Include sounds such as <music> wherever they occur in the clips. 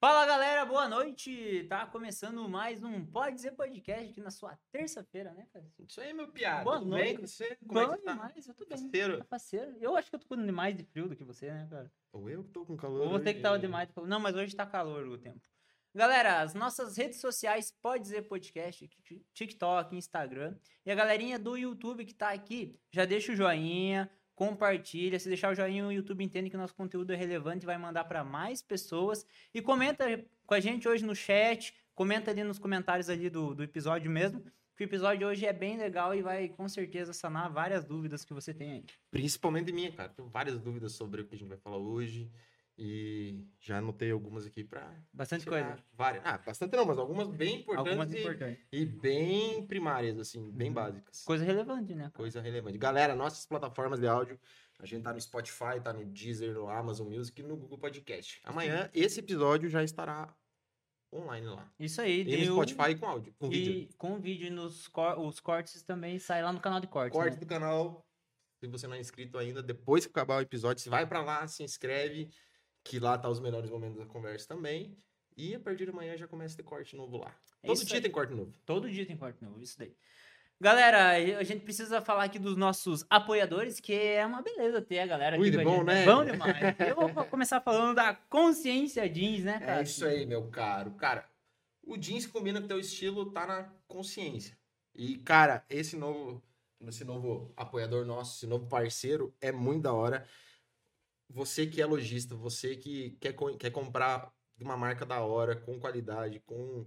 Fala galera, boa noite! Tá começando mais um Pode Dizer Podcast aqui na sua terça-feira, né, cara? Isso aí, meu piada. Boa Tudo noite. bem você? Como Bom é que tá? demais, eu tô bem. Parceiro? Tá parceiro. Eu acho que eu tô com mais de frio do que você, né, cara? Ou eu que tô com calor. Ou você que tava demais de calor. Não, mas hoje tá calor o tempo. Galera, as nossas redes sociais, pode dizer podcast, Tik- TikTok, Instagram. E a galerinha do YouTube que tá aqui, já deixa o joinha, compartilha. Se deixar o joinha, o YouTube entende que o nosso conteúdo é relevante e vai mandar para mais pessoas. E comenta com a gente hoje no chat, comenta ali nos comentários ali do, do episódio mesmo. Que o episódio hoje é bem legal e vai com certeza sanar várias dúvidas que você tem aí. Principalmente minha, cara. Tenho várias dúvidas sobre o que a gente vai falar hoje. E já anotei algumas aqui pra. Bastante coisa. Várias. Ah, bastante não, mas algumas bem importantes. Algumas e, importantes. e bem primárias, assim, bem Uhum. básicas. Coisa relevante, né? Coisa relevante. Galera, nossas plataformas de áudio, a gente tá no Spotify, tá no Deezer, no Amazon Music e no Google Podcast. Amanhã, esse episódio já estará online lá. Isso aí. E no Spotify com áudio, com vídeo. E com vídeo e nos cor- os cortes também sai lá no canal de cortes. corte né? do canal. Se você não é inscrito ainda, depois que acabar o episódio, você vai pra lá, se inscreve, que lá tá os melhores momentos da conversa também. E a partir de amanhã já começa a ter corte novo lá. É Todo dia aí. tem corte novo. Todo dia tem corte novo, isso daí. Galera, a gente precisa falar aqui dos nossos apoiadores, que é uma beleza ter a galera aqui a bom, gente. né? Bom demais. Eu vou começar falando da Consciência Jeans, né, cara? É isso aí, meu caro. Cara, o jeans que combina com o teu estilo tá na consciência. E, cara, esse novo, esse novo apoiador nosso, esse novo parceiro, é muito da hora. Você que é lojista, você que quer, quer comprar de uma marca da hora, com qualidade, com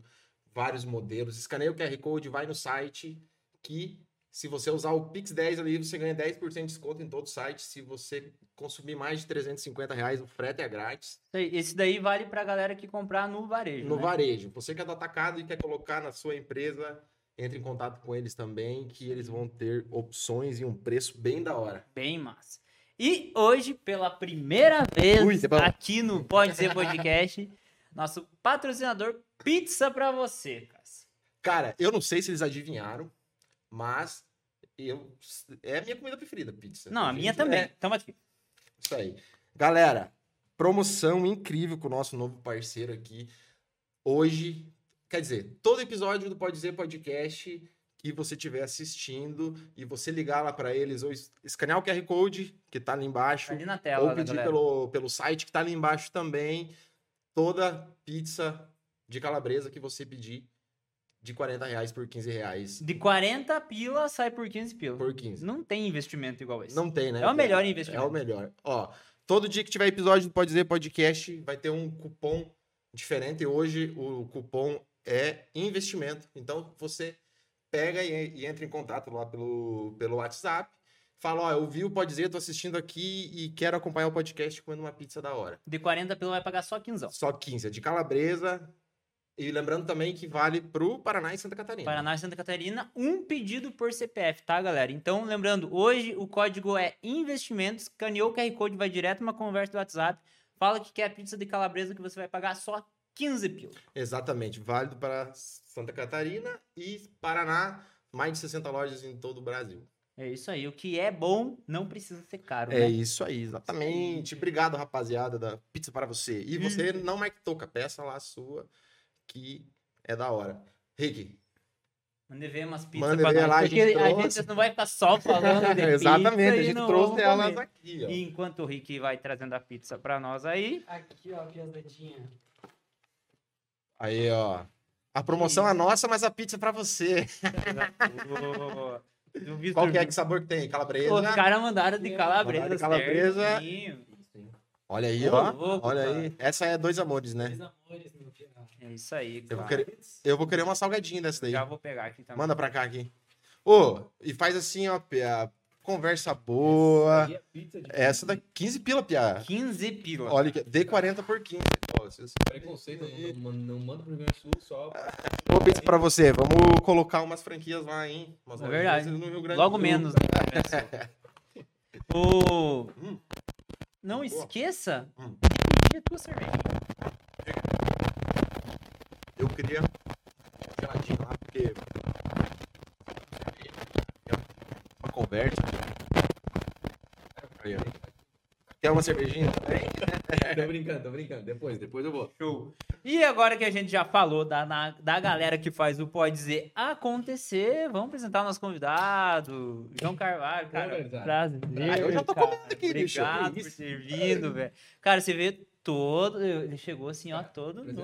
vários modelos, escaneia o QR Code, vai no site, que se você usar o Pix 10 ali, você ganha 10% de desconto em todo o site. Se você consumir mais de 350 reais, o frete é grátis. Esse daí vale pra galera que comprar no varejo. No né? varejo. Você que é do atacado e quer colocar na sua empresa, entre em contato com eles também, que eles vão ter opções e um preço bem da hora. Bem massa. E hoje, pela primeira vez Ui, tá aqui no Pode Dizer Podcast, nosso patrocinador Pizza pra você, cara. Cara, eu não sei se eles adivinharam, mas eu é a minha comida preferida, pizza. Não, a Gente, minha também. é Tamo aqui. isso aí. Galera, promoção incrível com o nosso novo parceiro aqui. Hoje, quer dizer, todo episódio do Pode Dizer Podcast que você estiver assistindo e você ligar lá para eles ou es- escanear o QR Code que tá ali embaixo. Tá ali na tela, ou né, pedir galera? pelo, pelo site que tá ali embaixo também. Toda pizza de calabresa que você pedir de 40 reais por 15 reais De 40 pila sai por 15 pila. por 15. Não tem investimento igual esse. Não tem, né? É o melhor É investimento. o melhor. Ó, todo dia que tiver episódio do Pode Dizer Podcast vai ter um cupom diferente. Hoje o cupom é investimento. Então você pega e, e entra em contato lá pelo, pelo WhatsApp. Fala, ó, eu vi o Pode Dizer, tô assistindo aqui e quero acompanhar o podcast comendo uma pizza da hora. De 40 pila vai pagar só 15. Só 15, é de calabresa. E lembrando também que vale pro Paraná e Santa Catarina. Paraná e Santa Catarina, um pedido por CPF, tá, galera? Então, lembrando, hoje o código é investimentos, escaneou o QR Code, vai direto numa conversa do WhatsApp, fala que quer pizza de calabresa que você vai pagar só 15 pila. Exatamente, válido para Santa Catarina e Paraná, mais de 60 lojas em todo o Brasil. É isso aí, o que é bom não precisa ser caro, É né? isso aí, exatamente. Obrigado, rapaziada da Pizza para você. E você não marque toca, peça lá a sua, que é da hora. Rick, Manda ver umas pizzas Manda pra nós, lá, a porque gente a gente não vai ficar só falando <laughs> de exatamente, pizza a gente trouxe elas comer. aqui, ó. E enquanto o Rick vai trazendo a pizza pra nós aí, Aqui, ó, piazadinha. Aí, ó. A promoção é nossa, mas a pizza é para você. Qual que é que sabor que tem? Calabresa. Os caras mandaram de calabresa. Mandaram de calabresa. Olha aí, Ô, ó. louco, Olha cara. aí. Essa é dois amores, né? Dois amores, meu filho. É isso aí, Eu vou cara. querer, eu vou querer uma salgadinha dessa daí. Já vou pegar aqui também. Manda pra cá aqui. Ô, e faz assim, ó, Pia. Conversa boa. Aí é pizza de Essa da 15 pila, Pia. 15 pila. Olha, que- dê 40 por 15. Vocês- Preconceito, não, não, não manda pro Rio Grande do Sul só. Ô, pizza pra você. Vamos colocar umas franquias lá, hein? Umas É verdade. No Rio Grande Logo do Sul. menos, né? <laughs> o... Hum. Não Boa. esqueça Hum. de pedir a tua cerveja. Eu queria geladinho lá, porque. Uma conversa. Quer uma cervejinha também? <laughs> tô brincando, tô brincando. Depois, depois eu vou. Show. E agora que a gente já falou da, na- da galera que faz o Pode Dizer acontecer, vamos apresentar o nosso convidado, João Carvalho, cara. Organizado. Prazer. Ah, eu já tô cara. comendo aqui, bicho. Obrigado Que por ter vindo, velho. Cara, você vê todo. Ele chegou assim, ó, todo no. Pô,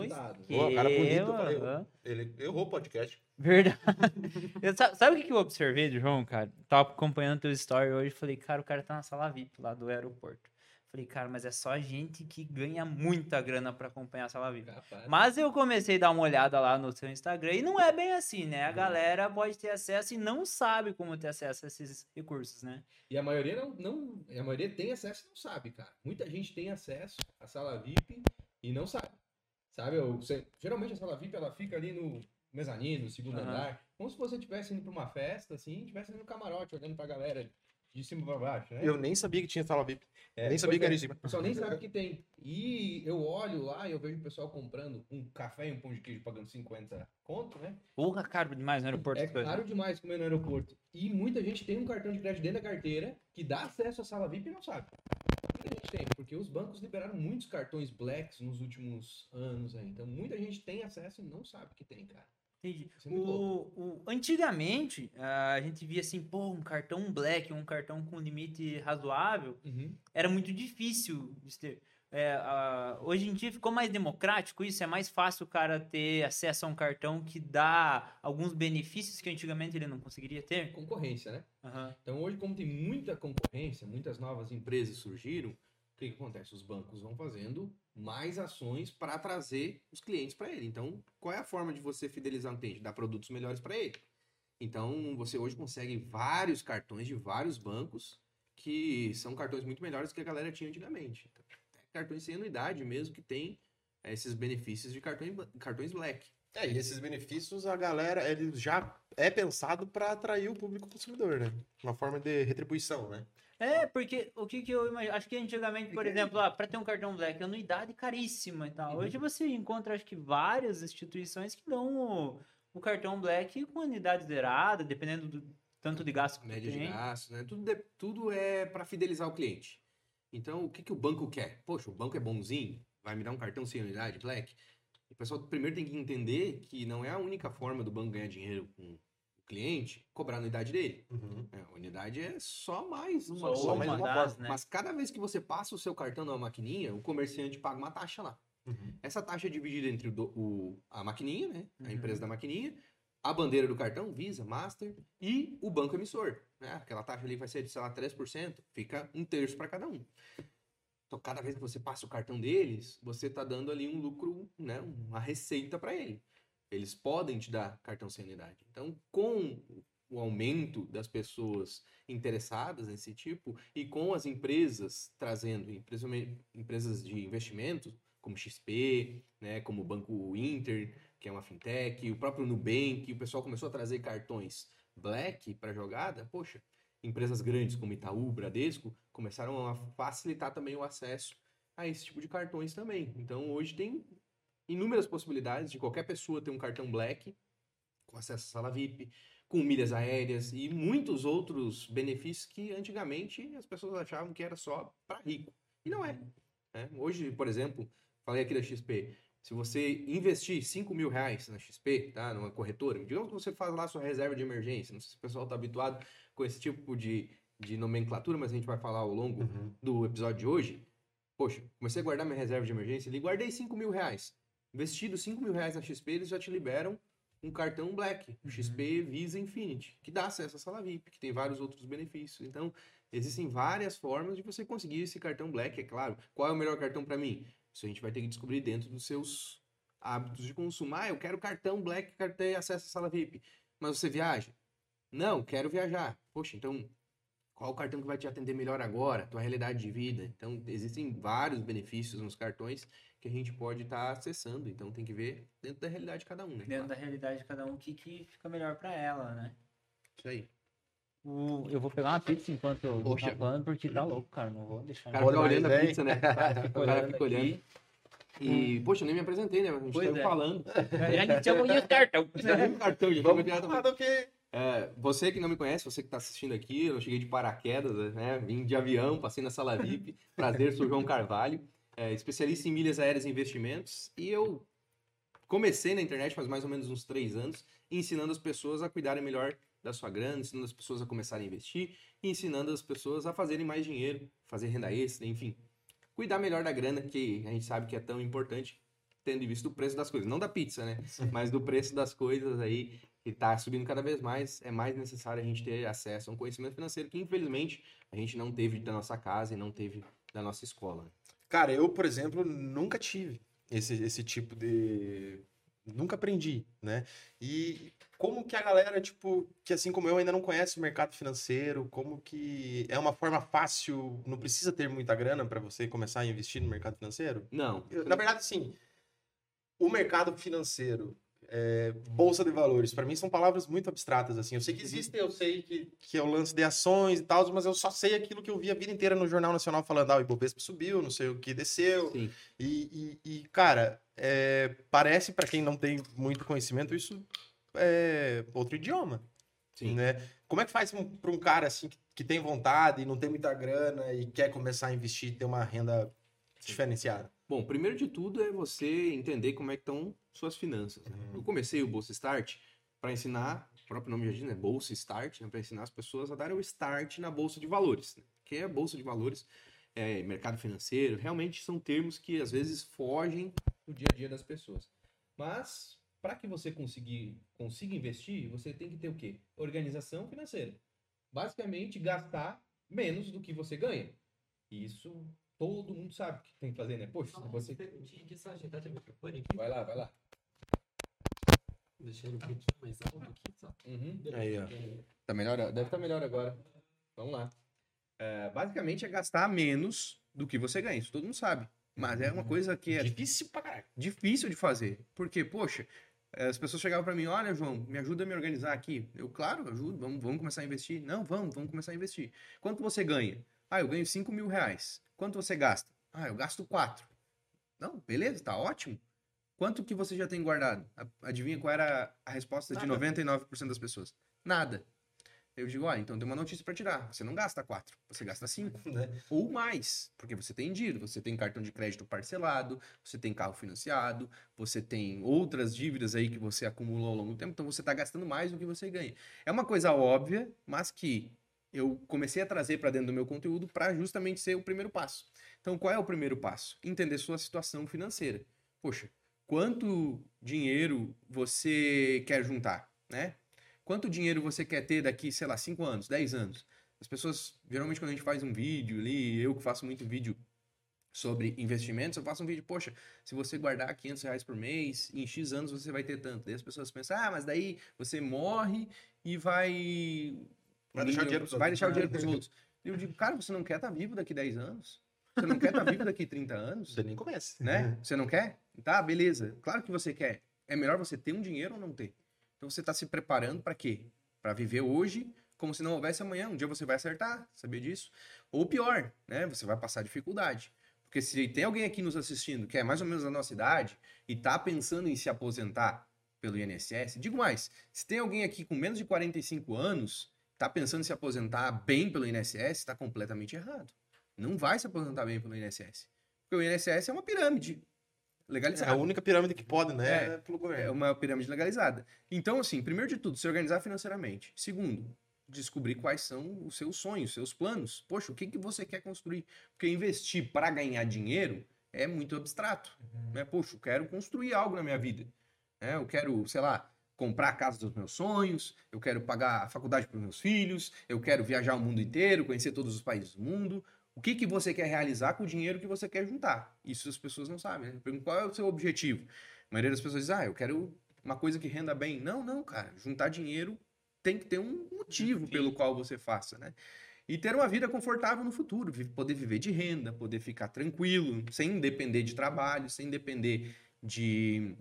cara bonito, falei, esquema. Ele errou o podcast. Verdade. <laughs> Eu, sa- sabe, o que eu observei João, cara? Tava acompanhando teu story hoje. Falei, cara, o cara tá na sala VIP lá do aeroporto. Falei, cara, mas é só gente que ganha muita grana pra acompanhar a sala VIP. Capaz. Mas eu comecei a dar uma olhada lá no seu Instagram e não é bem assim, né? A galera pode ter acesso e não sabe como ter acesso a esses recursos, né? E a maioria não, não. A maioria tem acesso e não sabe, cara. Muita gente tem acesso à sala VIP e não sabe. Sabe? Eu- você- geralmente a sala VIP ela fica ali no mezanino, no segundo Aham. andar. Como se você estivesse indo pra uma festa, assim, estivesse no camarote, olhando pra galera de cima pra baixo, né? Eu nem sabia que tinha sala VIP. É, nem sabia que era é. em cima. O pessoal nem sabe que tem. E eu olho lá e eu vejo o pessoal comprando um café e um pão de queijo pagando 50 conto, né? Porra, caro demais no aeroporto. É caro demais comer no aeroporto. E muita gente tem um cartão de crédito dentro da carteira que dá acesso à sala VIP e não sabe. Muita gente tem, porque os bancos liberaram muitos cartões blacks nos últimos anos aí. Então muita gente tem acesso e não sabe que tem, cara. Entendi. O, o- antigamente, ah, a gente via assim, pô, um cartão black, um cartão com limite razoável, era muito difícil de ter. É, ah, hoje em dia ficou mais democrático isso, é mais fácil o cara ter acesso a um cartão que dá alguns benefícios que antigamente ele não conseguiria ter. Concorrência, né? Aham. Então hoje, como tem muita concorrência, muitas novas empresas surgiram, o que, que acontece? Os bancos vão fazendo mais ações para trazer os clientes para ele. Então, qual é a forma de você fidelizar um cliente? Dar produtos melhores para ele. Então, você hoje consegue vários cartões de vários bancos que são cartões muito melhores que a galera tinha antigamente. Então, cartões sem anuidade mesmo que tem eh, esses benefícios de cartões, cartões black. É, e esses benefícios, a galera, ele já é pensado para atrair o público consumidor, né? Uma forma de retribuição, né? É, porque o que, que eu imagino? Acho que antigamente, por exemplo, ah, para ter um cartão black, anuidade caríssima e tal. Uhum. Hoje você encontra, acho que, várias instituições que dão o, o cartão black com anuidade zerada, dependendo do tanto de gasto que média de tem. gasto, né? Tudo, de- tudo é para fidelizar o cliente. Então, o que, que o banco quer? Poxa, o banco é bonzinho, vai me dar um cartão sem unidade, Black? O pessoal primeiro tem que entender que não é a única forma do banco ganhar dinheiro com cliente cobrar a unidade dele. É, a unidade é só mais uma Só coisa. só mais uma das, né? Mas cada vez que você passa o seu cartão numa maquininha, o comerciante paga uma taxa lá. Uhum. Essa taxa é dividida entre o, o- a maquininha, né? A Uhum. empresa da maquininha, a bandeira do cartão, Visa, Master, e o banco emissor. Né? Aquela taxa ali vai ser de, sei lá, 3%, fica um terço para cada um. Então, cada vez que você passa o cartão deles, você está dando ali um lucro, né? uma receita para ele. Eles podem te dar cartão sem unidade. Então, com o aumento das pessoas interessadas nesse tipo e com as empresas trazendo, empresas de investimento, como XP, né, como o Banco Inter, que é uma fintech, o próprio Nubank, o pessoal começou a trazer cartões Black para jogada, poxa, empresas grandes como Itaú, Bradesco, começaram a facilitar também o acesso a esse tipo de cartões também. Então hoje tem inúmeras possibilidades de qualquer pessoa ter um cartão Black com acesso à sala VIP, com milhas aéreas e muitos outros benefícios que antigamente as pessoas achavam que era só para rico. E não é. né? Hoje, por exemplo, falei aqui da XP, se você investir 5 mil reais na XP, tá? Numa corretora, digamos que você faz lá sua reserva de emergência. Não sei se o pessoal está habituado com esse tipo de, de nomenclatura, mas a gente vai falar ao longo Uhum. do episódio de hoje. Poxa, comecei a guardar minha reserva de emergência ali, guardei 5 mil reais. Investido 5 mil reais na XP, eles já te liberam um cartão Black, o XP Visa Infinity, que dá acesso à sala VIP, que tem vários outros benefícios. Então, existem várias formas de você conseguir esse cartão Black, é claro. Qual é o melhor cartão para mim? Isso a gente vai ter que descobrir dentro dos seus hábitos de consumo. Ah, eu quero cartão Black ter acesso à sala VIP. Mas você viaja? Não, quero viajar. Poxa, então qual o cartão que vai te atender melhor agora? Tua realidade de vida. Então, existem vários benefícios nos cartões que a gente pode estar acessando. Então, tem que ver dentro da realidade de cada um, né? Dentro da realidade de cada um, o que, que fica melhor pra ela, né? Isso aí. O- eu vou pegar uma pizza enquanto eu Poxa. tô falando, porque tá louco, cara. Não vou deixar. O cara fica olhando a pizza, né? <laughs> O cara fica olhando. E, poxa, eu nem me apresentei, né? A gente Pois tava é. falando. <laughs> A gente chama de cartão. Viu o cartão, <laughs> já Vamos falar do que É, você que não me conhece, você que está assistindo aqui, eu cheguei de paraquedas, né? Vim de avião, passei na sala VIP. <laughs> Prazer, sou João Carvalho, é, especialista em milhas aéreas e investimentos. E eu comecei na internet faz mais ou menos uns três anos, ensinando as pessoas a cuidarem melhor da sua grana, ensinando as pessoas a começarem a investir, ensinando as pessoas a fazerem mais dinheiro, fazer renda extra, enfim. Cuidar melhor da grana, que a gente sabe que é tão importante, tendo em vista o preço das coisas. Não da pizza, né? Mas do preço das coisas aí, que está subindo cada vez mais, é mais necessário a gente ter acesso a um conhecimento financeiro que, infelizmente, a gente não teve da nossa casa e não teve da nossa escola. Cara, eu, por exemplo, nunca tive esse, esse tipo de. Nunca aprendi, né? E como que a galera, tipo, que assim como eu ainda não conhece o mercado financeiro, como que é uma forma fácil, não precisa ter muita grana para você começar a investir no mercado financeiro? Não. Eu- na verdade, sim. O mercado financeiro, é, bolsa de valores, para mim são palavras muito abstratas assim. Eu sei que existem, eu sei que, que é o lance de ações e tal, mas eu só sei aquilo que eu vi a vida inteira no Jornal Nacional falando, ah, o Ibovespa subiu, não sei o que desceu. Sim. E, e- e, cara, é, parece para quem não tem muito conhecimento isso é outro idioma, Sim. né? Como é que faz para um cara assim que, que tem vontade e não tem muita grana e quer começar a investir, ter uma renda diferenciada? Bom, primeiro de tudo é você entender como é que estão suas finanças. né? Eu comecei o Bolsa Start para ensinar, o próprio nome já diz, né? Bolsa Start, né? para ensinar as pessoas a darem o start na Bolsa de Valores. Né? Que é a Bolsa de Valores, é, mercado financeiro, realmente são termos que às vezes fogem do dia a dia das pessoas. Mas, para que você conseguir, consiga investir, você tem que ter o quê? Organização financeira. Basicamente, gastar menos do que você ganha. Isso todo mundo sabe que tem que fazer, né? Poxa, se você... Vai lá, vai lá. Deixar ele um pouquinho mais alto aqui, só. Uhum. Aí, ó. Tá melhor? Deve estar melhor agora. Vamos lá. É, basicamente é gastar menos do que você ganha. Isso todo mundo sabe. Mas é uma coisa que é Difícil pra caralho. difícil de fazer. Porque, poxa, eh, as pessoas chegavam para mim, olha, João, me ajuda a me organizar aqui. Eu, claro, ajudo, vamos, vamos começar a investir. Não, vamos, vamos começar a investir. Quanto você ganha? Ah, eu ganho 5 mil reais. Quanto você gasta? Ah, eu gasto 4. Não, beleza, tá ótimo. Quanto que você já tem guardado? Adivinha qual era a resposta de Nada. 99% das pessoas? Nada. Eu digo, ah, então tem uma notícia para tirar. Você não gasta 4, você gasta 5 <laughs> Né? ou mais, porque você tem dívida, você tem cartão de crédito parcelado, você tem carro financiado, você tem outras dívidas aí que você acumulou ao longo do tempo, então você está gastando mais do que você ganha. É uma coisa óbvia, mas que eu comecei a trazer para dentro do meu conteúdo para justamente ser o primeiro passo. Então, qual é o primeiro passo? Entender sua situação financeira. Poxa, quanto dinheiro você quer juntar, né? Quanto dinheiro você quer ter daqui, sei lá, 5 anos, 10 anos? As pessoas, geralmente quando a gente faz um vídeo ali, eu que faço muito vídeo sobre investimentos, eu faço um vídeo, poxa, se você guardar 500 reais por mês, em X anos você vai ter tanto. Daí as pessoas pensam, ah, mas daí você morre e vai... Vai deixar o dinheiro pros Vai outros. deixar o dinheiro pros outros. Eu digo, cara, você não quer estar vivo daqui 10 anos? Você não quer estar vivo daqui 30 anos? Você nem começa. né? Você não quer? Tá, beleza. Claro que você quer. É melhor você ter um dinheiro ou não ter. Então você está se preparando para quê? Para viver hoje como se não houvesse amanhã. Um dia você vai acertar, sabia disso? Ou pior, né? Você vai passar dificuldade. Porque se tem alguém aqui nos assistindo que é mais ou menos da nossa idade e tá pensando em se aposentar pelo INSS, digo mais, se tem alguém aqui com menos de 45 anos, tá pensando em se aposentar bem pelo INSS, está completamente errado. Não vai se aposentar bem pelo INSS. Porque o INSS é uma pirâmide É legalizada. a única pirâmide que pode, né? É. É, pelo É governo. uma pirâmide legalizada. Então, assim, primeiro de tudo, se organizar financeiramente. Segundo, descobrir quais são os seus sonhos, seus planos. Poxa, o que, que você quer construir? Porque investir para ganhar dinheiro é muito abstrato. Né? Poxa, eu quero construir algo na minha vida. né? Eu quero, sei lá, comprar a casa dos meus sonhos, eu quero pagar a faculdade para os meus filhos, eu quero viajar o mundo inteiro, conhecer todos os países do mundo. O que, que você quer realizar com o dinheiro que você quer juntar? Isso as pessoas não sabem. Né? Eu pergunto, qual é o seu objetivo? A maioria das pessoas diz, ah, eu quero uma coisa que renda bem. Não, não, cara. Juntar dinheiro tem que ter um motivo pelo qual você faça, né? E ter uma vida confortável no futuro, poder viver de renda, poder ficar tranquilo, sem depender de trabalho, sem depender de,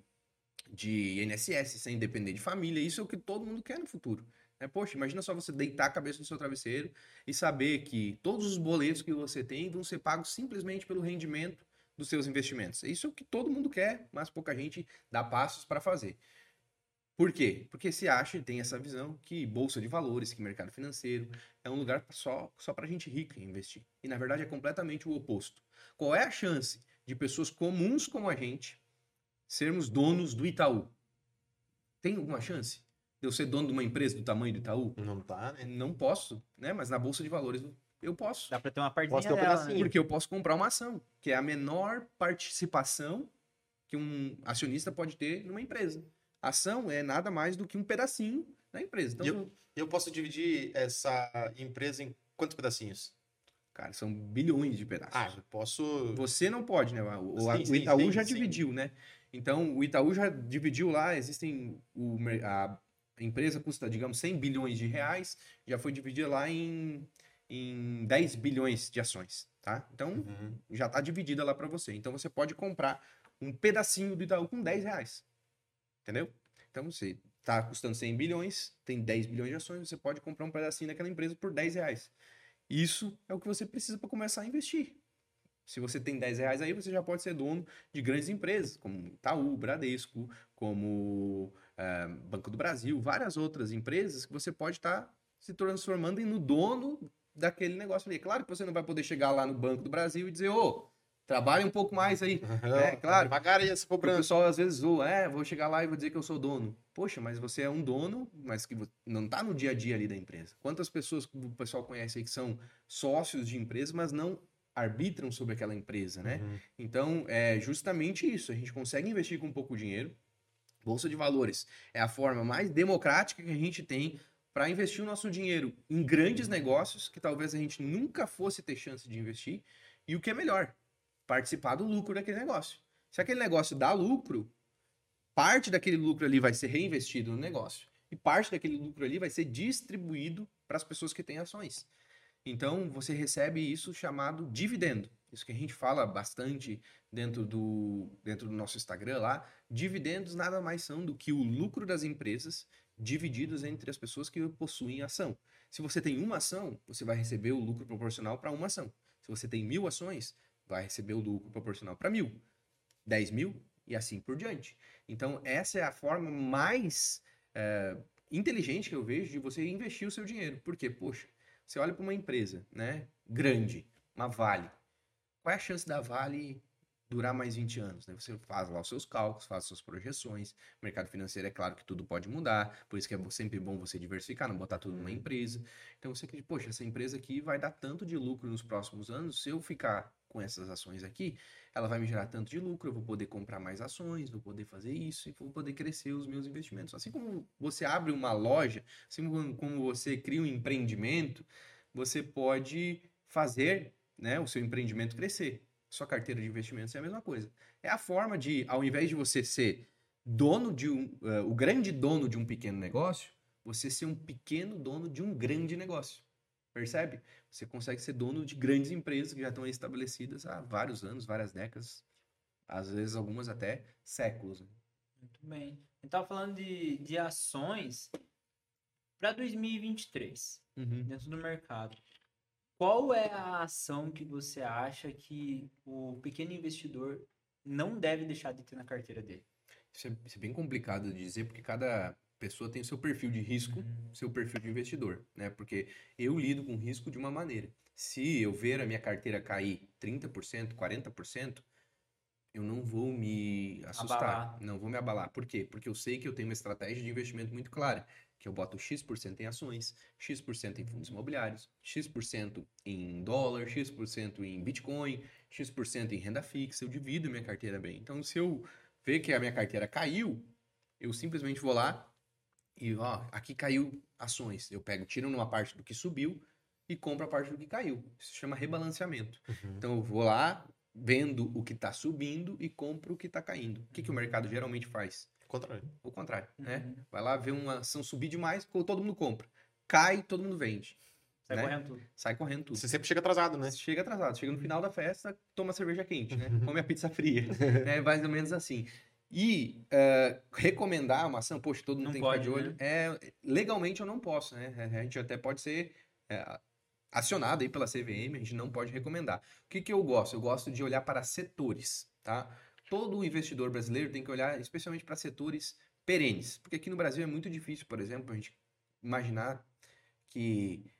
de INSS, sem depender de família. Isso é o que todo mundo quer no futuro. Né? Poxa, imagina só você deitar a cabeça no seu travesseiro e saber que todos os boletos que você tem vão ser pagos simplesmente pelo rendimento dos seus investimentos. Isso é o que todo mundo quer, mas pouca gente dá passos para fazer. Por quê? Porque se acha e tem essa visão que bolsa de valores, que mercado financeiro é um lugar só, só para gente rica investir. E na verdade é completamente o oposto. Qual é a chance de pessoas comuns como a gente sermos donos do Itaú? Tem alguma chance de eu ser dono de uma empresa do tamanho do Itaú? Não tá, né? Não posso, né? Mas na bolsa de valores eu posso. Dá pra ter uma partezinha Posso ter um dela, né? pedacinho. Porque eu posso comprar uma ação, que é a menor participação que um acionista pode ter numa empresa. Ação é nada mais do que um pedacinho da empresa. Então, eu- Eu posso dividir essa empresa em quantos pedacinhos? cara, são bilhões de pedaços. Ah, eu posso. Você não pode, né? O, Sim, o sim, Itaú sim, já sim. dividiu, né? Então, o Itaú já dividiu lá, existem. O, a empresa custa, digamos, 100 bilhões de reais, já foi dividida lá em, em 10 bilhões de ações, tá? Então, Uhum. já está dividida lá para você. Então, você pode comprar um pedacinho do Itaú com 10 reais. Entendeu? Então, você está custando 100 bilhões, tem 10 bilhões de ações, você pode comprar um pedacinho daquela empresa por 10 reais. Isso é o que você precisa para começar a investir. Se você tem 10 reais aí, você já pode ser dono de grandes empresas, como Itaú, Bradesco, como eh, Banco do Brasil, várias outras empresas que você pode estar se transformando em no dono daquele negócio ali. É Claro que você não vai poder chegar lá no Banco do Brasil e dizer, ô, trabalhe um pouco mais aí. <laughs> É, claro. Devagar aí essa Porque o pessoal às vezes zoa, é, vou chegar lá e vou dizer que eu sou dono. Poxa, mas você é um dono, mas que não tá no dia a dia ali da empresa. Quantas pessoas o pessoal conhece aí que são sócios de empresa, mas não arbitram sobre aquela empresa, né? Uhum. Então, é justamente isso. A gente consegue investir com pouco dinheiro. Bolsa de valores é a forma mais democrática que a gente tem para investir o nosso dinheiro em grandes negócios que talvez a gente nunca fosse ter chance de investir. E o que é melhor, participar do lucro daquele negócio. Se aquele negócio dá lucro, parte daquele lucro ali vai ser reinvestido no negócio e parte daquele lucro ali vai ser distribuído para as pessoas que têm ações. Então, você recebe isso chamado dividendo. Isso que a gente fala bastante dentro do, dentro do nosso Instagram lá. Dividendos nada mais são do que o lucro das empresas divididos entre as pessoas que possuem ação. Se você tem uma ação, você vai receber o lucro proporcional para uma ação. Se você tem mil ações, vai receber o lucro proporcional para mil, 10 mil e assim por diante. Então, essa é a forma mais é, inteligente que eu vejo de você investir o seu dinheiro. Porque, poxa, você olha para uma empresa né, grande, uma Vale. Qual é a chance da Vale durar mais 20 anos? Né? Você faz lá os seus cálculos, faz suas projeções. O mercado financeiro é claro que tudo pode mudar, por isso que é sempre bom você diversificar, não botar tudo numa empresa. Então você acredita, poxa, essa empresa aqui vai dar tanto de lucro nos próximos anos, se eu ficar com essas ações aqui, ela vai me gerar tanto de lucro, eu vou poder comprar mais ações, vou poder fazer isso e vou poder crescer os meus investimentos. Assim como você abre uma loja, assim como, você cria um empreendimento, você pode fazer né, o seu empreendimento crescer. Sua carteira de investimentos é a mesma coisa. É a forma de, ao invés de você ser dono de um, eh, o grande dono de um pequeno negócio, você ser um pequeno dono de um grande negócio. Percebe? Você consegue ser dono de grandes empresas que já estão aí estabelecidas há vários anos, várias décadas, às vezes algumas até séculos. né? Muito bem. Tava falando de, de ações para 2023, dentro do mercado. Qual é a ação que você acha que o pequeno investidor não deve deixar de ter na carteira dele? Isso é, isso é bem complicado de dizer, porque cada pessoa tem o seu perfil de risco, seu perfil de investidor, né? Porque eu lido com risco de uma maneira. Se eu ver a minha carteira cair 30%, 40%, eu não vou me assustar, Abalar. não vou me abalar. Por quê? Porque eu sei que eu tenho uma estratégia de investimento muito clara, que eu boto X% em ações, X% em fundos imobiliários, X% em dólar, X% em Bitcoin, X% em renda fixa, eu divido minha carteira bem. Então, se eu ver que a minha carteira caiu, eu simplesmente vou lá e, ó, aqui caiu ações. Eu pego, tiro uma parte do que subiu e compro a parte do que caiu. Isso se chama rebalanceamento. Então, eu vou lá, vendo o que está subindo e compro o que está caindo. O que, que o mercado geralmente faz? Contrário. O contrário, né? Uhum. Vai lá ver uma ação subir demais, todo mundo compra. Cai, todo mundo vende. Sai né? correndo tudo. Sai correndo tudo. Você sempre chega atrasado, né? Chega atrasado, chega no final da festa, toma cerveja quente, né? Come a pizza fria. <laughs> é mais ou menos assim. E eh, recomendar uma ação, poxa, todo mundo Não tem que ficar de olho. É, legalmente eu não posso, né? A gente até pode ser é, acionado aí pela CVM, a gente não pode recomendar. O que, que eu gosto? Eu gosto de olhar para setores, tá? todo investidor brasileiro tem que olhar especialmente para setores perenes. Porque aqui no Brasil é muito difícil, por exemplo, a gente imaginar que,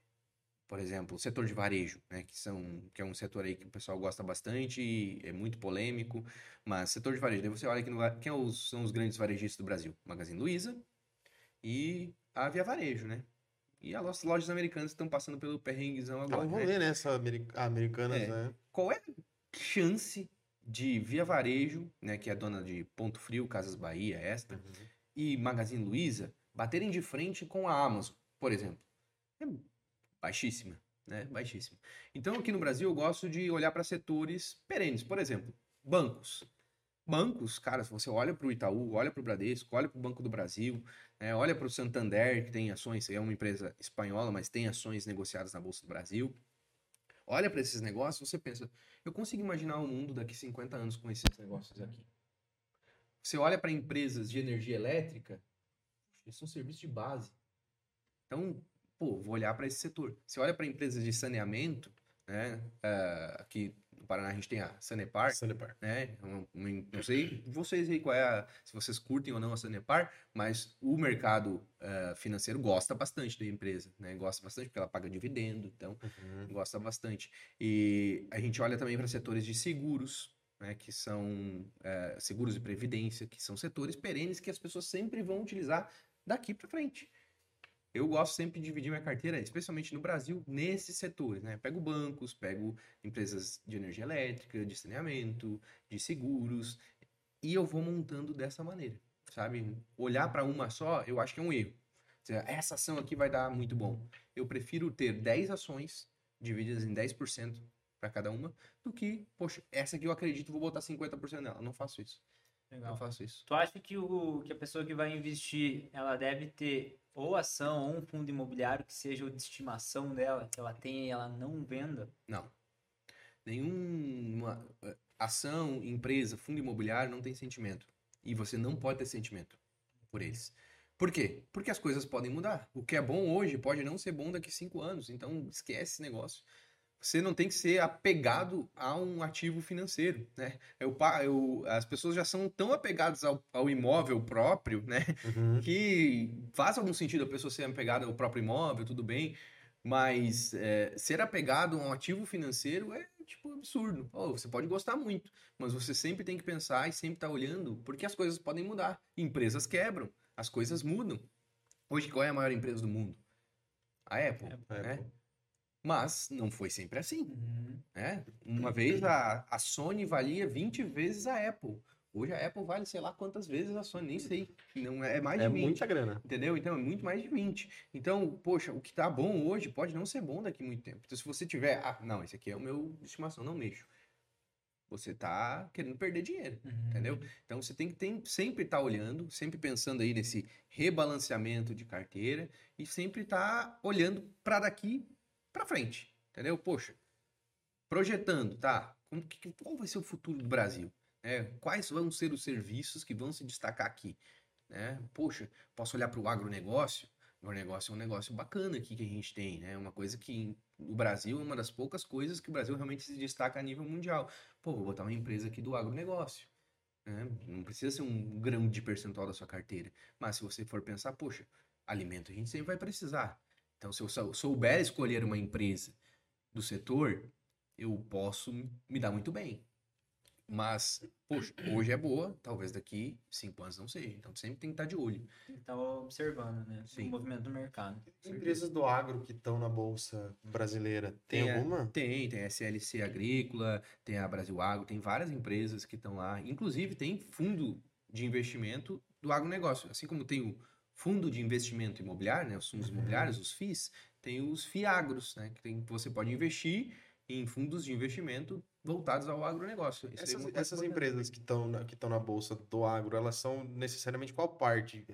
por exemplo, o setor de varejo, né, que, são, que é um setor aí que o pessoal gosta bastante e é muito polêmico, mas setor de varejo, daí você olha aqui no, quem é são os grandes varejistas do Brasil? Magazine Luiza e a Via Varejo, né? E as lojas americanas estão passando pelo perrenguezão É agora, um né? rolê, né? Essa ameri- Americanas, É. né? qual é a chance de Via Varejo, né, que é dona de Ponto Frio, Casas Bahia, Extra, e Magazine Luiza baterem de frente com a Amazon, por exemplo? É baixíssima, né? Baixíssima. Então, aqui no Brasil, eu gosto de olhar para setores perenes. Por exemplo, bancos. Bancos, cara, se você olha para o Itaú, olha para o Bradesco, olha para o Banco do Brasil, né, olha para o Santander, que tem ações, é uma empresa espanhola, mas tem ações negociadas na Bolsa do Brasil. Olha para esses negócios, você pensa, eu consigo imaginar um mundo daqui 50 anos com esses negócios aqui. Você olha para empresas de energia elétrica, eles são serviços de base. Então, pô, vou olhar para esse setor. Você olha para empresas de saneamento, né? ah, aqui no Paraná a gente tem a Sanepar, Sanepar. né? Não sei vocês aí qual é a, se vocês curtem ou não a Sanepar, mas o mercado ah, financeiro gosta bastante da empresa, né? Gosta bastante porque ela paga dividendo, então Uhum. gosta bastante. E a gente olha também para setores de seguros, né, que são eh, seguros de previdência, que são setores perenes que as pessoas sempre vão utilizar daqui para frente. Eu gosto sempre de dividir minha carteira, especialmente no Brasil, nesses setores, né? Pego bancos, pego empresas de energia elétrica, de saneamento, de seguros, e eu vou montando dessa maneira, sabe? Olhar para uma só, eu acho que é um erro. Essa ação aqui vai dar muito bom. Eu prefiro ter 10 ações divididas em 10% para cada uma, do que, poxa, essa aqui eu acredito, vou botar 50% nela. Não faço isso. Legal. faço isso. Tu acha que, o, que a pessoa que vai investir, ela deve ter ou ação ou um fundo imobiliário que seja o de estimação dela, que ela tenha e ela não venda? Não. Nenhuma ação, empresa, fundo imobiliário não tem sentimento. E você não pode ter sentimento por eles. Por quê? Porque as coisas podem mudar. O que é bom hoje pode não ser bom daqui cinco anos. Então, esquece esse negócio. Você não tem que ser apegado a um ativo financeiro, né? Eu, pa- eu, as pessoas já são tão apegadas ao, ao imóvel próprio, né? Uhum. que faz algum sentido a pessoa ser apegada ao próprio imóvel, tudo bem, mas é, ser apegado a um ativo financeiro é tipo absurdo. Você pode gostar muito, mas você sempre tem que pensar e sempre estar olhando, porque as coisas podem mudar. Empresas quebram, as coisas mudam. Hoje, qual é a maior empresa do mundo? A Apple, É, né? pô. Mas não foi sempre assim Uhum. né? Uma vez a, a Sony valia 20 vezes a Apple. Hoje a Apple vale sei lá quantas vezes a Sony, nem sei. Não é, é mais de É 20. muita grana. Entendeu? Então é muito mais de 20. Então, poxa, o que tá bom hoje pode não ser bom daqui a muito tempo. Então, se você tiver, ah, não, esse aqui é o meu de estimação, não mexo. Você tá querendo perder dinheiro, Uhum. entendeu? Então você tem que tem- sempre estar olhando, sempre pensando aí nesse rebalanceamento de carteira e sempre estar olhando para daqui para frente, entendeu? Poxa, projetando, tá? Como que, qual vai ser o futuro do Brasil? É, quais vão ser os serviços que vão se destacar aqui? Né? Poxa, posso olhar para o agronegócio? O agronegócio é um negócio bacana aqui que a gente tem, né? Uma coisa que o Brasil é uma das poucas coisas que o Brasil realmente se destaca a nível mundial. Pô, vou botar uma empresa aqui do agronegócio. Né? Não precisa ser um grão de percentual da sua carteira. Mas se você for pensar, poxa, alimento a gente sempre vai precisar. Então, se eu sou- souber escolher uma empresa do setor, eu posso me dar muito bem. Mas, poxa, hoje é boa, talvez daqui cinco anos não seja. Então, sempre tem que estar de olho. Tem que estar observando, né? Sim. O movimento do mercado. Empresas do agro que estão na bolsa brasileira, tem, Tem, é. alguma? Tem, tem a SLC Agrícola, tem a Brasil Agro, tem várias empresas que estão lá. Inclusive, tem fundo de investimento do agronegócio. Assim como tem o fundo de investimento imobiliário, né, os fundos Uhum. imobiliários, os FIIs, tem os FIAGROS, né, que, tem, você pode investir em fundos de investimento voltados ao agronegócio. Isso aí é Essas, essas empresas que estão na, que estão na bolsa do agro, elas são necessariamente qual parte?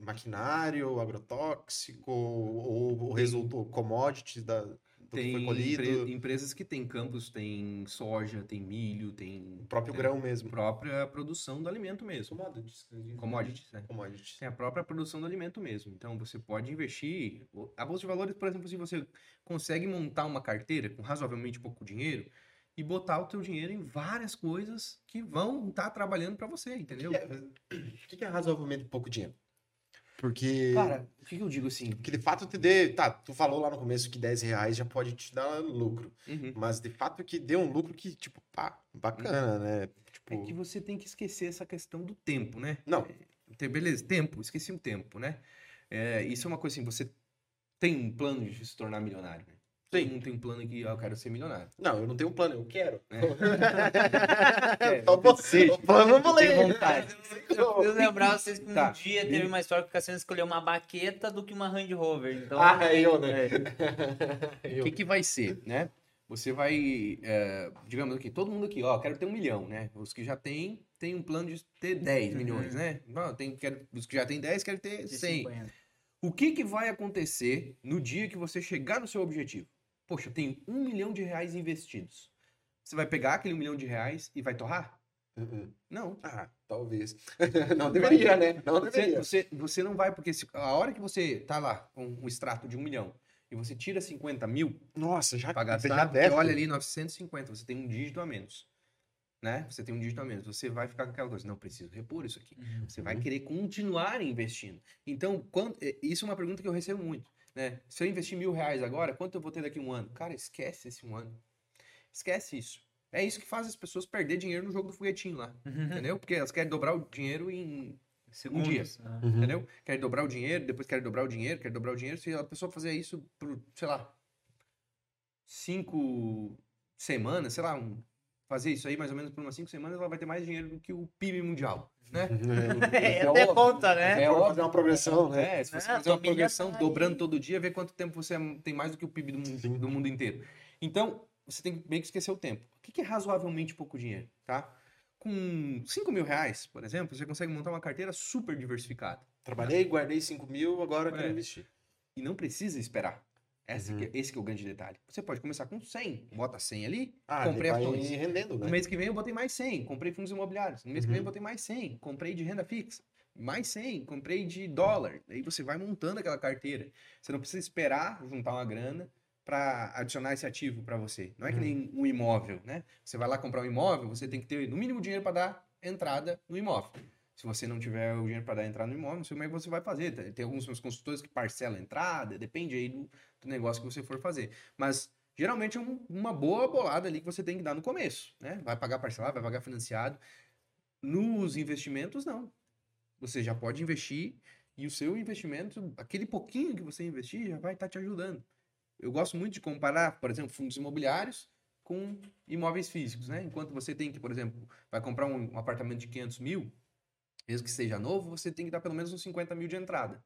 Maquinário, agrotóxico ou o resultado, commodities da, Tem foi colhido? empre- empresas que têm campos, tem soja, tem milho, tem O próprio tem grão mesmo. própria produção do alimento mesmo. Commodities. Commodities, né? Commodities. Tem a própria produção do alimento mesmo. Então você pode investir. A bolsa de valores, por exemplo, se você consegue montar uma carteira com razoavelmente pouco dinheiro, e botar o teu dinheiro em várias coisas que vão estar trabalhando para você, entendeu? O que que é razoavelmente pouco dinheiro? Porque. Cara, o que, eu digo assim? Porque de fato te dê. Tá, tu falou lá no começo que 10 reais já pode te dar lucro. Uhum. Mas de fato que dê um lucro que, tipo, pá, bacana, né? Tipo. É que você tem que esquecer essa questão do tempo, né? Não. Tem- Beleza, tempo, esqueci o tempo, né? É, isso é uma coisa assim, você tem um plano de se tornar milionário, né? Todo Sim. mundo tem um plano que, ah, eu quero ser milionário. Não, eu não tenho um plano, eu quero. É, Só vou- desejo. o plano eu ler. vontade. <laughs> Eu preciso lembrar vocês que um Tá. dia teve uma história que o Cassiano escolheu uma baqueta do que uma Range Rover. Então, Ah, é eu, né? <laughs> O que, que vai ser, né? Você vai, é, digamos aqui, todo mundo aqui, ó, quero ter um milhão, né? Os que já tem, tem um plano de ter 10 Uhum. milhões, né? Não, tem, quero, os que já tem 10, querem ter de 100. 50. O que, que vai acontecer no dia que você chegar no seu objetivo? Poxa, eu tenho um milhão de reais investidos. Você vai pegar aquele um milhão de reais e vai torrar? Uh-uh. Não. Ah, talvez. <laughs> Não deveria, né? Não Você, deveria. você, você não vai, porque a hora que você tá lá com um extrato de um milhão e você tira 50 mil Nossa, já, pra já gastar, você deve. olha ali 950, você tem um dígito a menos. Né? Você tem um dígito a menos. Você vai ficar com aquela coisa, não preciso repor isso aqui. Você vai Uhum. querer continuar investindo. Então, quanto, é, isso é uma pergunta que eu recebo muito. Né? Se eu investir mil reais agora, quanto eu vou ter daqui a um ano? Cara, esquece esse um ano. Esquece isso. É isso que faz as pessoas perder dinheiro no jogo do foguetinho lá. Entendeu? Porque elas querem dobrar o dinheiro em. Segundos. Ah. Uhum. Entendeu? Querem dobrar o dinheiro, depois querem dobrar o dinheiro, querem dobrar o dinheiro. Se a pessoa fazer isso por, sei lá, cinco semanas, sei lá, um- fazer isso aí mais ou menos por umas cinco semanas, ela vai ter mais dinheiro do que o PIB mundial. Né? <laughs> É, <laughs> É até óbvio. conta, né? É óbvio. fazer uma progressão, né? É, se você Ah, fazer uma milha progressão tá dobrando todo dia, ver quanto tempo você é- tem mais do que o PIB do mundo, do mundo inteiro. Então, você tem que meio que esquecer o tempo. O que é razoavelmente pouco dinheiro, tá? Com 5 mil reais, por exemplo, você consegue montar uma carteira super diversificada. Trabalhei, guardei 5 mil, agora eu quero É. investir. E não precisa esperar. Esse, Uhum. que, esse que é o grande detalhe. Você pode começar com 100, bota 100 ali, Ah, comprei ações. rendendo, No né? mês que vem eu botei mais 100, comprei fundos imobiliários. No mês que vem eu Uhum. botei mais 100, comprei de renda fixa. Mais 100, comprei de dólar. Aí você vai montando aquela carteira. Você não precisa esperar juntar uma grana para adicionar esse ativo para você. Não é que Uhum. nem um imóvel, né? Você vai lá comprar um imóvel, você tem que ter no mínimo dinheiro para dar entrada no imóvel. Se você não tiver o dinheiro para dar entrada no imóvel, não sei como é que você vai fazer. Tem- alguns meus consultores que parcelam a entrada, depende aí do, do negócio que você for fazer. Mas geralmente é um- uma boa bolada ali que você tem que dar no começo, né? Vai pagar parcelado, vai pagar financiado. Nos investimentos, não. Você já pode investir e o seu investimento, aquele pouquinho que você investir, já vai estar te ajudando. Eu gosto muito de comparar, por exemplo, fundos imobiliários com imóveis físicos, né? Enquanto você tem que, por exemplo, vai comprar um, um apartamento de 500 mil, mesmo que seja novo, você tem que dar pelo menos uns 50 mil de entrada.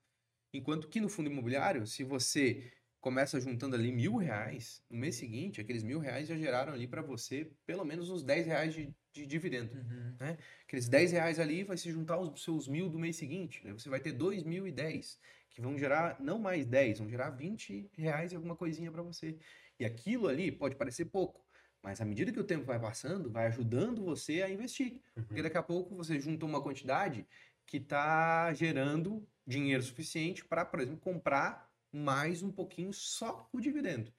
Enquanto que no fundo imobiliário, se você começa juntando ali mil reais, no mês seguinte, aqueles mil reais já geraram ali para você pelo menos uns 10 reais de, de dividendo. Uhum. Aqueles 10 reais ali vai se juntar aos seus mil do mês seguinte. Né? Você vai ter 2.010, que vão gerar não mais 10, vão gerar 20 reais e alguma coisinha para você. E aquilo ali pode parecer pouco, mas à medida que o tempo vai passando, vai ajudando você a investir. Porque daqui a pouco você junta uma quantidade que está gerando dinheiro suficiente para, por exemplo, comprar mais um pouquinho só o dividendo.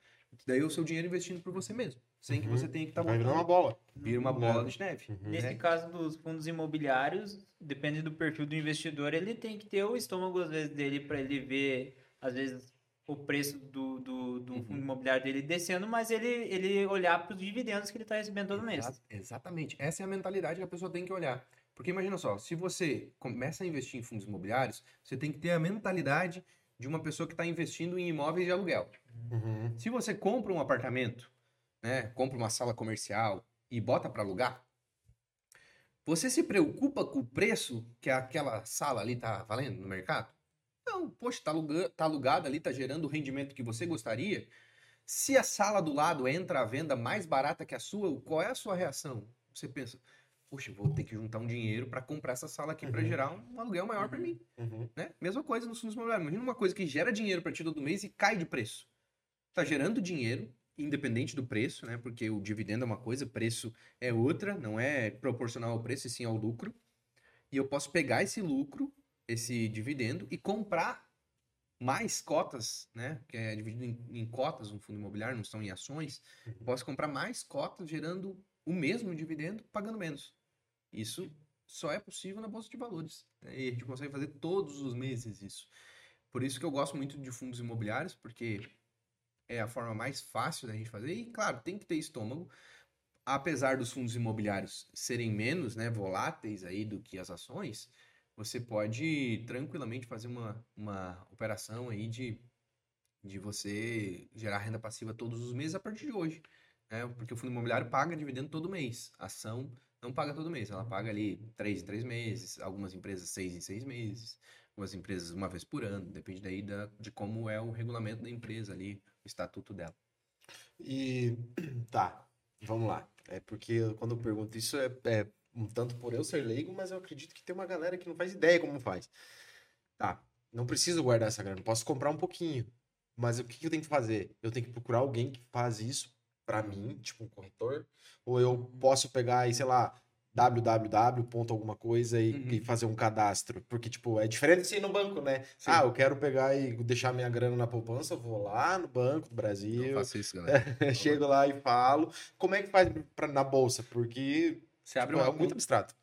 Daí o seu dinheiro investindo por você mesmo, sem que Uhum. você tenha que estar Vai virar uma bola. Vira uma bola de neve. Uhum. Nesse né? caso dos fundos imobiliários, depende do perfil do investidor, ele tem que ter o estômago, às vezes, dele para ele ver, às vezes, o preço do, do, do Uhum. fundo imobiliário dele descendo, mas ele, ele olhar para os dividendos que ele está recebendo todo mês. Exa- Exatamente. Essa é a mentalidade que a pessoa tem que olhar. Porque imagina só, se você começa a investir em fundos imobiliários, você tem que ter a mentalidade de uma pessoa que está investindo em imóveis de aluguel. Uhum. Se você compra um apartamento, né, compra uma sala comercial e bota para alugar, você se preocupa com o preço que aquela sala ali tá valendo no mercado? Não, poxa, tá, aluga, tá alugada ali, tá gerando o rendimento que você gostaria. Se a sala do lado entra à venda mais barata que a sua, qual é a sua reação? Você pensa, poxa, vou ter que juntar um dinheiro para comprar essa sala aqui para Uhum. gerar um aluguel maior para mim Uhum. né? Mesma coisa nos fundos imobiliários. Imagina uma coisa que gera dinheiro para ti todo mês e cai de preço. Tá gerando dinheiro, independente do preço, né? Porque o dividendo é uma coisa, preço é outra, não é proporcional ao preço, e sim ao lucro. E eu posso pegar esse lucro, esse dividendo, e comprar mais cotas, né? Que é dividido em, em cotas, um fundo imobiliário, não são em ações. Uhum. Posso comprar mais cotas, gerando o mesmo dividendo, pagando menos. Isso só é possível na bolsa de valores. né? E a gente consegue fazer todos os meses isso. Por isso que eu gosto muito de fundos imobiliários, porque é a forma mais fácil da gente fazer. E, claro, tem que ter estômago. Apesar dos fundos imobiliários serem menos né, voláteis aí do que as ações, você pode tranquilamente fazer uma, uma operação aí de, de você gerar renda passiva todos os meses a partir de hoje. né? Porque o fundo imobiliário paga dividendo todo mês. A ação não paga todo mês, ela paga ali três em três meses, algumas empresas seis em seis meses, algumas empresas uma vez por ano, depende daí da, de como é o regulamento da empresa ali, o estatuto dela. E <clears throat> tá, vamos lá. É porque quando eu pergunto isso é, é um tanto por eu ser leigo, mas eu acredito que tem uma galera que não faz ideia como faz. Tá, não preciso guardar essa grana, posso comprar um pouquinho. Mas o que eu tenho que fazer? Eu tenho que procurar alguém que faz isso pra mim, tipo um corretor, ou eu posso pegar e, sei lá, www. ponto alguma coisa e, Uhum. e fazer um cadastro. Porque, tipo, é diferente de ir no banco, né? Sim. Ah, eu quero pegar e deixar minha grana na poupança, vou lá no Banco do Brasil, Não faça isso, galera. <laughs> chego lá e falo. Como é que faz pra, na bolsa? Porque Você abre tipo, uma é muito conta, abstrato.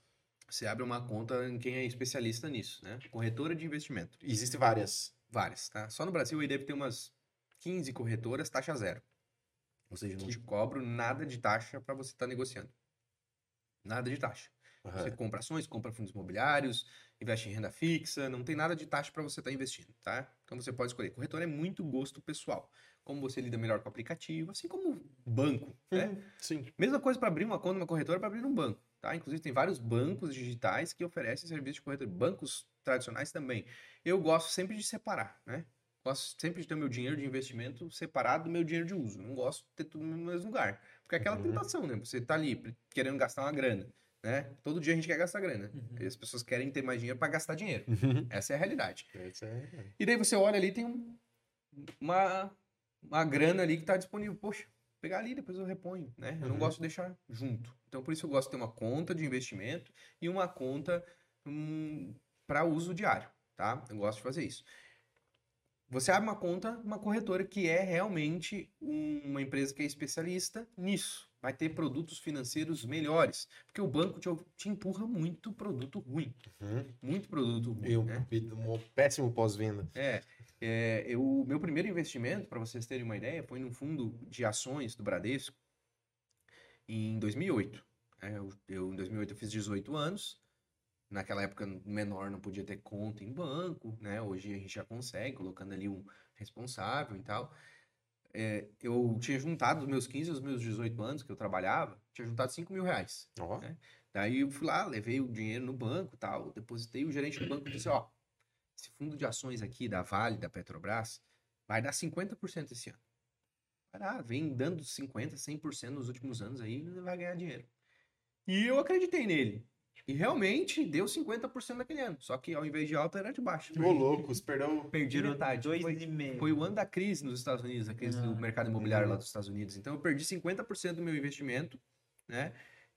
você abre uma conta em quem é especialista nisso, né? Corretora de investimento. Existem várias. Várias, tá? Só no Brasil aí deve ter umas 15 corretoras, taxa zero. Ou seja, não te cobro nada de taxa para você estar negociando. Nada de taxa. Você Aham. compra ações, compra fundos imobiliários, investe em renda fixa, não tem nada de taxa para você estar investindo, tá? Então você pode escolher. Corretora é muito gosto pessoal. Como você lida melhor com o aplicativo, assim como banco, né? Uhum, Sim. Mesma coisa para abrir uma conta numa corretora para abrir um banco, tá? Inclusive tem vários bancos digitais que oferecem serviço de corretora, bancos tradicionais também. Eu gosto sempre de separar, né? Gosto sempre de ter o meu dinheiro de investimento separado do meu dinheiro de uso. Não gosto de ter tudo no mesmo lugar. Porque é aquela Uhum. tentação, né? Você tá ali querendo gastar uma grana, né? Todo dia a gente quer gastar grana. Uhum. E as pessoas querem ter mais dinheiro para gastar dinheiro. Essa é a realidade. É- E daí você olha ali, tem um- uma, uma grana ali que está disponível. Poxa, vou pegar ali, depois eu reponho, né? Eu não Uhum. gosto de deixar junto. Então, por isso eu gosto de ter uma conta de investimento e uma conta para uso diário, tá? Eu gosto de fazer isso. Você abre uma conta, uma corretora que é realmente um- uma empresa que é especialista nisso. Vai ter produtos financeiros melhores. Porque o banco te, te empurra muito produto ruim. Uhum. Muito produto ruim. E um, né? um péssimo pós-venda. É, é, eu, o meu primeiro investimento, para vocês terem uma ideia, foi num fundo de ações do Bradesco em 2008. É, eu, eu, em 2008 eu fiz 18 anos. Naquela época, menor não podia ter conta em banco, né? Hoje a gente já consegue, colocando ali um responsável e tal. É, eu tinha juntado os meus 15 aos meus 18 anos que eu trabalhava, tinha juntado 5 mil reais. Ó. É. Daí eu fui lá, levei o dinheiro no banco tal, depositei, o gerente do banco disse, ó, esse fundo de ações aqui da Vale, da Petrobras, vai dar 50% esse ano. Vai dar, vem dando 50%, 100% nos últimos anos aí, vai ganhar dinheiro. E eu acreditei nele. E realmente deu 50% naquele ano. Só que ao invés de alta, era de baixo. Ô, loucos, perdão. Perdi metade. Dois Foi, e meio. foi o ano da crise nos Estados Unidos, a crise do Ah. mercado imobiliário lá dos Estados Unidos. Então eu perdi 50% do meu investimento, né?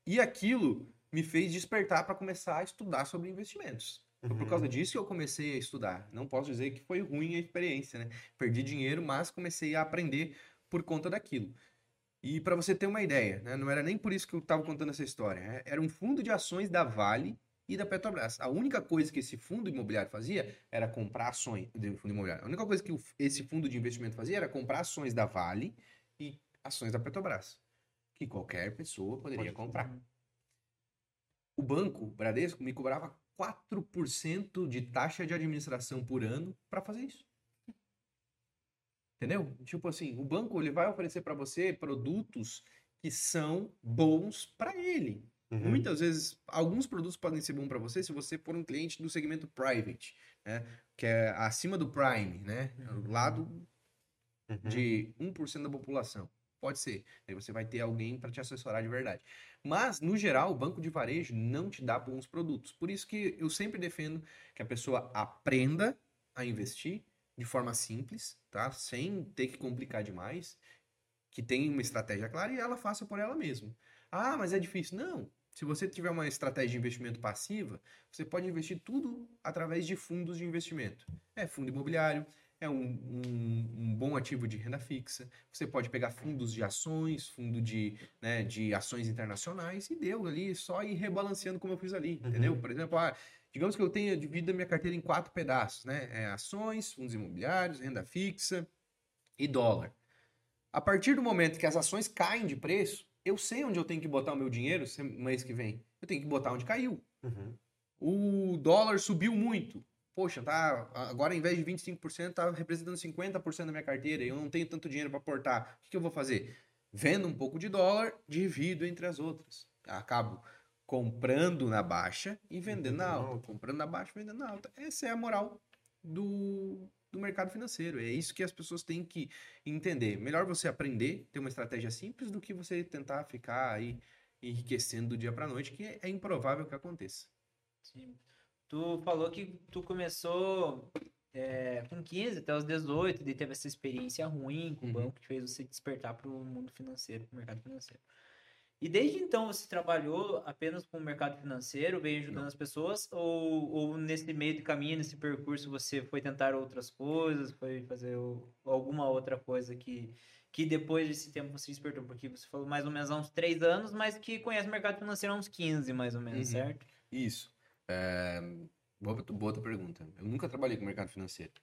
E aquilo me fez despertar para começar a estudar sobre investimentos. Foi por Uhum. causa disso que eu comecei a estudar. Não posso dizer que foi ruim a experiência, né? Perdi dinheiro, mas comecei a aprender por conta daquilo. E para você ter uma ideia, né? não era nem por isso que eu estava contando essa história. é- Era um fundo de ações da Vale e da Petrobras. A única coisa que esse fundo imobiliário fazia era comprar ações do fundo imobiliário. A única coisa que esse fundo de investimento fazia era comprar ações da Vale e ações da Petrobras, que qualquer pessoa poderia Pode comprar. O banco, Bradesco, me cobrava 4% de taxa de administração por ano para fazer isso. Entendeu? Tipo assim, o banco ele vai oferecer para você produtos que são bons para ele. Uhum. Muitas vezes, alguns produtos podem ser bons para você se você for um cliente do segmento private, né? Que é acima do prime, né? O lado Uhum. de 1% da população. Pode ser. Aí você vai ter alguém para te assessorar de verdade. Mas, no geral, o banco de varejo não te dá bons produtos. Por isso que eu sempre defendo que a pessoa aprenda a investir de forma simples, tá? Sem ter que complicar demais, que tenha uma estratégia clara e ela faça por ela mesma. Ah, mas é difícil. Não. Se você tiver uma estratégia de investimento passiva, você pode investir tudo através de fundos de investimento. É fundo imobiliário, é um, um, um bom ativo de renda fixa. Você pode pegar fundos de ações, fundo de, né, de ações internacionais e deu ali, só ir rebalanceando como eu fiz ali, entendeu? Por exemplo, ah, digamos que eu tenha dividido a minha carteira em quatro pedaços, né? É, ações, fundos imobiliários, renda fixa e dólar. A partir do momento que as ações caem de preço, eu sei onde eu tenho que botar o meu dinheiro mês que vem. Eu tenho que botar onde caiu. Uhum. O dólar subiu muito. Poxa, tá. Agora, em vez de 25%, tá representando 50% da minha carteira. e Eu não tenho tanto dinheiro para aportar. O que, que eu vou fazer? Vendo um pouco de dólar, divido entre as outras. Acabo comprando na baixa e vendendo na alta. Comprando na baixa e vendendo na alta. Essa é a moral do, do mercado financeiro. É isso que as pessoas têm que entender. Melhor você aprender, ter uma estratégia simples, do que você tentar ficar aí enriquecendo do dia para noite, que é improvável que aconteça. Sim. Tu falou que tu começou é, com 15 até os 18, e teve essa experiência ruim com o Uhum. banco que fez você despertar para o mundo financeiro, para o mercado financeiro. E desde então você trabalhou apenas com o mercado financeiro, veio ajudando as pessoas, ou, ou nesse meio de caminho, nesse percurso, você foi tentar outras coisas, foi fazer alguma outra coisa que, que depois desse tempo você despertou? Porque você falou mais ou menos há uns 3 anos, mas que conhece o mercado financeiro há uns 15, mais ou menos, Uhum. certo? Isso. É, Boa, boa outra pergunta. Eu nunca trabalhei com mercado financeiro.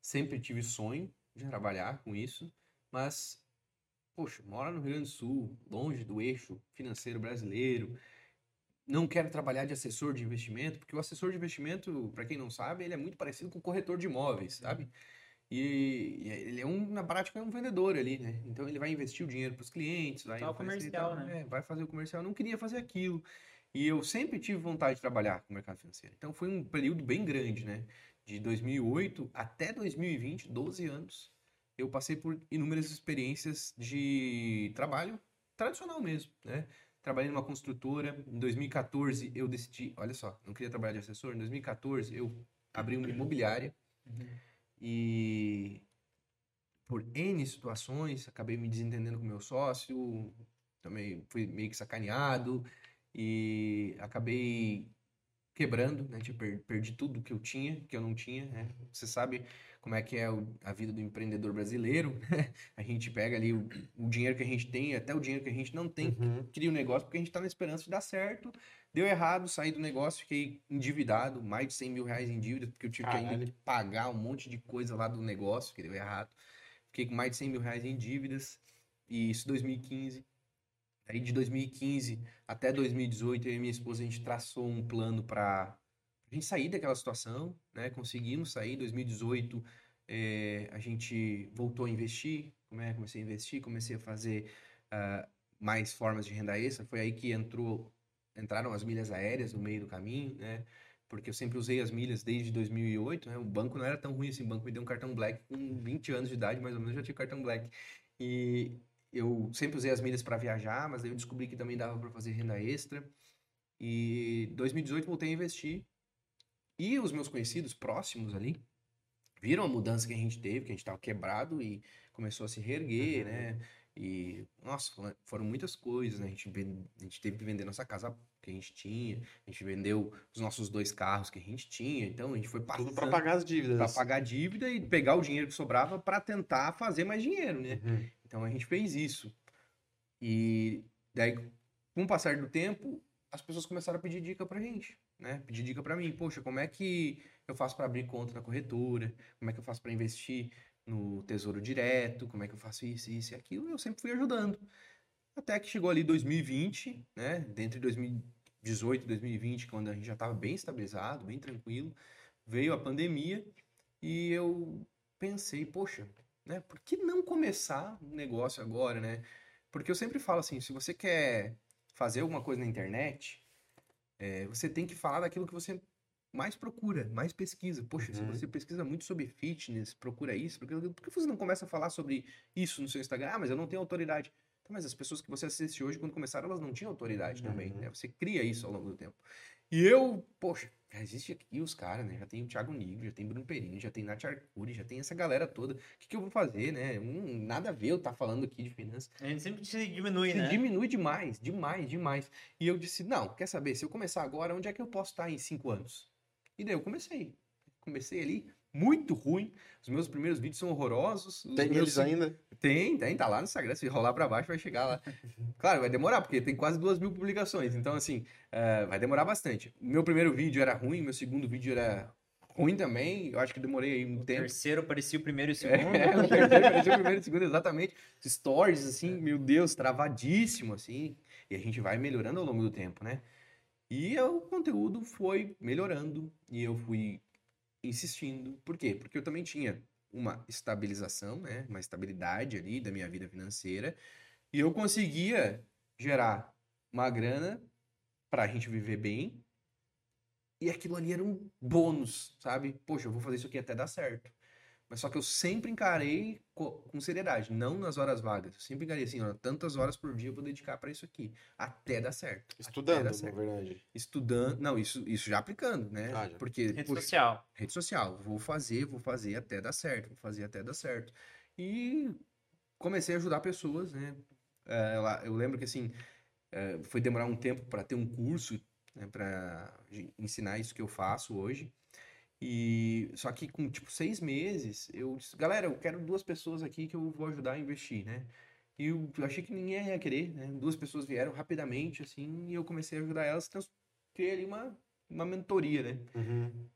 Sempre tive sonho de trabalhar com isso, mas, poxa, mora no Rio Grande do Sul, longe do eixo financeiro brasileiro. Não quero trabalhar de assessor de investimento, porque o assessor de investimento, para quem não sabe, ele é muito parecido com o corretor de imóveis, sabe? E, e ele é um, na prática, é um vendedor ali, né? Então ele vai investir o dinheiro para os clientes, vai o comercial, tal, né? é, vai fazer o comercial. Eu não queria fazer aquilo. E eu sempre tive vontade de trabalhar com o mercado financeiro. Então foi um período bem grande, né? De 2008 até 2020, 12 anos, eu passei por inúmeras experiências de trabalho tradicional mesmo, né? Trabalhei numa construtora. Em 2014 eu decidi, olha só, não queria trabalhar de assessor. Em 2014 eu abri uma imobiliária e por N situações acabei me desentendendo com meu sócio, também fui meio que sacaneado e acabei quebrando, né? Tipo, per- perdi tudo que eu tinha, que eu não tinha, né? Você sabe como é que é o- a vida do empreendedor brasileiro? <laughs> A gente pega ali o, o dinheiro que a gente tem, até o dinheiro que a gente não tem, Uhum. cria um negócio porque a gente tá na esperança de dar certo. Deu errado, saí do negócio, fiquei endividado, mais de 100 mil reais em dívida, porque eu tive que ainda Caralho. pagar um monte de coisa lá do negócio que deu errado. Fiquei com mais de 100 mil reais em dívidas, e isso em 2015. Aí de 2015 até 2018, eu e minha esposa, a gente traçou um plano para a gente sair daquela situação, né? Conseguimos sair. Em 2018, eh, a gente voltou a investir, né? Comecei a investir, comecei a fazer ah, mais formas de renda extra. Foi aí que entrou, entraram as milhas aéreas no meio do caminho, né? Porque eu sempre usei as milhas desde 2008, né? O banco não era tão ruim assim. O banco me deu um cartão Black com 20 anos de idade, mais ou menos, eu já tinha cartão Black. E eu sempre usei as milhas para viajar, mas aí eu descobri que também dava para fazer renda extra. E 2018 voltei a investir. E os meus conhecidos próximos ali viram a mudança que a gente teve, que a gente estava quebrado e começou a se reerguer, Uhum. né? E, nossa, foram- muitas coisas, né? A gente, a gente teve que vender nossa casa que a gente tinha, a gente vendeu os nossos dois carros que a gente tinha, então a gente foi passando Tudo pra pagar as dívidas. para pagar a dívida e pegar o dinheiro que sobrava para tentar fazer mais dinheiro, né? Uhum. Então a gente fez isso. E daí, com o passar do tempo, as pessoas começaram a pedir dica pra gente, né? Pedir dica pra mim. Poxa, como é que eu faço para abrir conta na corretora? Como é que eu faço para investir no Tesouro Direto? Como é que eu faço isso, isso e aquilo? Eu sempre fui ajudando. Até que chegou ali 2020, né? Dentro de 2018 e 2020, quando a gente já estava bem estabilizado, bem tranquilo, veio a pandemia e eu pensei, poxa, né? Por que não começar um negócio agora, né? Porque eu sempre falo assim, se você quer fazer alguma coisa na internet, é, você tem que falar daquilo que você mais procura, mais pesquisa. Poxa, se Uhum. você pesquisa muito sobre fitness, procura isso, procura por que você não começa a falar sobre isso no seu Instagram? Ah, mas eu não tenho autoridade. Tá, mas as pessoas que você assiste hoje, quando começaram, elas não tinham autoridade também, Uhum. né? Você cria isso ao longo do tempo. E eu, poxa, já existe aqui os caras, né? Já tem o Thiago Nigro, já tem Bruno Perini, já tem Nath Arcuri, já tem essa galera toda. O que, que eu vou fazer, né? Hum, nada a ver eu estar falando aqui de finanças. A gente sempre se diminui, Se né? diminui demais, demais, demais. E eu disse, não, quer saber, se eu começar agora, onde é que eu posso estar em cinco anos? E daí eu comecei. comecei ali muito ruim. Os meus primeiros vídeos são horrorosos. Os Tem meus eles ainda? tem, tem, tá lá no Instagram. Se rolar pra baixo, vai chegar lá. <laughs> Claro, vai demorar, porque tem quase duas mil publicações. Então, assim, eh, vai demorar bastante. Meu primeiro vídeo era ruim, meu segundo vídeo era ruim também. Eu acho que demorei aí um O tempo. terceiro parecia o primeiro e o <laughs> segundo. É, o terceiro parecia o primeiro e o segundo, exatamente. Stories, assim, meu Deus, travadíssimo, assim. E a gente vai melhorando ao longo do tempo, né? E o conteúdo foi melhorando e eu fui insistindo. Por quê? Porque eu também tinha uma estabilização, né? Uma estabilidade ali da minha vida financeira. E eu conseguia gerar uma grana pra gente viver bem. E aquilo ali era um bônus, sabe? Poxa, eu vou fazer isso aqui até dar certo. Mas só que eu sempre encarei co- com seriedade, não nas horas vagas. Eu sempre encarei assim, ó, tantas horas por dia eu vou dedicar pra isso aqui, até dar certo. Estudando, dar na certo. verdade. Estudando, não, isso, isso já aplicando, né? Ah, já. Porque, Rede social. rede social, vou fazer, vou fazer até dar certo, vou fazer até dar certo. E comecei a ajudar pessoas, né? É, lá- eu lembro que assim, é, foi demorar um tempo para ter um curso, né, para ensinar isso que eu faço hoje. E só que com tipo seis meses, eu disse, galera, eu quero duas pessoas aqui que eu vou ajudar a investir, né? E eu achei que ninguém ia querer, né? Duas pessoas vieram rapidamente, assim, e eu comecei a ajudar elas, então criei ali uma, uma mentoria, né? Uhum.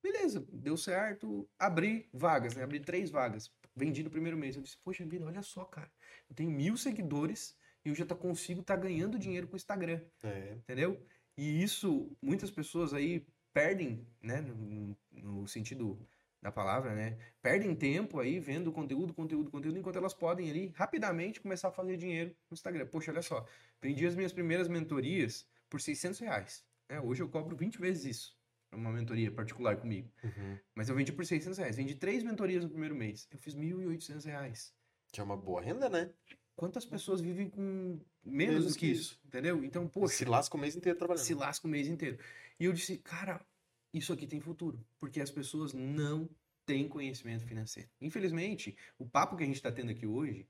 Beleza, deu certo, abri vagas, né? Abri três vagas. Vendi no primeiro mês. Eu disse, poxa vida, olha só, cara. Eu tenho mil seguidores e eu já tá, consigo estar ganhando dinheiro com o Instagram, É. entendeu? E isso, muitas pessoas aí perdem, né? No, no sentido da palavra, né? Perdem tempo aí vendo conteúdo, conteúdo, conteúdo, enquanto elas podem ali rapidamente começar a fazer dinheiro no Instagram. Poxa, olha só. Vendi as minhas primeiras mentorias por 600 reais. Né? Hoje eu cobro 20 vezes isso. Uma mentoria particular comigo. Uhum. Mas eu vendi por 600 reais. Vendi três mentorias no primeiro mês. Eu fiz 1.800 reais. Que é uma boa renda, né? Quantas pessoas vivem com menos, do que isso? Entendeu? Então, poxa, Se lasca o mês inteiro trabalhando. se lasca o mês inteiro. E eu disse, cara, isso aqui tem futuro. Porque as pessoas não têm conhecimento financeiro. Infelizmente, o papo que a gente está tendo aqui hoje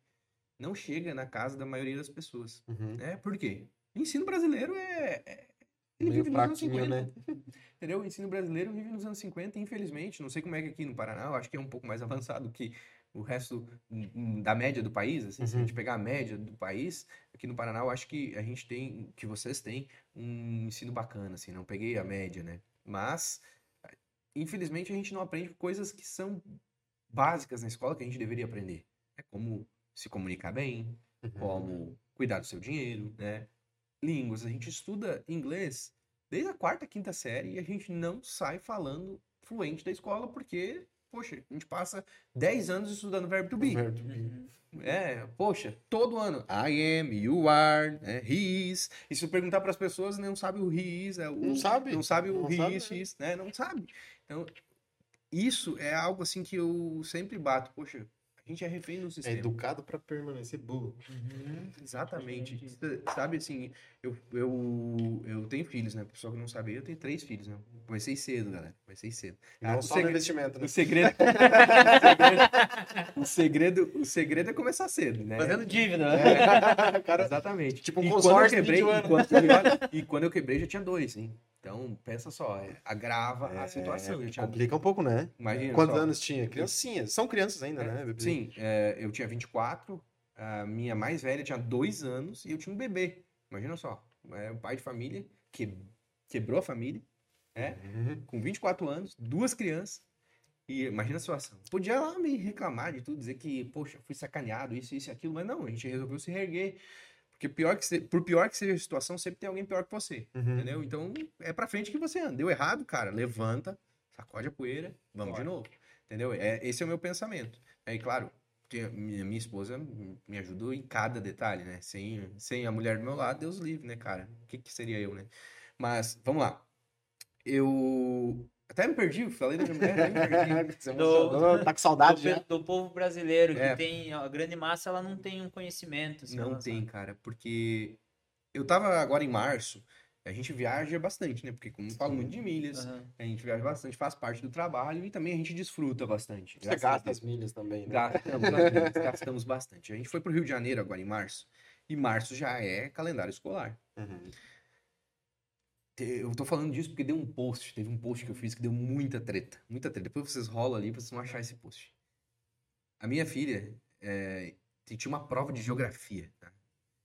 não chega na casa da maioria das pessoas. Uhum. Né? Por quê? O ensino brasileiro é. é- ele Meio vive nos anos fraquinho, 50. né? <laughs> Entendeu? O ensino brasileiro vive nos anos 50, infelizmente. Não sei como é que aqui no Paraná, eu acho que é um pouco mais avançado que o resto da média do país. Assim, Se a Uhum. gente pegar a média do país, aqui no Paraná, eu acho que a gente tem, que vocês têm, um ensino bacana, assim. Não peguei a média, né? Mas, infelizmente, a gente não aprende coisas que são básicas na escola que a gente deveria aprender. É como se comunicar bem, Uhum. como cuidar do seu dinheiro, né? Línguas, a gente estuda inglês desde a quarta, quinta série e a gente não sai falando fluente da escola porque, poxa, a gente passa 10 anos estudando verbo to be. Verbo to be. É, poxa, todo ano. I am, you are, né? he is. E se eu perguntar para as pessoas, não sabe o he is, é o, Não sabe. não sabe o Não he sabe, is, né? is, né? Não sabe. Então, isso é algo assim que eu sempre bato. Poxa, a gente é refém do É sistema. educado pra permanecer burro. Exatamente. Exatamente Sa- Sabe assim, eu, eu, eu tenho filhos, né? Pessoal que não sabe, eu tenho três filhos, né? Comecei cedo, galera. Comecei cedo. Não Ah, o só segre- no investimento, né? <laughs> O segredo, o segredo, o segredo é começar cedo, né? Fazendo dívida, né? É. <laughs> Cara, Exatamente. tipo um e consórcio quando eu quebrei, 20 e anos. quando, e quando eu quebrei já tinha dois, hein? Então, pensa só, é, agrava a situação. Eu tinha, Complica um pouco, né? imagina Quantos só. anos tinha? Criancinhas. São crianças ainda, né? bebê? Sim, é, eu tinha 24, a minha mais velha tinha dois anos e eu tinha um bebê. Imagina só, é um pai de família que quebrou a família, né? Uhum. Com 24 anos, duas crianças. E imagina a situação. Podia lá me reclamar de tudo, dizer que, poxa, fui sacaneado, isso, isso e aquilo, mas não, a gente resolveu se reerguer. Porque pior que se- por pior que seja a situação, sempre tem alguém pior que você. Uhum. Entendeu? Então, é pra frente que você anda. Deu errado, cara, levanta, sacode a poeira, vamos de Bora. novo. Entendeu? É, esse é o meu pensamento. Aí, claro, que a minha, minha esposa me ajudou em cada detalhe, né? Sem, sem a mulher do meu lado, Deus livre, né, cara? O que, que seria eu, né? Mas, vamos lá. Eu até me perdi, falei da minha mulher, até me perdi. <laughs> Do- tá com saudade do, já. do povo brasileiro, que É. tem a grande massa, ela não tem um conhecimento. assim, Não tem, cara, porque eu tava agora em março, a gente viaja bastante, né? Porque como eu falo muito de milhas, Aham. a gente viaja bastante, faz parte do trabalho e também a gente desfruta bastante. Você gasta as milhas também, né? Gastamos, as milhas, gastamos bastante. A gente foi pro Rio de Janeiro agora em março, e março já é calendário escolar. Uhum. Eu tô falando disso porque deu um post, teve um post que eu fiz que deu muita treta, muita treta. Depois vocês rolam ali pra vocês vão achar esse post. A minha filha é, tinha uma prova de geografia, tá?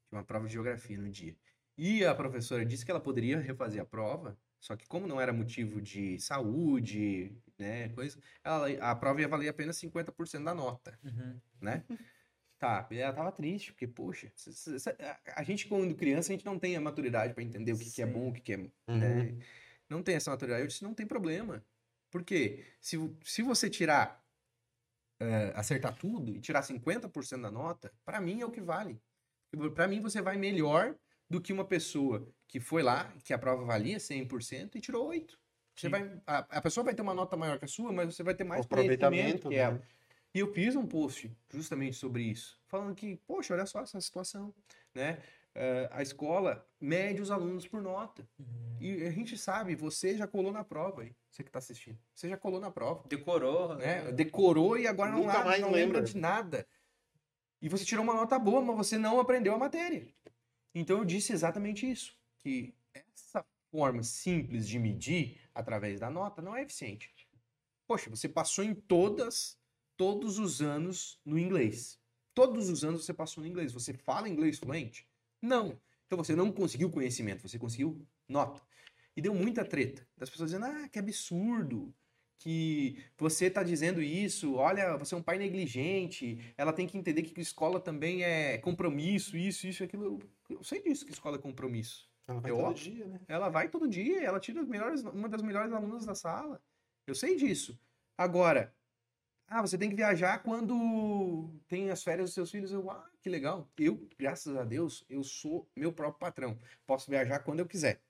Tinha uma prova de geografia no dia. E a professora disse que ela poderia refazer a prova, só que como não era motivo de saúde, né, coisa, ela, a prova ia valer apenas 50% da nota Uhum. né? <laughs> Tá, ela tava triste, porque, poxa, a- gente quando criança, a gente não tem a maturidade pra entender o que, que é bom, o que, que é, Uhum. né? Não tem essa maturidade. Eu disse, não tem problema. Por quê? Se, se você tirar, eh, acertar tudo e tirar 50% da nota, pra mim é o que vale. Pra mim você vai melhor do que uma pessoa que foi lá, que a prova valia 100% e tirou 8. Você Sim. vai, a, a pessoa vai ter uma nota maior que a sua, mas você vai ter mais O aproveitamento, que né? ela. E eu fiz um post justamente sobre isso, falando que, poxa, olha só essa situação, né? Eh, a escola mede os alunos por nota. Uhum. E a gente sabe, você já colou na prova aí, você que tá assistindo. Você já colou na prova, Decorou, né? né? Decorou e agora não, Nunca lá- mais não lembra lembra. de nada. E você tirou uma nota boa, mas você não aprendeu a matéria. Então eu disse exatamente isso, que essa forma simples de medir através da nota não é eficiente. Poxa, você passou em todas, todos os anos no inglês. Todos os anos você passou no inglês. Você fala inglês fluente? Não. Então você não conseguiu conhecimento, você conseguiu nota. E deu muita treta. Das pessoas dizendo, ah, que absurdo. Que você está dizendo isso, olha, você é um pai negligente, ela tem que entender que escola também é compromisso, isso, isso, aquilo. Eu- sei disso que escola é compromisso. Ela vai É todo óbvio. dia, né? Ela vai todo dia, ela tira melhores, uma das melhores alunas da sala. Eu sei disso. Agora, ah, você tem que viajar quando tem as férias dos seus filhos. Eu, ah, que legal. Eu, graças a Deus, eu sou meu próprio patrão. Posso viajar quando eu quiser.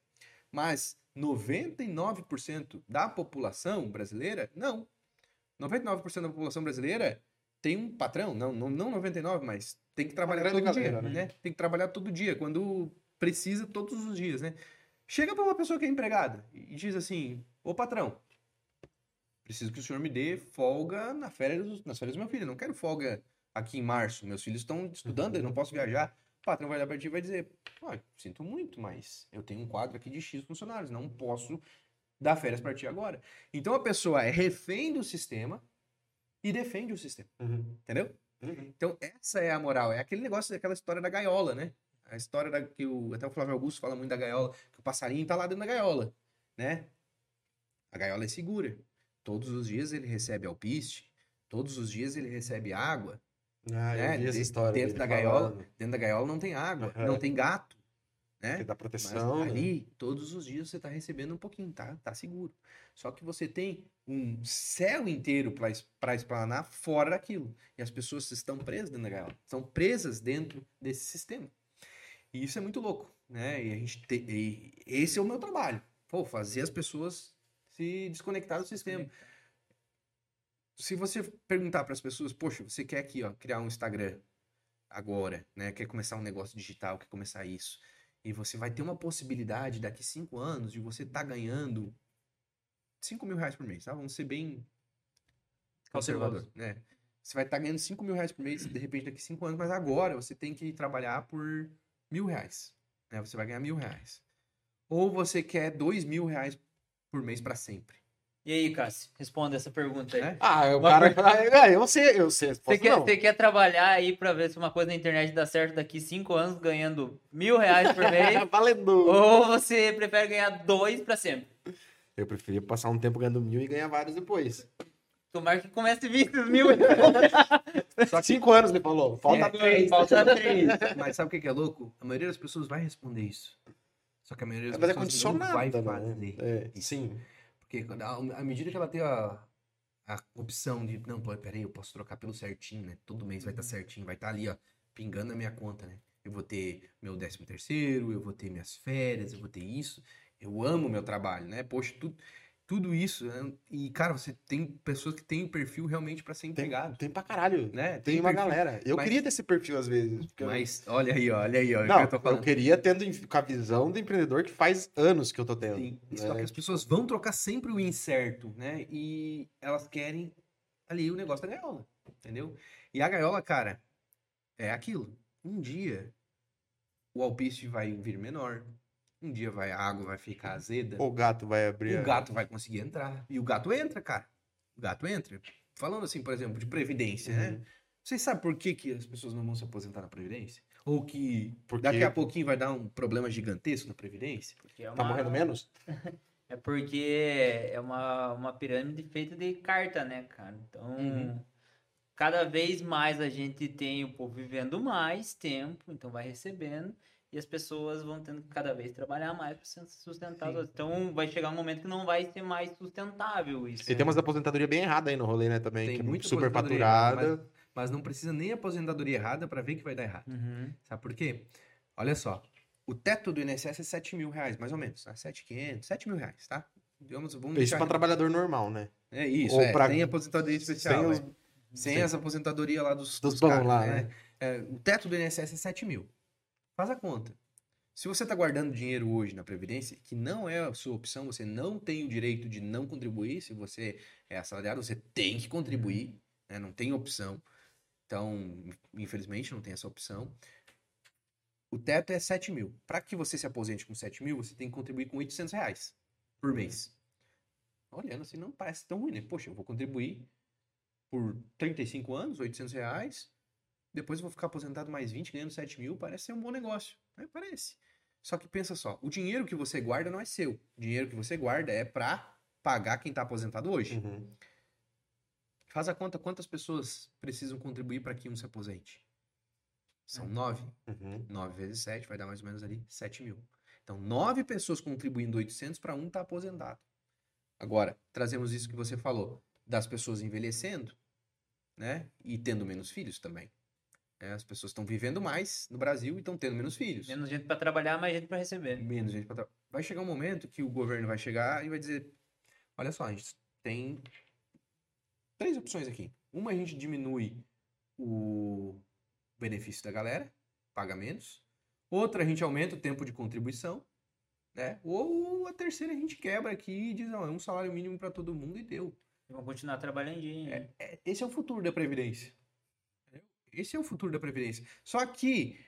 Mas 99% da população brasileira, não. 99% da população brasileira tem um patrão, não, não, não 99, mas tem que trabalhar todo galera, dia, né? né? Tem que trabalhar todo dia, quando precisa todos os dias, né? Chega para uma pessoa que é empregada e diz assim: "Ô patrão, preciso que o senhor me dê folga na férias, dos- nas férias do meu filho. Eu não quero folga aqui em março. Meus filhos estão estudando, eu não posso viajar." O patrão vai olhar para ti e vai dizer: "Ah, sinto muito, mas eu tenho um quadro aqui de X funcionários, não posso dar férias para ti agora." Então a pessoa é refém do sistema e defende o sistema, Uhum. entendeu? Uhum. Então, essa é a moral. É aquele negócio, daquela história da gaiola, né? A história da, que o, até o Flávio Augusto fala muito da gaiola, que o passarinho tá lá dentro da gaiola, né? A gaiola é segura. Todos os dias ele recebe alpiste, todos os dias ele recebe água. Ah, né? essa história. dentro da gaiola, dentro da gaiola não tem água, Aham. não tem gato, né? dá Mas proteção. né? ali, todos os dias você tá recebendo um pouquinho, tá? Tá seguro. Só que você tem um céu inteiro para explanar fora daquilo. E as pessoas estão presas dentro da gaiola. Estão presas dentro desse sistema. E isso é muito louco, né? E a gente te... e esse é o meu trabalho. Pô, fazer as pessoas se desconectar do sistema. Se você perguntar para as pessoas, poxa, você quer aqui, ó, criar um Instagram agora, né? Quer começar um negócio digital, quer começar isso. E você vai ter uma possibilidade daqui cinco anos de você estar ganhando 5 mil reais por mês, tá? Vamos ser bem conservador, né? Você vai estar ganhando 5 mil reais por mês, de repente, daqui cinco anos, mas agora você tem que trabalhar por mil reais. Né? Você vai ganhar mil reais. Ou você quer dois mil reais por mês para sempre. E aí, Cássio, responda essa pergunta aí. É? Ah, o Uma cara. Ah, eu sei, eu sei. Você quer, você quer trabalhar aí pra ver se uma coisa na internet dá certo daqui cinco anos ganhando mil reais por <laughs> mês? Valendo! ou você prefere ganhar dois pra sempre? Eu preferia passar um tempo ganhando mil e ganhar vários depois. Tomara que comece a vir esses mil. <laughs> Só cinco anos, ele falou. Falta É, três. Falta três. Mas sabe o que é louco? A maioria das pessoas vai responder isso. Só que a maioria das Mas é não vai condicionada, fazer. né? É, sim. Porque à medida que ela tem a, a opção de, não, peraí, eu posso trocar pelo certinho, né? Todo mês vai estar certinho, vai estar ali, ó, pingando na minha conta, né? Eu vou ter meu décimo terceiro, eu vou ter minhas férias, eu vou ter isso. Eu amo meu trabalho, né? Poxa, tudo, tudo isso. né? E, cara, você tem pessoas que têm perfil realmente para ser Tem, empregado, tem pra caralho. né? Tem uma perfil- galera. Eu mas- queria ter esse perfil às vezes. porque eu- Mas, olha aí, olha aí, ó, o Não, que eu eu, queria tendo com a visão do empreendedor que faz anos que eu tô tendo. Sim, né? só que as pessoas vão trocar sempre o incerto, né? E elas querem ali o negócio da gaiola, entendeu? E a gaiola, cara, é aquilo. Um dia o alpiste vai vir menor, Um dia vai, a água vai ficar azeda. O gato vai abrir. O a- gato vai conseguir entrar. E o gato entra, cara. O gato entra. Falando assim, por exemplo, de previdência, né? Uhum. Vocês sabem por que, que as pessoas não vão se aposentar na previdência? Ou que Porque daqui a pouquinho vai dar um problema gigantesco na previdência? Porque é tá uma- morrendo menos? <laughs> É porque é uma, uma pirâmide feita de carta, né, cara? Então, Uhum. cada vez mais a gente tem o povo vivendo mais tempo, então vai recebendo, e as pessoas vão tendo que cada vez trabalhar mais para sustentar Sim. outros. Então, vai chegar um momento que não vai ser mais sustentável isso. E tem umas aposentadoria bem errada aí no rolê, né, também. Tem que é muita super faturada. Mas não precisa nem aposentadoria errada para ver que vai dar errado. Uhum. Sabe por quê? Olha só. O teto do INSS é 7 mil reais, mais ou menos. Tá? 7,500, 7 mil reais, tá? Digamos, vamos Isso pra trabalhador normal, né? É isso, Ou é, pra- tem aposentadoria especial. Sem é. os- Sem Sim. as aposentadorias lá dos, Dos dos bons caras, lá, né? né? É, o teto do INSS é 7 mil. Faz a conta. Se você está guardando dinheiro hoje na Previdência, que não é a sua opção, você não tem o direito de não contribuir. Se você é assalariado, você tem que contribuir, né? não tem opção. Então, infelizmente, não tem essa opção. O teto é 7 mil. Para que você se aposente com 7 mil, você tem que contribuir com 800 reais por mês. Olhando assim, não parece tão ruim, né? Poxa, eu vou contribuir por 35 anos, 800 reais. Depois eu vou ficar aposentado mais 20, ganhando 7 mil. Parece ser um bom negócio. né? Parece. Só que pensa só, o dinheiro que você guarda não é seu. O dinheiro que você guarda é para pagar quem tá aposentado hoje. Uhum. Faz a conta quantas pessoas precisam contribuir para que um se aposente. São nove. Uhum. 9 vezes 7 vai dar mais ou menos ali 7 mil. Então, nove pessoas contribuindo 800 para um estar aposentado. Agora, trazemos isso que você falou, das pessoas envelhecendo, né? E tendo menos filhos também. É, as pessoas estão vivendo mais no Brasil e estão tendo menos filhos. Menos gente para trabalhar, mais gente para receber. Menos gente pra tra- Vai chegar um momento que o governo vai chegar e vai dizer: olha só, a gente tem três opções aqui. Uma, a gente diminui o benefício da galera, paga menos. Outra, a gente aumenta o tempo de contribuição. Né? Ou a terceira, a gente quebra aqui e diz: não, é um salário mínimo para todo mundo e deu. Vão continuar trabalhando. É, é- esse é o futuro da Previdência. Esse é o futuro da Previdência. Só que,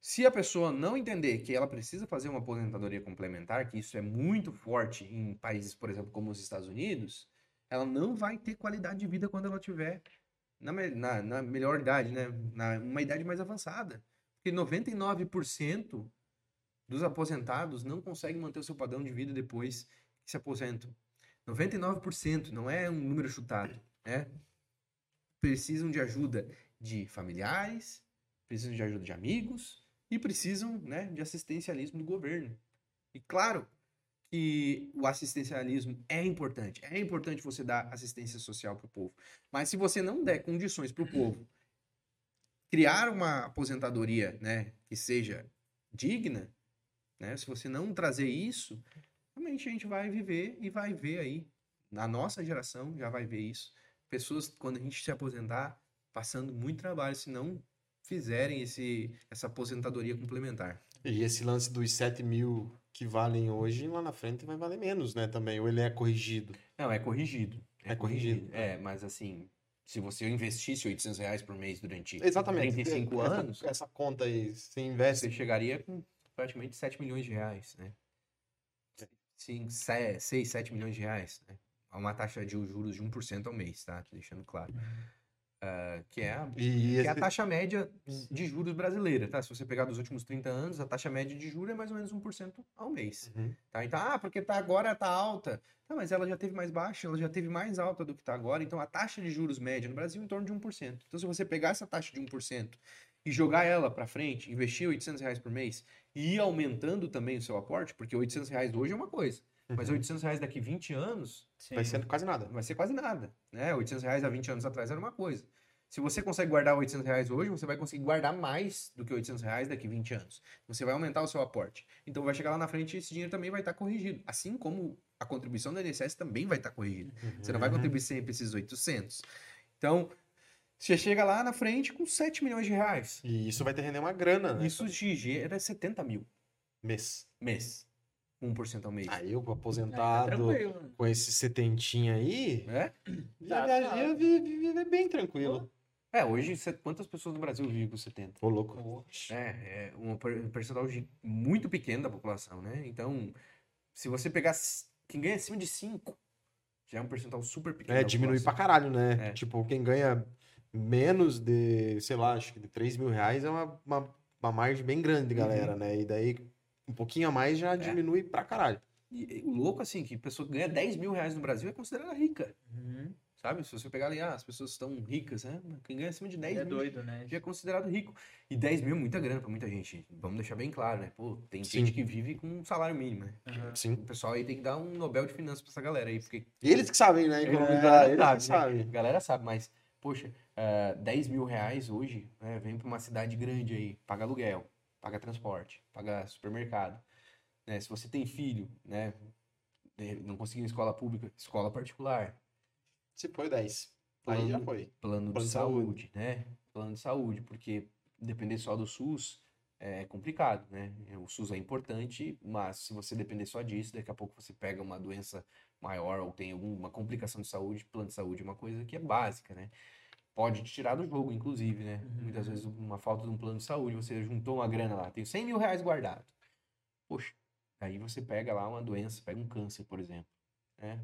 se a pessoa não entender que ela precisa fazer uma aposentadoria complementar, que isso é muito forte em países, por exemplo, como os Estados Unidos, ela não vai ter qualidade de vida quando ela tiver na, na- na melhor idade, né? Na uma idade mais avançada. Porque 99% dos aposentados não conseguem manter o seu padrão de vida depois que se aposentam. 99%, não é um número chutado, né? Precisam de ajuda de familiares, precisam de ajuda de amigos e precisam, né, de assistencialismo do governo. E claro que o assistencialismo é importante, é importante você dar assistência social para o povo. Mas se você não der condições para o povo criar uma aposentadoria, né, que seja digna, né, se você não trazer isso, realmente a gente vai viver e vai ver aí, na nossa geração já vai ver isso, pessoas quando a gente se aposentar passando muito trabalho se não fizerem esse, essa aposentadoria complementar. E esse lance dos 7 mil que valem hoje, lá na frente vai valer menos, né, também. Ou ele é corrigido. Não, é corrigido. É corrigido. É, mas assim, se você investisse 800 reais por mês durante Exatamente. 35 essa, anos, Essa conta aí, você investe. você chegaria com praticamente 7 milhões de reais, né? Sim, 6, 7 milhões de reais, né? A uma taxa de juros de 1% ao mês, tá? Tô deixando claro. Ah, que é a E que é a taxa média de juros brasileira, tá? Se você pegar dos últimos 30 anos, a taxa média de juros é mais ou menos 1% ao mês, Uhum. tá? Então, ah, porque tá agora tá alta. Tá, mas ela já teve mais baixa, ela já teve mais alta do que tá agora, então a taxa de juros média no Brasil é em torno de 1%. Então, se você pegar essa taxa de 1% e jogar ela para frente, investir 800 reais por mês e ir aumentando também o seu aporte, porque 800 reais hoje é uma coisa, mas Uhum. 800 reais daqui 20 anos Sim. Vai sendo quase nada. não vai ser quase nada, né? 800 reais há 20 anos atrás era uma coisa. Se você consegue guardar 800 reais hoje, você vai conseguir guardar mais do que 800 reais daqui 20 anos. Você vai aumentar o seu aporte. Então vai chegar lá na frente e esse dinheiro também vai estar corrigido. Assim como a contribuição do INSS também vai estar corrigida. Você não vai Uhum. contribuir sempre esses 800. Então, você chega lá na frente com 7 milhões de reais. E isso vai ter render uma grana, né? Isso te gera 70 mil Mês. mês. 1% ao mês. Aí eu, tá aposentado, tranquilo. com esse setentinha aí, É? já Tá, tá. viver bem tranquilo. É, hoje, quantas pessoas no Brasil vivem com 70? Ô, louco. É, é um per- percentual muito pequeno da população, né? Então, se você pegar quem ganha acima de 5, já é um percentual super pequeno. É, diminui pra caralho, né? É. Tipo, quem ganha menos de, sei lá, acho que de 3 mil reais é uma, uma, uma margem bem grande de galera, né? E daí, um pouquinho a mais já diminui pra caralho. E, e o louco, assim, que pessoa que ganha 10 mil reais no Brasil é considerada rica, Uhum. sabe? Se você pegar ali, ah, as pessoas estão ricas, né? Quem ganha acima de 10 É mil doido, né? já é considerado rico. E 10 mil é muita grana pra muita gente. Vamos deixar bem claro, né? Pô, tem Sim. gente que vive com um salário mínimo, né? Uhum. Sim. O pessoal aí tem que dar um Nobel de Finanças pra essa galera aí, porque Eles que sabem, né? É, Economizar, eles sabe, que né? sabem. A galera sabe, mas, poxa, ah, 10 mil reais hoje, né, vem pra uma cidade grande aí, paga aluguel, paga transporte, paga supermercado. né? Se você tem filho, né, não conseguiu escola pública, escola particular, Se foi 10. Aí Plano- já foi. plano de Plano de saúde, né? Plano de saúde, porque depender só do SUS é complicado, né? O SUS é importante, mas se você depender só disso, daqui a pouco você pega uma doença maior ou tem alguma complicação de saúde, plano de saúde é uma coisa que é básica, né? Pode te tirar do jogo, inclusive, né? Uhum. Muitas vezes uma falta de um plano de saúde, você juntou uma grana lá, tem 100 mil reais guardado. Poxa, aí você pega lá uma doença, pega um câncer, por exemplo, né?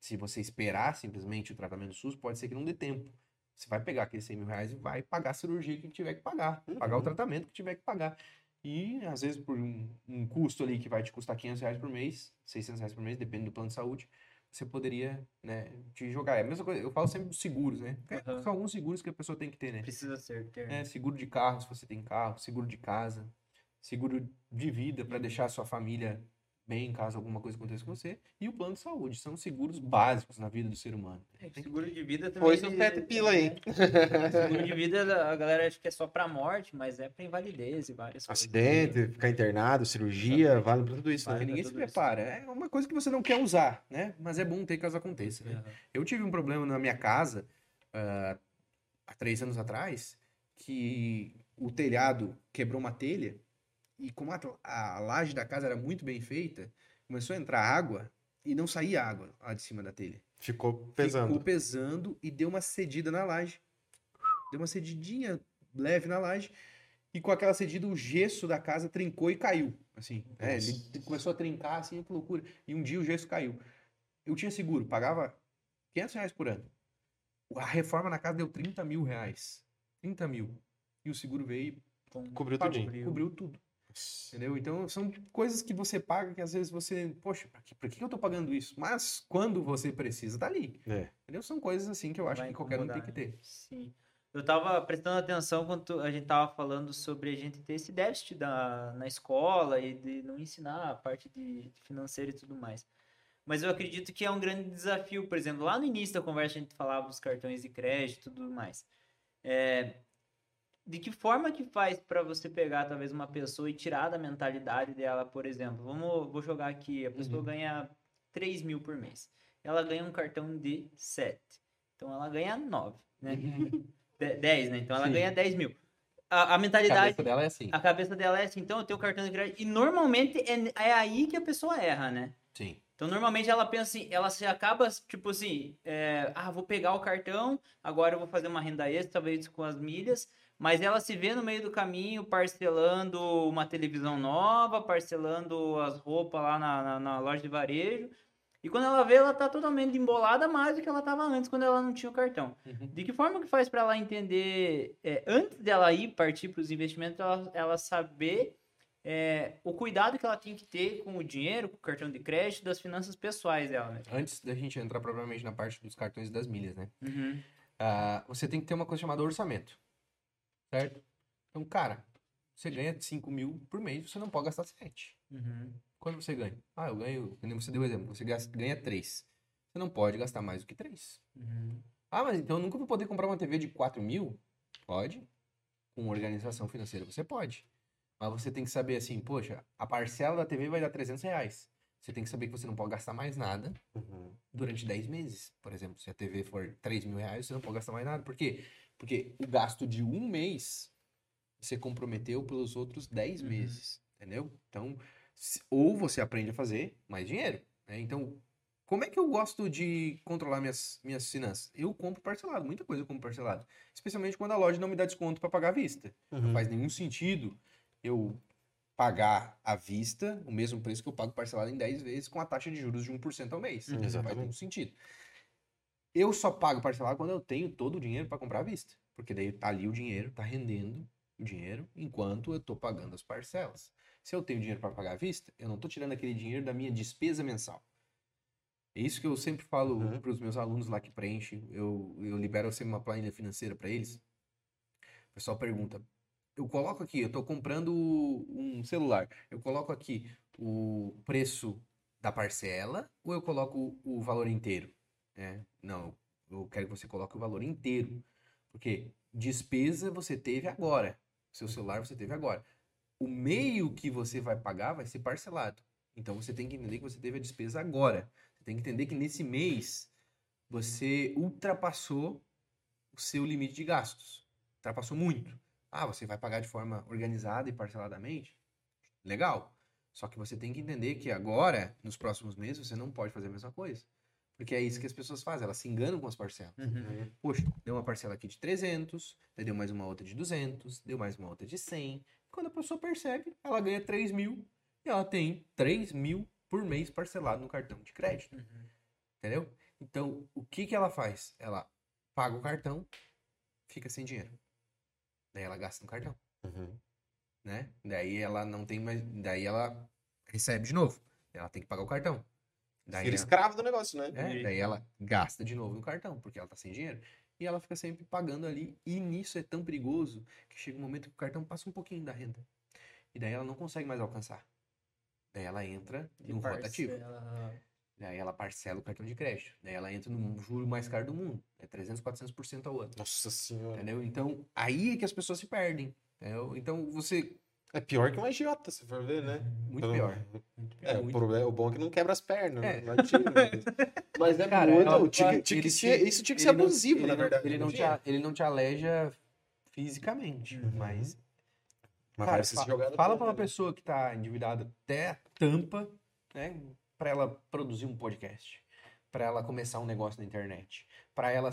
Se você esperar simplesmente o tratamento do SUS, pode ser que não dê tempo. Você vai pegar aqueles 100 mil reais e vai pagar a cirurgia que tiver que pagar, pagar o Uhum. tratamento que tiver que pagar. E, às vezes, por um, um custo ali que vai te custar 500 reais por mês, 600 reais por mês, depende do plano de saúde, você poderia, né, te jogar. É a mesma coisa, eu falo sempre dos seguros, né? Aham. São alguns seguros que a pessoa tem que ter, né? Precisa ser ter. É, seguro de carro, se você tem carro, seguro de casa, seguro de vida para deixar a sua família bem caso alguma coisa aconteça com você, e o plano de saúde. São seguros básicos na vida do ser humano. É, Seguro de vida também. Foi seus sete pila aí. <laughs> Seguro de vida, a galera acha que é só pra morte, mas é pra invalidez e várias coisas. Acidente, ficar internado, cirurgia, vale pra tudo isso, Vale. né? Ninguém se tudo isso. prepara. É uma coisa que você não quer usar, né? Mas é bom ter caso aconteça, né? Eu tive um problema na minha casa ah, há três anos atrás, que o telhado quebrou uma telha e como a, a laje da casa era muito bem feita, começou a entrar água e não saía água lá de cima da telha. Ficou pesando. Ficou pesando e deu uma cedida na laje. Deu uma cedidinha leve na laje. E com aquela cedida, o gesso da casa trincou e caiu. Assim, é, ele começou a trincar, assim, que loucura. E um dia o gesso caiu. Eu tinha seguro, pagava 500 reais por ano. A reforma na casa deu 30 mil reais. 30 mil. E o seguro veio e Cobriu cobriu tudo. Entendeu? Então são coisas que você paga que às vezes você, poxa, pra que, pra que eu tô pagando isso? Mas quando você precisa, tá ali. É. Entendeu? São coisas assim que eu acho vai que qualquer um tem que né? ter. Sim. Eu tava prestando atenção quando a gente tava falando sobre a gente ter esse déficit da, na escola e de não ensinar a parte de financeira e tudo mais. Mas eu acredito que é um grande desafio. Por exemplo, lá no início da conversa a gente falava dos cartões de crédito e tudo mais. É, de que forma que faz para você pegar talvez uma pessoa e tirar da mentalidade dela, por exemplo, vamos, vou jogar aqui, a pessoa Uhum. ganha 3 mil por mês. Ela ganha um cartão de 7. Então ela ganha 9, né? <laughs> De- 10, né? Então ela Sim. ganha 10 mil. A, a A mentalidade, cabeça dela é assim. a cabeça dela é assim, então eu tenho cartão de crédito. E normalmente é, é aí que a pessoa erra, né? Sim. Então, normalmente ela pensa assim, ela se acaba, tipo assim, é, ah, vou pegar o cartão, agora eu vou fazer uma renda extra, talvez com as milhas, mas ela se vê no meio do caminho parcelando uma televisão nova, parcelando as roupas lá na, na, na loja de varejo, e quando ela vê, ela tá totalmente embolada mais do que ela tava antes, quando ela não tinha o cartão. Uhum. De que forma que faz para ela entender, é, antes dela ir partir para os investimentos, ela, ela saber é, o cuidado que ela tem que ter com o dinheiro, com o cartão de crédito, das finanças pessoais dela, né? Antes da gente entrar propriamente na parte dos cartões e das milhas, né? Uhum. Ah, você tem que ter uma coisa chamada orçamento. Certo? Então, cara, você ganha 5 mil por mês, você não pode gastar 7. Uhum. Quanto você ganha? Ah, eu ganho. Você deu o exemplo, você ganha 3. Você não pode gastar mais do que 3. Uhum. Ah, mas então eu nunca vou poder comprar uma TV de 4 mil? Pode. Com organização financeira você pode. Mas você tem que saber assim, poxa, a parcela da TV vai dar 300 reais. Você tem que saber que você não pode gastar mais nada Uhum. durante 10 meses. Por exemplo, se a TV for 3 mil reais, você não pode gastar mais nada. Por quê? Porque o gasto de um mês você comprometeu pelos outros 10 Uhum. meses. Entendeu? Então, ou você aprende a fazer mais dinheiro. né? Então, como é que eu gosto de controlar minhas, minhas finanças? Eu compro parcelado, muita coisa eu compro parcelado. Especialmente quando a loja não me dá desconto para pagar à vista. Não Uhum. faz nenhum sentido eu pagar à vista o mesmo preço que eu pago parcelado em 10 vezes com a taxa de juros de 1% ao mês. Uhum. Não faz nenhum sentido. Eu só pago parcelado quando eu tenho todo o dinheiro para comprar à vista. Porque daí tá ali o dinheiro, tá rendendo o dinheiro enquanto eu tô pagando as parcelas. Se eu tenho dinheiro para pagar à vista, eu não tô tirando aquele dinheiro da minha despesa mensal. É isso que eu sempre falo Uhum. para os meus alunos lá que preenchem. Eu, eu libero sempre uma planilha financeira para eles. O pessoal pergunta: eu coloco aqui, eu estou comprando um celular, eu coloco aqui o preço da parcela ou eu coloco o valor inteiro? É, não, eu quero que você coloque o valor inteiro. Porque despesa você teve agora. Seu celular você teve agora. O meio que você vai pagar vai ser parcelado. Então você tem que entender que você teve a despesa agora. Você tem que entender que nesse mês você ultrapassou o seu limite de gastos. Ultrapassou muito. Ah, você vai pagar de forma organizada e parceladamente? Legal. Só que você tem que entender que agora, nos próximos meses, você não pode fazer a mesma coisa. Porque é isso que as pessoas fazem, elas se enganam com as parcelas. Uhum. Poxa, deu uma parcela aqui de 300, daí deu mais uma outra de 200, deu mais uma outra de 100. Quando a pessoa percebe, ela ganha 3 mil e ela tem 3 mil por mês parcelado no cartão de crédito. Uhum. Entendeu? Então, o que que ela faz? Ela paga o cartão, fica sem dinheiro. Daí ela gasta no cartão, Uhum. né? Daí ela não tem mais. Daí ela recebe de novo. Ela tem que pagar o cartão. Daí Vira ela- escravo do negócio, né? é, daí ela gasta de novo no cartão, porque ela tá sem dinheiro. E ela fica sempre pagando ali. E nisso é tão perigoso que chega um momento que o cartão passa um pouquinho da renda. E daí ela não consegue mais alcançar. Daí ela entra no rotativo. Parcela. Daí ela parcela o cartão de crédito. Daí ela entra no juro mais caro do mundo. É 300, 400% ao ano. Nossa senhora. Entendeu? Então, aí é que as pessoas se perdem. entendeu? Então, você... É pior que um agiota, se for ver, né? Muito Então, pior. Muito É, pior. o, problema, o bom é que não quebra as pernas, É. né? Não atira, mas... <laughs> mas é Cara, muito. ela- tinha, tinha ser, isso tinha que ser não- abusivo, na não- verdade. Ele não, te, ele não te aleja fisicamente, Uhum. mas Mas Cara, fa- fala pra uma né? pessoa que tá endividada até a tampa, né? Pra ela produzir um podcast, pra ela começar um negócio na internet, pra ela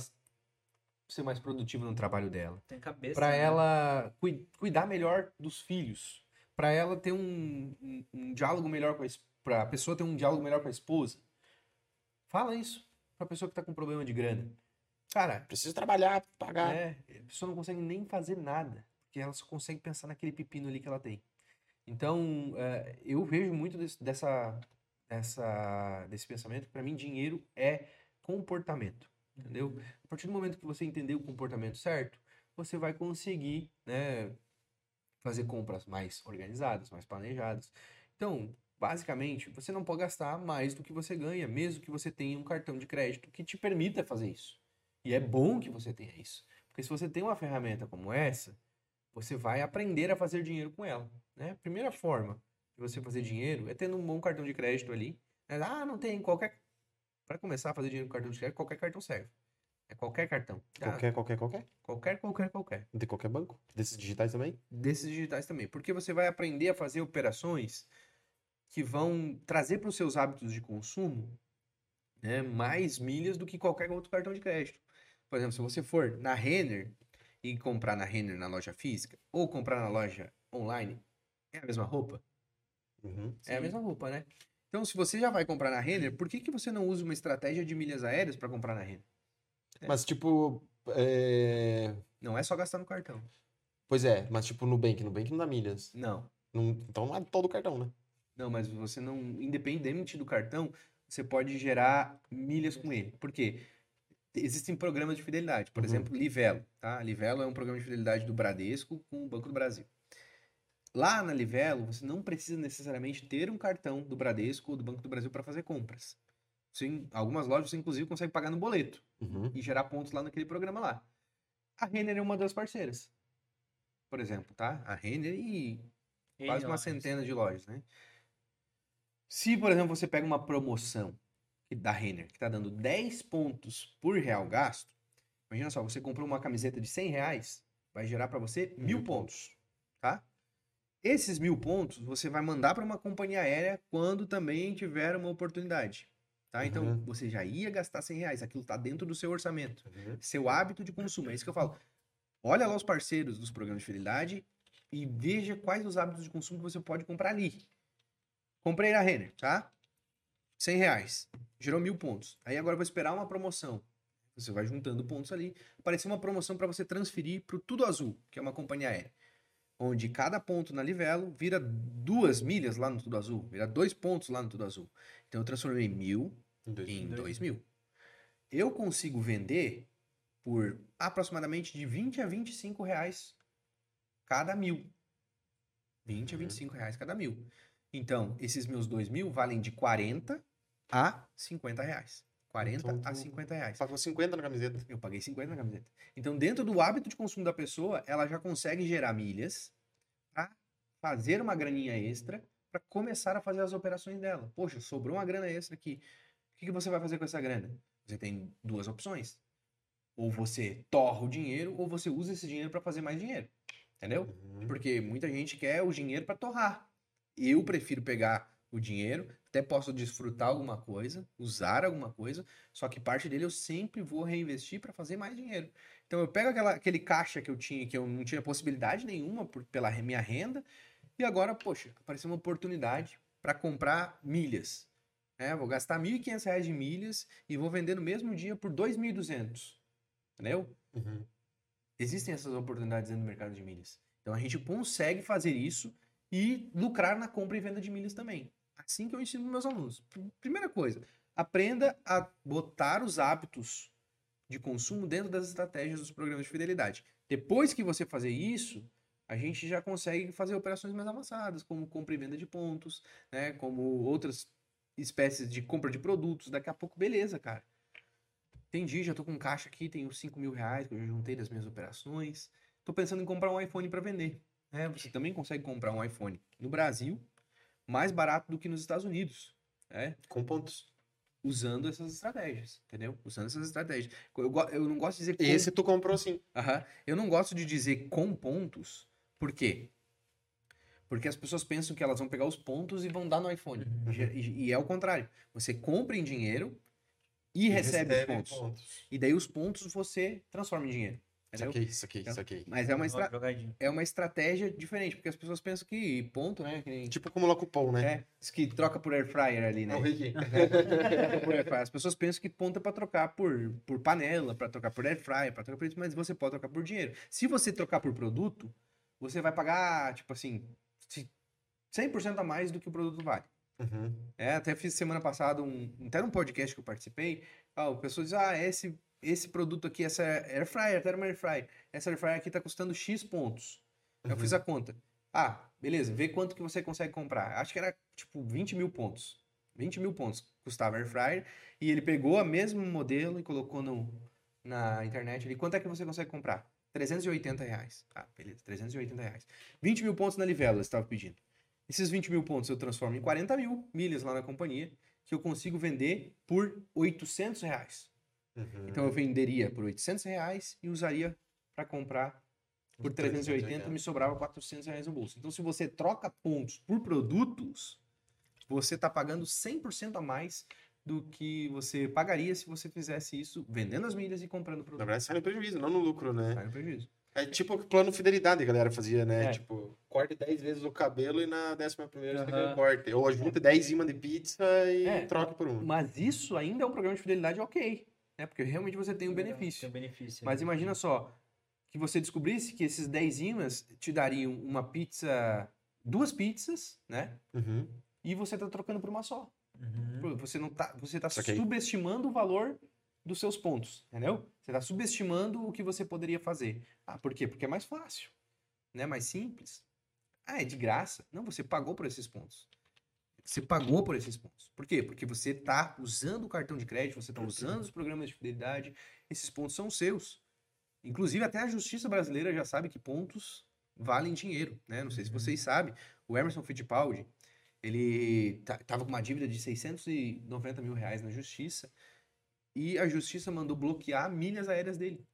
ser mais produtiva no trabalho dela, Tem cabeça. pra né? ela cui- cuidar melhor dos filhos, pra ela ter um, um- um diálogo melhor com a es- pra pessoa ter um diálogo melhor com a esposa. Fala isso pra pessoa que tá com problema de grana. Cara, Precisa trabalhar, pagar. é, a pessoa não consegue nem fazer nada, porque ela só consegue pensar naquele pepino ali que ela tem. Então, é, eu vejo muito desse, dessa, dessa, desse pensamento que, para mim, dinheiro é comportamento, entendeu? A partir do momento que você entender o comportamento certo, você vai conseguir, né, fazer compras mais organizadas, mais planejadas. Então, basicamente, você não pode gastar mais do que você ganha, mesmo que você tenha um cartão de crédito que te permita fazer isso. E é bom que você tenha isso. Porque se você tem uma ferramenta como essa, você vai aprender a fazer dinheiro com ela. Né? Primeira forma de você fazer dinheiro é tendo um bom cartão de crédito ali. né? Ah, não tem qualquer. Para começar a fazer dinheiro com cartão de crédito, qualquer cartão serve. É qualquer cartão. tá? Qualquer, qualquer, qualquer. Qualquer, qualquer, qualquer. De qualquer banco. Desses digitais também. Desses digitais também. Porque você vai aprender a fazer operações que vão trazer para os seus hábitos de consumo né, mais milhas do que qualquer outro cartão de crédito. Por exemplo, se você for na Renner e comprar na Renner na loja física ou comprar na loja online, é a mesma roupa? Uhum. É a mesma roupa, né? Então, se você já vai comprar na Renner, por que, que você não usa uma estratégia de milhas aéreas para comprar na Renner? É. Mas, tipo. é, Não é só gastar no cartão. Pois é, mas tipo Nubank. Nubank não dá milhas. Não. Não- Então não é todo o cartão, né? Não, mas você não, independente do cartão, você pode gerar milhas com ele. Por quê? Existem programas de fidelidade. Por Uhum. exemplo, Livelo, tá? Livelo é um programa de fidelidade do Bradesco com o Banco do Brasil. Lá na Livelo, você não precisa necessariamente ter um cartão do Bradesco ou do Banco do Brasil para fazer compras. Sim, algumas lojas você inclusive consegue pagar no boleto Uhum. e gerar pontos lá naquele programa lá. A Renner é uma das parceiras. Por exemplo, tá? A Renner e quase uma centena de lojas, né? Se, por exemplo, você pega uma promoção da Renner, que está dando 10 pontos por real gasto, imagina só, você comprou uma camiseta de 100 reais, vai gerar para você mil Mil pontos, tá? Esses mil pontos você vai mandar para uma companhia aérea quando também tiver uma oportunidade. Tá? Então, Uhum. você já ia gastar 100 reais. Aquilo tá dentro do seu orçamento. Uhum. Seu hábito de consumo. É isso que eu falo. Olha lá os parceiros dos programas de fidelidade e veja quais os hábitos de consumo que você pode comprar ali. Comprei na Renner, tá? 100 reais. Gerou mil pontos. Aí agora eu vou esperar uma promoção. Você vai juntando pontos ali. Apareceu uma promoção para você transferir para o Tudo Azul, que é uma companhia aérea. Onde cada ponto na Livelo vira duas milhas lá no Tudo Azul. Vira dois pontos lá no Tudo Azul. Então eu transformei mil em Dois 2 mil. Eu consigo vender por aproximadamente de 20 a 25 reais cada mil. 20 a Uhum. 25 reais cada mil. Então, esses meus 2 mil valem de 40 a 50 reais. 40 Então, a tu- 50 reais. Pagou 50 na camiseta. Eu paguei 50 na camiseta. Então, dentro do hábito de consumo da pessoa, ela já consegue gerar milhas para fazer uma graninha extra para começar a fazer as operações dela. Poxa, sobrou uma grana extra aqui. O que, que você vai fazer com essa grana? Você tem duas opções. Ou você torra o dinheiro, ou você usa esse dinheiro para fazer mais dinheiro. Entendeu? Uhum. Porque muita gente quer o dinheiro para torrar. Eu prefiro pegar o dinheiro, até posso desfrutar alguma coisa, usar alguma coisa, só que parte dele eu sempre vou reinvestir para fazer mais dinheiro. Então eu pego aquela, aquele caixa que eu tinha, que eu não tinha possibilidade nenhuma por, pela minha renda, e agora, poxa, apareceu uma oportunidade para comprar milhas. né? vou gastar 1.500 reais de milhas e vou vender no mesmo dia por R$ 2.200. Entendeu? Uhum. Existem essas oportunidades dentro do mercado de milhas. Então a gente consegue fazer isso e lucrar na compra e venda de milhas também. Assim que eu ensino meus alunos. Pr- Primeira coisa, aprenda a botar os hábitos de consumo dentro das estratégias dos programas de fidelidade. Depois que você fazer isso, a gente já consegue fazer operações mais avançadas, como compra e venda de pontos, né, como outras espécies de compra de produtos. Daqui a pouco, beleza, cara. Entendi, já tô com caixa aqui, tenho 5 mil reais que eu já juntei das minhas operações. Tô pensando em comprar um iPhone para vender. É, você também consegue comprar um iPhone no Brasil mais barato do que nos Estados Unidos, né? Com pontos. Usando essas estratégias, entendeu? Usando essas estratégias. Eu, eu não gosto de dizer com- Esse tu comprou sim. Aham. Eu não gosto de dizer com pontos, por quê? Porque as pessoas pensam que elas vão pegar os pontos e vão dar no iPhone. Uhum. E, e é o contrário. Você compra em dinheiro e, recebe, os pontos. E daí os pontos você transforma em dinheiro. Entendeu? Saquei, saquei, Então, saquei. Mas é uma, estra- é uma estratégia diferente, porque as pessoas pensam que ponto, né? Que nem... Tipo acumular cupom, né? É, diz que troca por air fryer ali, né? É <laughs> fryer. As pessoas pensam que ponto é pra trocar por, por panela, pra trocar por air fryer, pra trocar por isso, mas você pode trocar por dinheiro. Se você trocar por produto, você vai pagar, tipo assim, se- 100% a mais do que o produto vale. Uhum. É, até fiz semana passada um, até num podcast que eu participei, ah, o pessoal diz, ah, esse, esse produto aqui, essa air fryer, até uma air fryer, essa air fryer aqui tá custando X pontos. Eu fiz a conta. Ah, beleza, vê quanto que você consegue comprar. Acho que era, tipo, 20 mil pontos. 20 mil pontos custava air fryer, e ele pegou a mesmo modelo e colocou no, na internet ali, quanto é que você consegue comprar? 380 reais. Ah, beleza, 380 reais. 20 mil pontos na Livelo, estava pedindo. Esses 20 mil pontos eu transformo em 40 mil milhas lá na companhia, que eu consigo vender por 800 reais. Uhum. Então eu venderia por 800 reais e usaria para comprar por 380, me sobrava 400 reais no bolso. Então se você troca pontos por produtos, você está pagando 100% a mais do que você pagaria se você fizesse isso vendendo as milhas e comprando Na produto. verdade, sai no prejuízo, não no lucro, né? Sai no prejuízo. É tipo o plano fidelidade que a galera fazia, né? É. Tipo, corte 10 vezes o cabelo e na décima primeira você Aham. ganha corte. Ou junte 10 imãs de pizza e É. troque por um. Mas isso ainda é um programa de fidelidade ok, né? Porque realmente você tem um benefício. Tem um benefício. Mas né? imagina só, que você descobrisse que esses 10 imãs te dariam uma pizza, duas pizzas, né? Uhum. E você tá trocando por uma só. Uhum. Você não tá, você tá Saquei. subestimando o valor dos seus pontos, entendeu? Você tá subestimando o que você poderia fazer. Ah, por quê? Porque é mais fácil, né? Mais simples. Ah, é de graça? Não, você pagou por esses pontos. Você pagou por esses pontos. Por quê? Porque você tá usando o cartão de crédito, você tá usando os programas de fidelidade, esses pontos são seus. Inclusive, até a justiça brasileira já sabe que pontos valem dinheiro, né? Não sei se Uhum. vocês sabem. O Emerson Fittipaldi, ele ta- tava com uma dívida de 690 mil reais na justiça e a justiça mandou bloquear milhas aéreas dele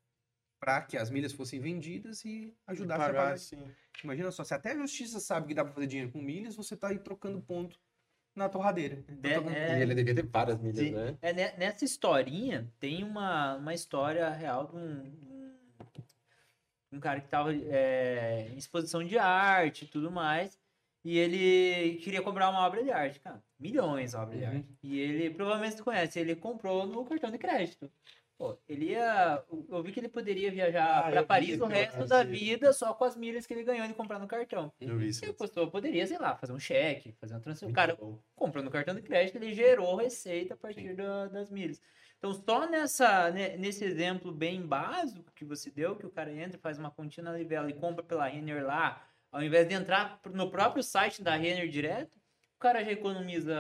para que as milhas fossem vendidas e ajudasse a Pagar, pagar. assim. Imagina só, se até a justiça sabe que dá para fazer dinheiro com milhas, você tá aí trocando ponto na torradeira. De- é, E ele devia ter várias milhas, Sim. né? É, ne- nessa historinha tem uma, uma história real de um, um cara que tava é, em exposição de arte e tudo mais. E ele queria comprar uma obra de arte, cara. Milhões de obras de Uhum. arte. E ele, provavelmente você conhece, ele comprou no cartão de crédito. Pô, ele ia. Eu vi que ele poderia viajar Ah, pra eu Paris o resto da vida só com as milhas que ele ganhou de comprar no cartão. Eu vi isso. E poderia, sei lá, fazer um cheque, fazer uma transferência. O cara bom. comprou no cartão de crédito, ele gerou receita a partir da- das milhas. Então, só nessa, ne- nesse exemplo bem básico que você deu, que o cara entra, faz uma continha na Livelo e compra pela Renner lá, ao invés de entrar no próprio site da Renner direto, o cara já economiza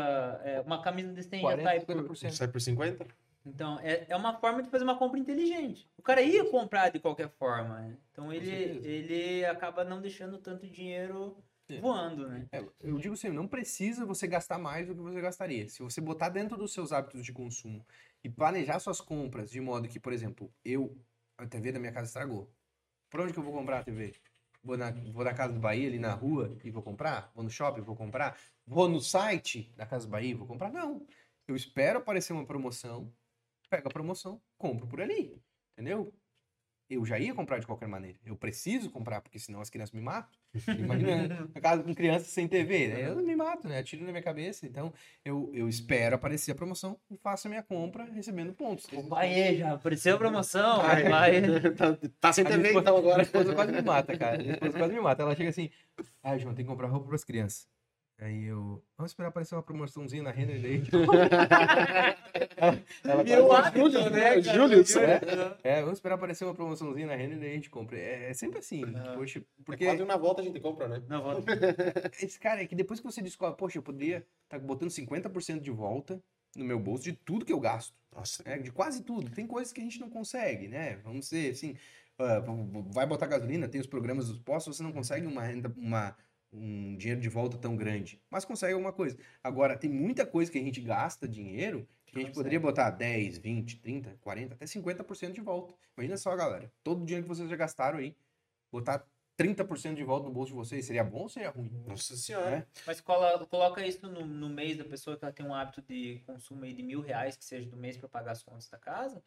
é, uma camisa desse tem já 40, sai por... 50%. Sai por 50? Então, é, é uma forma de fazer uma compra inteligente. O cara ia comprar de qualquer forma, né? Então, ele, ele acaba não deixando tanto dinheiro É. voando, né? É, eu digo assim, não precisa você gastar mais do que você gastaria. Se você botar dentro dos seus hábitos de consumo e planejar suas compras de modo que, por exemplo, eu, a TV da minha casa estragou. Por onde que eu vou comprar a TV? Vou na, vou na Casa do Bahia, ali na rua, e vou comprar? Vou no shopping, vou comprar? Vou no site da Casa do Bahia, e vou comprar? Não. Eu espero aparecer uma promoção, pego a promoção, compro por ali. Entendeu? Eu já ia comprar de qualquer maneira. Eu preciso comprar, porque senão as crianças me matam. Imagina, <laughs> na casa com criança sem TV, né? Eu me mato, né? Atiro na minha cabeça. Então, eu, eu espero aparecer a promoção e faço a minha compra recebendo pontos. Vai, já apareceu a promoção, Vai. vai. <laughs> tá, tá sem A TV esposa- então agora. Minha esposa quase me mata, cara. Minha esposa quase me mata. Ela chega assim, ai, João, tem que comprar roupa pras crianças. Aí eu, vamos esperar aparecer uma promoçãozinha na Renner daí. ela, <laughs> ela Virou hábito, né, cara? Júlio, É, vamos esperar aparecer uma promoçãozinha na Renner daí a gente compra. É, é sempre assim, poxa, porque... Quase na volta a gente compra, né? Não, vou... <laughs> Esse cara é que depois que você descobre, poxa, eu poderia estar botando 50% de volta no meu bolso de tudo que eu gasto. Nossa. né? De quase tudo. Tem coisas que a gente não consegue, né? Vamos ser assim, v- vai botar gasolina, tem os programas dos postos, você não consegue uma renda, uma, um dinheiro de volta tão grande, mas consegue alguma coisa. Agora, tem muita coisa que a gente gasta dinheiro que a gente Consegue. poderia botar 10, 20, 30, 40, até 50% de volta. Imagina só, galera. Todo o dinheiro que vocês já gastaram aí, botar 30% de volta no bolso de vocês, seria bom ou seria ruim? Nossa senhora. Mas cola- coloca isso no, no mês da pessoa que ela tem um hábito de consumo aí de mil reais, que seja do mês para pagar as contas da casa.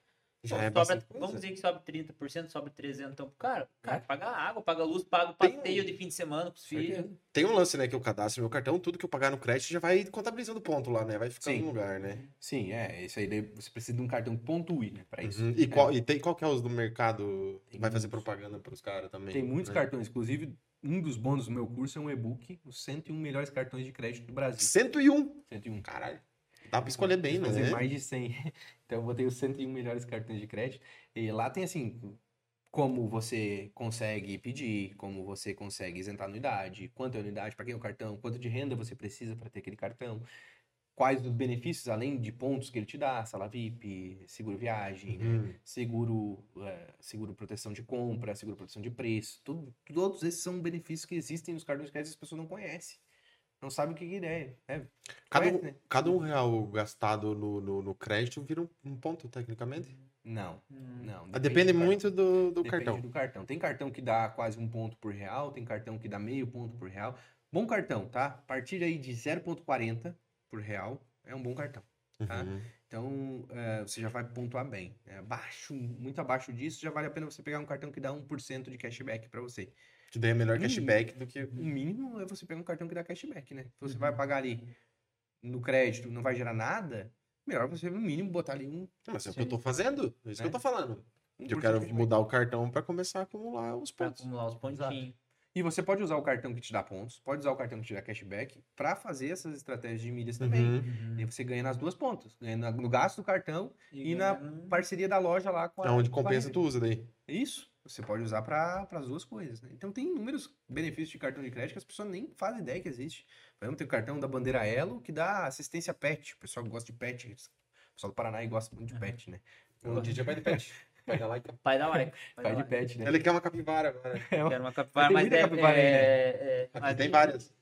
Já é sobra- vamos dizer que sobe 30%, sobe 300 então cara. Cara, É. paga água, paga luz, paga o Tem um- passeio de fim de semana com os filhos. Tem um lance, né, que eu cadastro meu cartão, tudo que eu pagar no crédito já vai contabilizando ponto lá, né? Vai ficando Sim. no lugar, né? Sim, é. Isso aí você precisa de um cartão que pontue, né? Pra isso. Uhum. E, qual, e tem qual que é os do mercado? Tem vai fazer muitos. propaganda pros caras também. Tem muitos né? cartões, inclusive um dos bônus do meu curso é um e-book, os 101 melhores cartões de crédito do Brasil. 101. 101. Caralho. Dá pra escolher bem, Fazer né? mais de 100. <laughs> Então eu botei os 101 melhores cartões de crédito. E lá tem assim, como você consegue pedir, como você consegue isentar anuidade, quanto é a anuidade, para quem é o cartão, quanto de renda você precisa para ter aquele cartão, quais os benefícios além de pontos que ele te dá, sala VIP, seguro viagem? Uhum. seguro, é, seguro proteção de compra, seguro proteção de preço, tudo, todos esses são benefícios que existem nos cartões de crédito e as pessoas não conhecem. Não sabem o que que é. é. Cada, Conhece, um, né? cada um real gastado no, no, no crédito vira um, um ponto, tecnicamente. Não, Hum. não. Ah, Depende, do muito do, do Depende cartão. do cartão. Tem cartão que dá quase um ponto por real, tem cartão que dá meio ponto por real. Bom cartão, tá? A partir aí de 0,40 por real é um bom cartão. tá? Uhum. Então, é, você já vai pontuar bem. né? Abaixo, muito abaixo disso, já vale a pena você pegar um cartão que dá 1% de cashback para você. Que daí é melhor Hum. cashback do que. O mínimo é você pegar um cartão que dá cashback, né? Se você Uhum. vai pagar ali no crédito, não vai gerar nada, melhor você, no mínimo, botar ali um. Mas é o que eu tô fazendo. É isso que eu É. tô falando. um Eu quero mudar o cartão pra começar a acumular os Pra pontos. acumular os pontinhos. E você pode usar o cartão que te dá pontos, pode usar o cartão que te dá cashback para fazer essas estratégias de milhas também. Uhum. Uhum. E aí você ganha nas duas pontas. Ganha na- no gasto do cartão e na ganhando- parceria da loja lá com a. É onde compensa, tu usa daí. Isso. Você pode usar para as duas coisas. né? Então tem inúmeros benefícios de cartão de crédito que as pessoas nem fazem ideia que existe. Por exemplo, tem o cartão da bandeira Elo que dá assistência pet. O pessoal gosta de pet. O pessoal do Paraná aí gosta muito de pet, né? Um DJ vai de pet. Vai dar like. Pai da like. Pai da de like. pet, né? Ele quer uma capivara agora. É uma- Quero uma capivara, mas é, capivara né? é, é, Aqui mas- tem várias.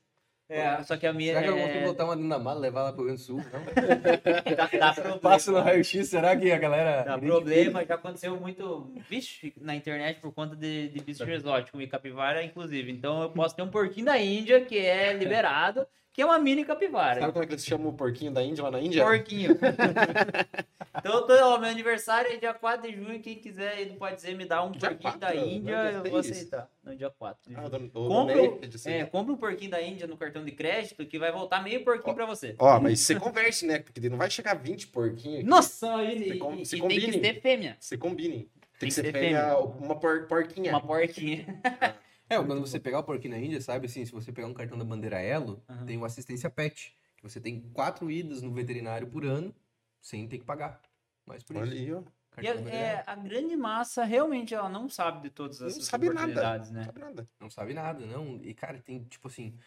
É, só que a minha Será que eu é, consigo botar uma dentro da mala e levar ela pro Rio Grande do Sul? Não? <laughs> dá, dá problema. Passo no raio-x, será que a galera. Dá problema, já aconteceu muito bicho na internet por conta de, de bicho exótico e capivara, inclusive. Então eu posso ter um porquinho da Índia que é liberado, que é uma mini capivara. Sabe como é que eles chamam o porquinho da Índia lá na Índia? Porquinho. <laughs> então, eu tô, ó, meu aniversário é dia 4 de junho. Quem quiser, ele pode dizer, me dá um Dia porquinho 4? da Não, Índia, dia eu vou aceitar. No dia 4 de Ah, do, do, o- Naked, assim. é, compra um porquinho da Índia no cartão de crédito que vai voltar meio porquinho pra você. Ó, mas você converse, né? Porque não vai chegar 20 porquinhos. aqui. Nossa, e, e- com- e se tem que combinem. ser fêmea. Você combinem. Tem, que que ser você pega uma por, porquinha. Uma porquinha. <laughs> É, quando você pegar o porquinho na Índia, sabe assim, se você pegar um cartão da bandeira Elo, Aham. tem o assistência pet, que você tem quatro idas no veterinário por ano, sem ter que pagar. Mas por Olha isso. aí, ó. E Cartão a, da bandeira é, a grande massa, realmente, ela não sabe de todas Não essas sabe nada. oportunidades, Não né? sabe nada. Não sabe nada, não. E, cara, tem, tipo assim.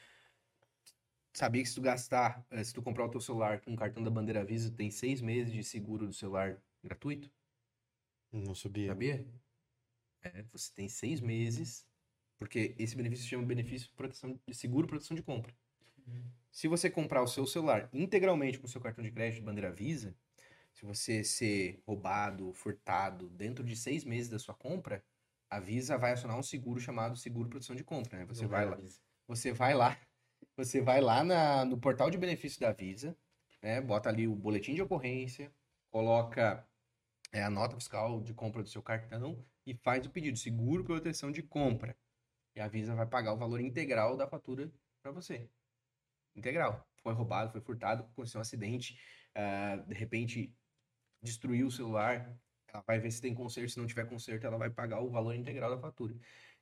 Sabia que se tu gastar, eh, se tu comprar o teu celular com o cartão da bandeira Visa, tem seis meses de seguro do celular gratuito? Não sabia. Sabia? É, você tem seis meses, porque esse benefício se chama benefício de proteção de seguro proteção de compra. Se você comprar o seu celular integralmente com o seu cartão de crédito bandeira Visa, se você ser roubado, furtado dentro de seis meses da sua compra, a Visa vai acionar um seguro chamado seguro proteção de compra. Né? Você vai lá, você vai lá, você vai lá na- no portal de benefícios da Visa, né? Bota ali o boletim de ocorrência, coloca é, a nota fiscal de compra do seu cartão e faz o pedido seguro proteção de compra. E a Visa vai pagar o valor integral da fatura para você. Integral. Foi roubado, foi furtado, aconteceu um acidente, ah, de repente destruiu o celular, ela vai ver se tem conserto, se não tiver conserto, ela vai pagar o valor integral da fatura.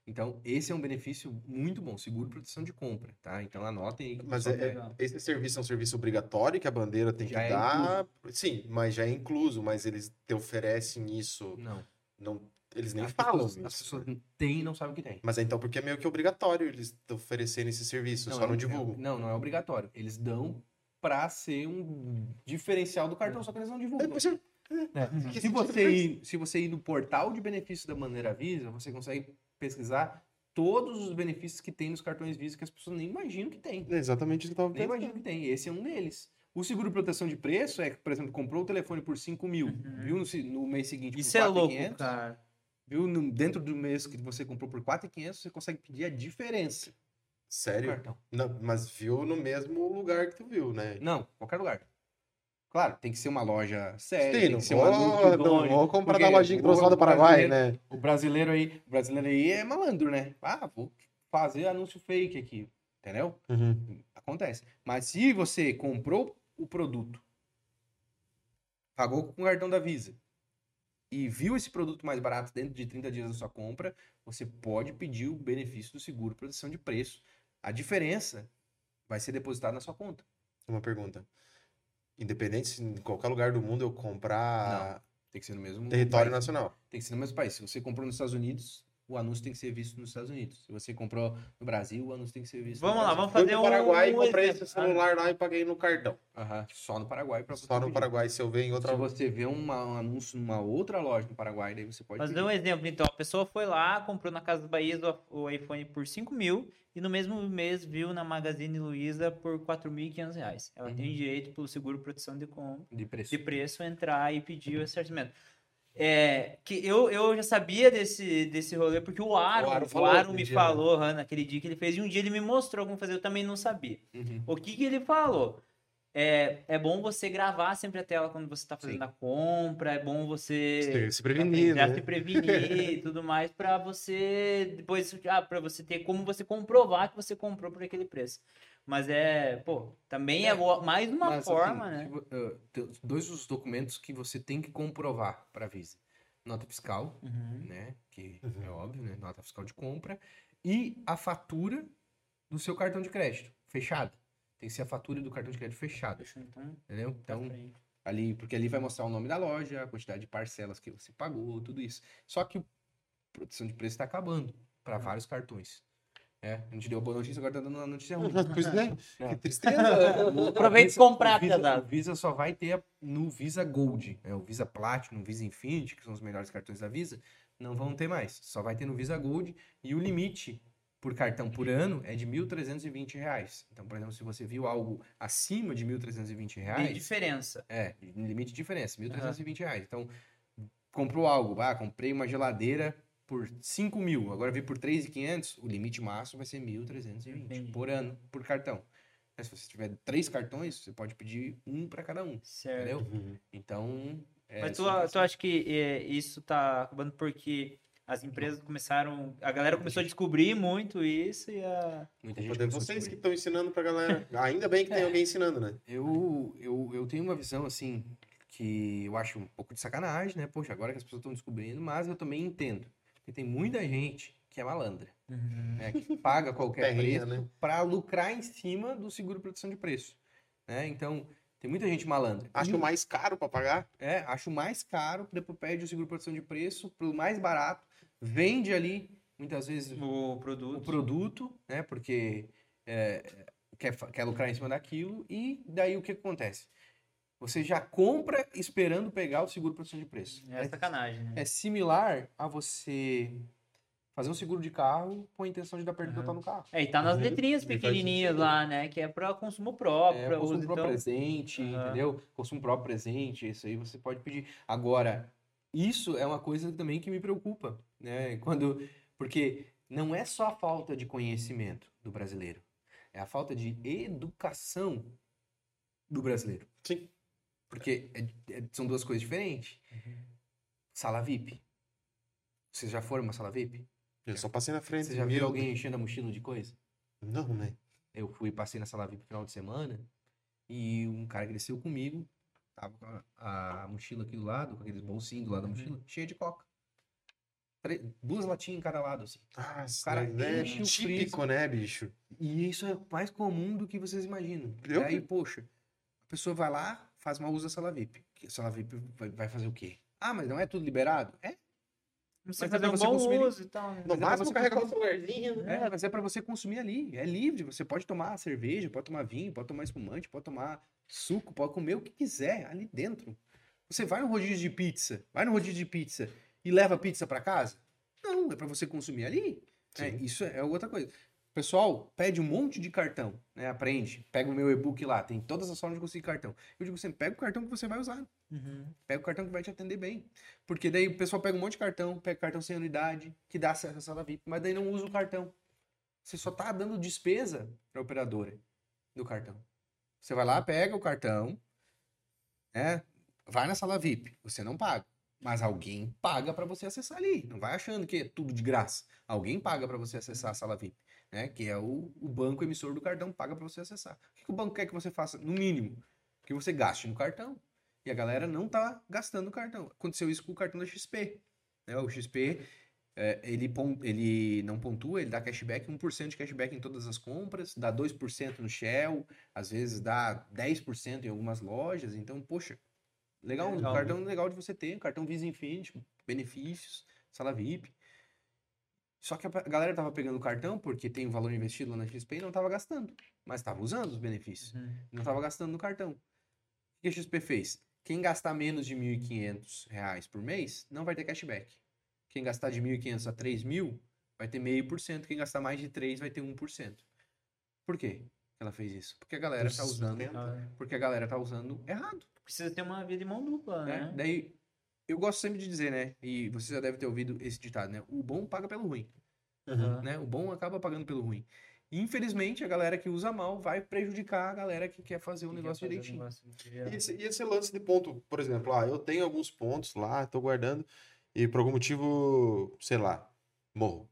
Então, esse é um benefício muito bom, seguro proteção de compra, tá? Então, anotem aí. Mas é, é- esse serviço é um serviço obrigatório que a bandeira tem Já que é dar. Sim, mas já é incluso, mas eles te oferecem isso. Não. Não, eles nem As falam pessoas- As isso. pessoas têm e não sabem o que tem. Mas é então porque é meio que obrigatório eles oferecerem esse serviço, só é- não é- divulgam. não, não é obrigatório. Eles dão pra ser um diferencial do cartão, só que eles não divulgam. É, mas é- É. Se, você sentido ir, se você ir no portal de benefícios da Maneira Visa, você consegue pesquisar todos os benefícios que tem nos cartões Visa que as pessoas nem imaginam que tem. é exatamente isso que eu tava Nem imaginam pensando. que tem. Esse é um deles. O seguro de proteção de preço é que, por exemplo, comprou o telefone por 5 mil, viu no, no mês seguinte por Isso é louco, 4.500, cara. Viu no- dentro do mês que você comprou por 4.500, você consegue pedir a diferença Sério? Não, mas viu no mesmo lugar que tu viu, né? Não, qualquer lugar. Claro, tem que ser uma loja séria, Sim, tem não ser vou, um anúncio não vou comprar da lojinha que trouxe lá do Paraguai, né? O brasileiro aí, o brasileiro aí é malandro, né? Ah, vou fazer anúncio fake aqui, entendeu? Uhum. Acontece. Mas se você comprou o produto, pagou com o cartão da Visa e viu esse produto mais barato dentro de 30 dias da sua compra, você pode pedir o benefício do seguro proteção de preço. A diferença vai ser depositada na sua conta. Uma pergunta. Independente se em qualquer lugar do mundo eu comprar Tem que ser no mesmo território país. nacional. Tem que ser no mesmo país. Se você comprou nos Estados Unidos, o anúncio tem que ser visto nos Estados Unidos. Se você comprou no Brasil, o anúncio tem que ser visto Vamos no lá, Brasil. vamos fazer um. Paraguai e um comprei exemplo. esse celular lá e paguei no cartão. Aham, Só no Paraguai para Só no Paraguai, se eu ver em outra. Se você vê uma- um anúncio numa outra loja no Paraguai, daí você pode Fazer pedir. um exemplo, então. A pessoa foi lá, comprou na Casa do Bahia o, iPhone por 5 mil e no mesmo mês viu na Magazine Luiza por 4.500 reais. Ela Uhum. tem direito, pelo seguro proteção de, com, de preço. de preço, entrar e pedir o ressarcimento. É, que eu, eu já sabia desse, desse rolê, porque o Aaron, O o Aaron falou aquele me dia, falou né, naquele dia que ele fez, e um dia ele me mostrou como fazer, eu também não sabia. Uhum. O que, que ele falou? É, é bom você gravar sempre a tela quando você está fazendo Sim. a compra, é bom você Se, prevenir, né? se prevenir <laughs> e tudo mais para você depois ah, para você ter como você comprovar que você comprou por aquele preço. Mas é, pô, também é, boa- mais uma Mas, forma, assim, né? tem dois dos documentos que você tem que comprovar para a Visa. Nota fiscal, Uhum. né? Que Uhum. é óbvio, né? Nota fiscal de compra. E a fatura do seu cartão de crédito, fechada. Tem que ser a fatura do cartão de crédito fechada, então, entendeu? Então, ali, porque ali vai mostrar o nome da loja, a quantidade de parcelas que você pagou, tudo isso. Só que a proteção de preço está acabando para Uhum. vários cartões. É, a gente deu boa notícia, agora tá dando uma notícia ruim. <laughs> Pois é, É. que tristeza. O- <laughs> Aproveita e comprar, o Visa, o Visa só vai ter no Visa Gold, né? o Visa Platinum, o Visa Infinity, que são os melhores cartões da Visa, não vão ter mais. Só vai ter no Visa Gold e o limite por cartão por ano é de 1.320 reais. Então, por exemplo, se você viu algo acima de R$ 1.320 De reais, diferença. é, limite de diferença, 1.320 reais. Então, comprou algo, ah, comprei uma geladeira por 5 mil, agora vi por 3.500, o limite máximo vai ser 1.320 Entendi. por ano, por cartão. Né, Se você tiver três cartões, você pode pedir um para cada um, Certo. entendeu? Uhum. Então. é Mas tu, tu acha que é, isso tá acabando porque as empresas começaram. A galera começou a descobrir muito isso e a. Muita a vocês que descobrir. estão ensinando pra galera. Ainda bem que tem alguém ensinando, né? Eu, eu, eu tenho uma visão assim que eu acho um pouco de sacanagem, né? Poxa, agora que as pessoas estão descobrindo, mas eu também entendo. Porque tem muita gente que é malandra, né? Que paga qualquer Terrinha, preço né? para lucrar em cima do seguro de proteção de preço, né? Então, tem muita gente malandra. Acho o mais caro pra pagar. É, acho mais caro, depois pede o seguro de proteção de preço pelo mais barato, vende ali, muitas vezes, O o produto. produto, né? Porque é, quer, quer lucrar em cima daquilo, e daí o que acontece? Você já compra esperando pegar o seguro proteção de preço. É sacanagem, né? É similar a você fazer um seguro de carro com a intenção de dar perda Aham. total no carro. É, e tá nas Uhum. letrinhas faz pequenininhas lá, né? Que é pra consumo próprio. É, pra consumo próprio então... presente, Aham. entendeu? Consumo próprio presente, isso aí você pode pedir. Agora, isso é uma coisa também que me preocupa, né? Quando, porque não é só a falta de conhecimento do brasileiro, é a falta de educação do brasileiro. Sim. Porque é- é- são duas coisas diferentes. Sala VIP. Vocês já foram uma sala VIP? Eu só passei na frente. Vocês já viram alguém enchendo a mochila de coisa? Não, né? Eu fui, passei na sala VIP no final de semana e um cara que desceu comigo, tava com a, a mochila aqui do lado, com aqueles bolsinhos do lado da mochila, cheia de coca. Duas latinhas em cada lado, assim. Ah, cara é enche o típico, né, bicho? E isso é mais comum do que vocês imaginam. Eu E aí, poxa, a pessoa vai lá, faz mau uso da sala VIP. A sala VIP vai, fazer o quê? Ah, mas não é tudo liberado? É, Você Mas é fazer pra um você bom consumir- uso e tal. né? No é pra máximo você carregar o consumir- celularzinho, né? É, mas é pra você consumir ali. É livre. Você pode tomar cerveja, pode tomar vinho, pode tomar espumante, pode tomar suco, pode comer o que quiser ali dentro. Você vai no rodízio de pizza, vai no rodízio de pizza e leva a pizza pra casa? Não, é pra você consumir ali. É, isso é outra coisa. Pessoal pede um monte de cartão, né? Aprende. Pega o meu e-book lá, tem todas as formas de conseguir cartão. Eu digo sempre, pega o cartão que você vai usar. Uhum. Pega o cartão que vai te atender bem. Porque daí o pessoal pega um monte de cartão, pega cartão sem anuidade, que dá acesso à sala VIP, mas daí não usa o cartão. Você só tá dando despesa pra operadora do cartão. Você vai lá, pega o cartão, né? Vai na sala VIP, você não paga. Mas alguém paga pra você acessar ali. Não vai achando que é tudo de graça. Alguém paga pra você acessar a sala VIP, né? Que é o, o banco emissor do cartão paga pra você acessar. O que, o banco quer que você faça? No mínimo, que você gaste no cartão. E a galera não tá gastando no cartão. Aconteceu isso com o cartão da XP. Né? O XP, é, ele, ele não pontua, ele dá cashback, 1% de cashback em todas as compras, dá 2% no Shell, às vezes dá 10% em algumas lojas. Então, poxa, legal, um Legal, cartão legal de você ter, um cartão Visa Infinity, benefícios, sala VIP. Só que a galera tava pegando o cartão porque tem o valor investido lá na XP e não tava gastando, mas tava usando os benefícios Uhum. não estava gastando no cartão. O que a XP fez? Quem gastar menos de 1.500 reais por mês não vai ter cashback. Quem gastar de 1.500 a 3.000 vai ter 0,5%. Quem gastar mais de 3 vai ter 1%. Por quê que ela fez isso? Porque a galera tá usando, Ah, porque a galera tá usando errado. Precisa ter uma via de mão dupla, né? né? Daí eu gosto sempre de dizer, né? E você já deve ter ouvido esse ditado, né? O bom paga pelo ruim. Aham. né? O bom acaba pagando pelo ruim. E, infelizmente, a galera que usa mal vai prejudicar a galera que quer fazer o quer negócio fazer direitinho. negócio geral. E esse, e esse lance de ponto, por exemplo, ah, eu tenho alguns pontos lá, tô guardando, e por algum motivo, sei lá, morro.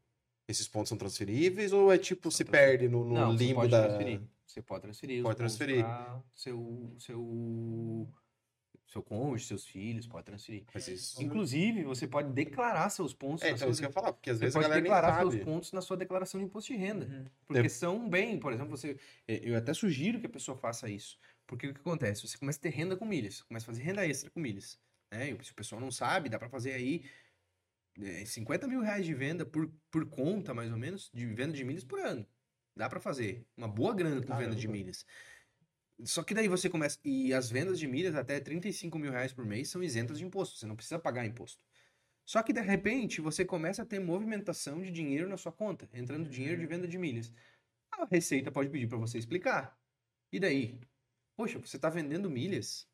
Esses pontos são transferíveis ou é tipo, se perde no, no Não, você limbo pode da. transferir. Você pode transferir. Pode transferir. Seu, seu, seu cônjuge, seus filhos, pode transferir. Isso- Inclusive, você pode declarar seus pontos. É, então sua isso que eu ia falar, porque às Você vezes a pode declarar seus pontos na sua declaração de imposto de renda. Uhum. Porque são bem, por exemplo, você. eh, Eu até sugiro que a pessoa faça isso. Porque o que acontece? Você começa a ter renda com milhas, começa a fazer renda extra com milhas. Né? E se o pessoal não sabe, dá para fazer aí eh, 50 mil reais de venda por, por conta, mais ou menos, de venda de milhas por ano. Dá para fazer uma boa grana com venda de Caramba. milhas. Só que daí você começa. E as vendas de milhas até 35 mil reais por mês são isentas de imposto. Você não precisa pagar imposto. Só que de repente você começa a ter movimentação de dinheiro na sua conta, entrando dinheiro de venda de milhas. A Receita pode pedir para você explicar. E daí? Poxa, você está vendendo milhas,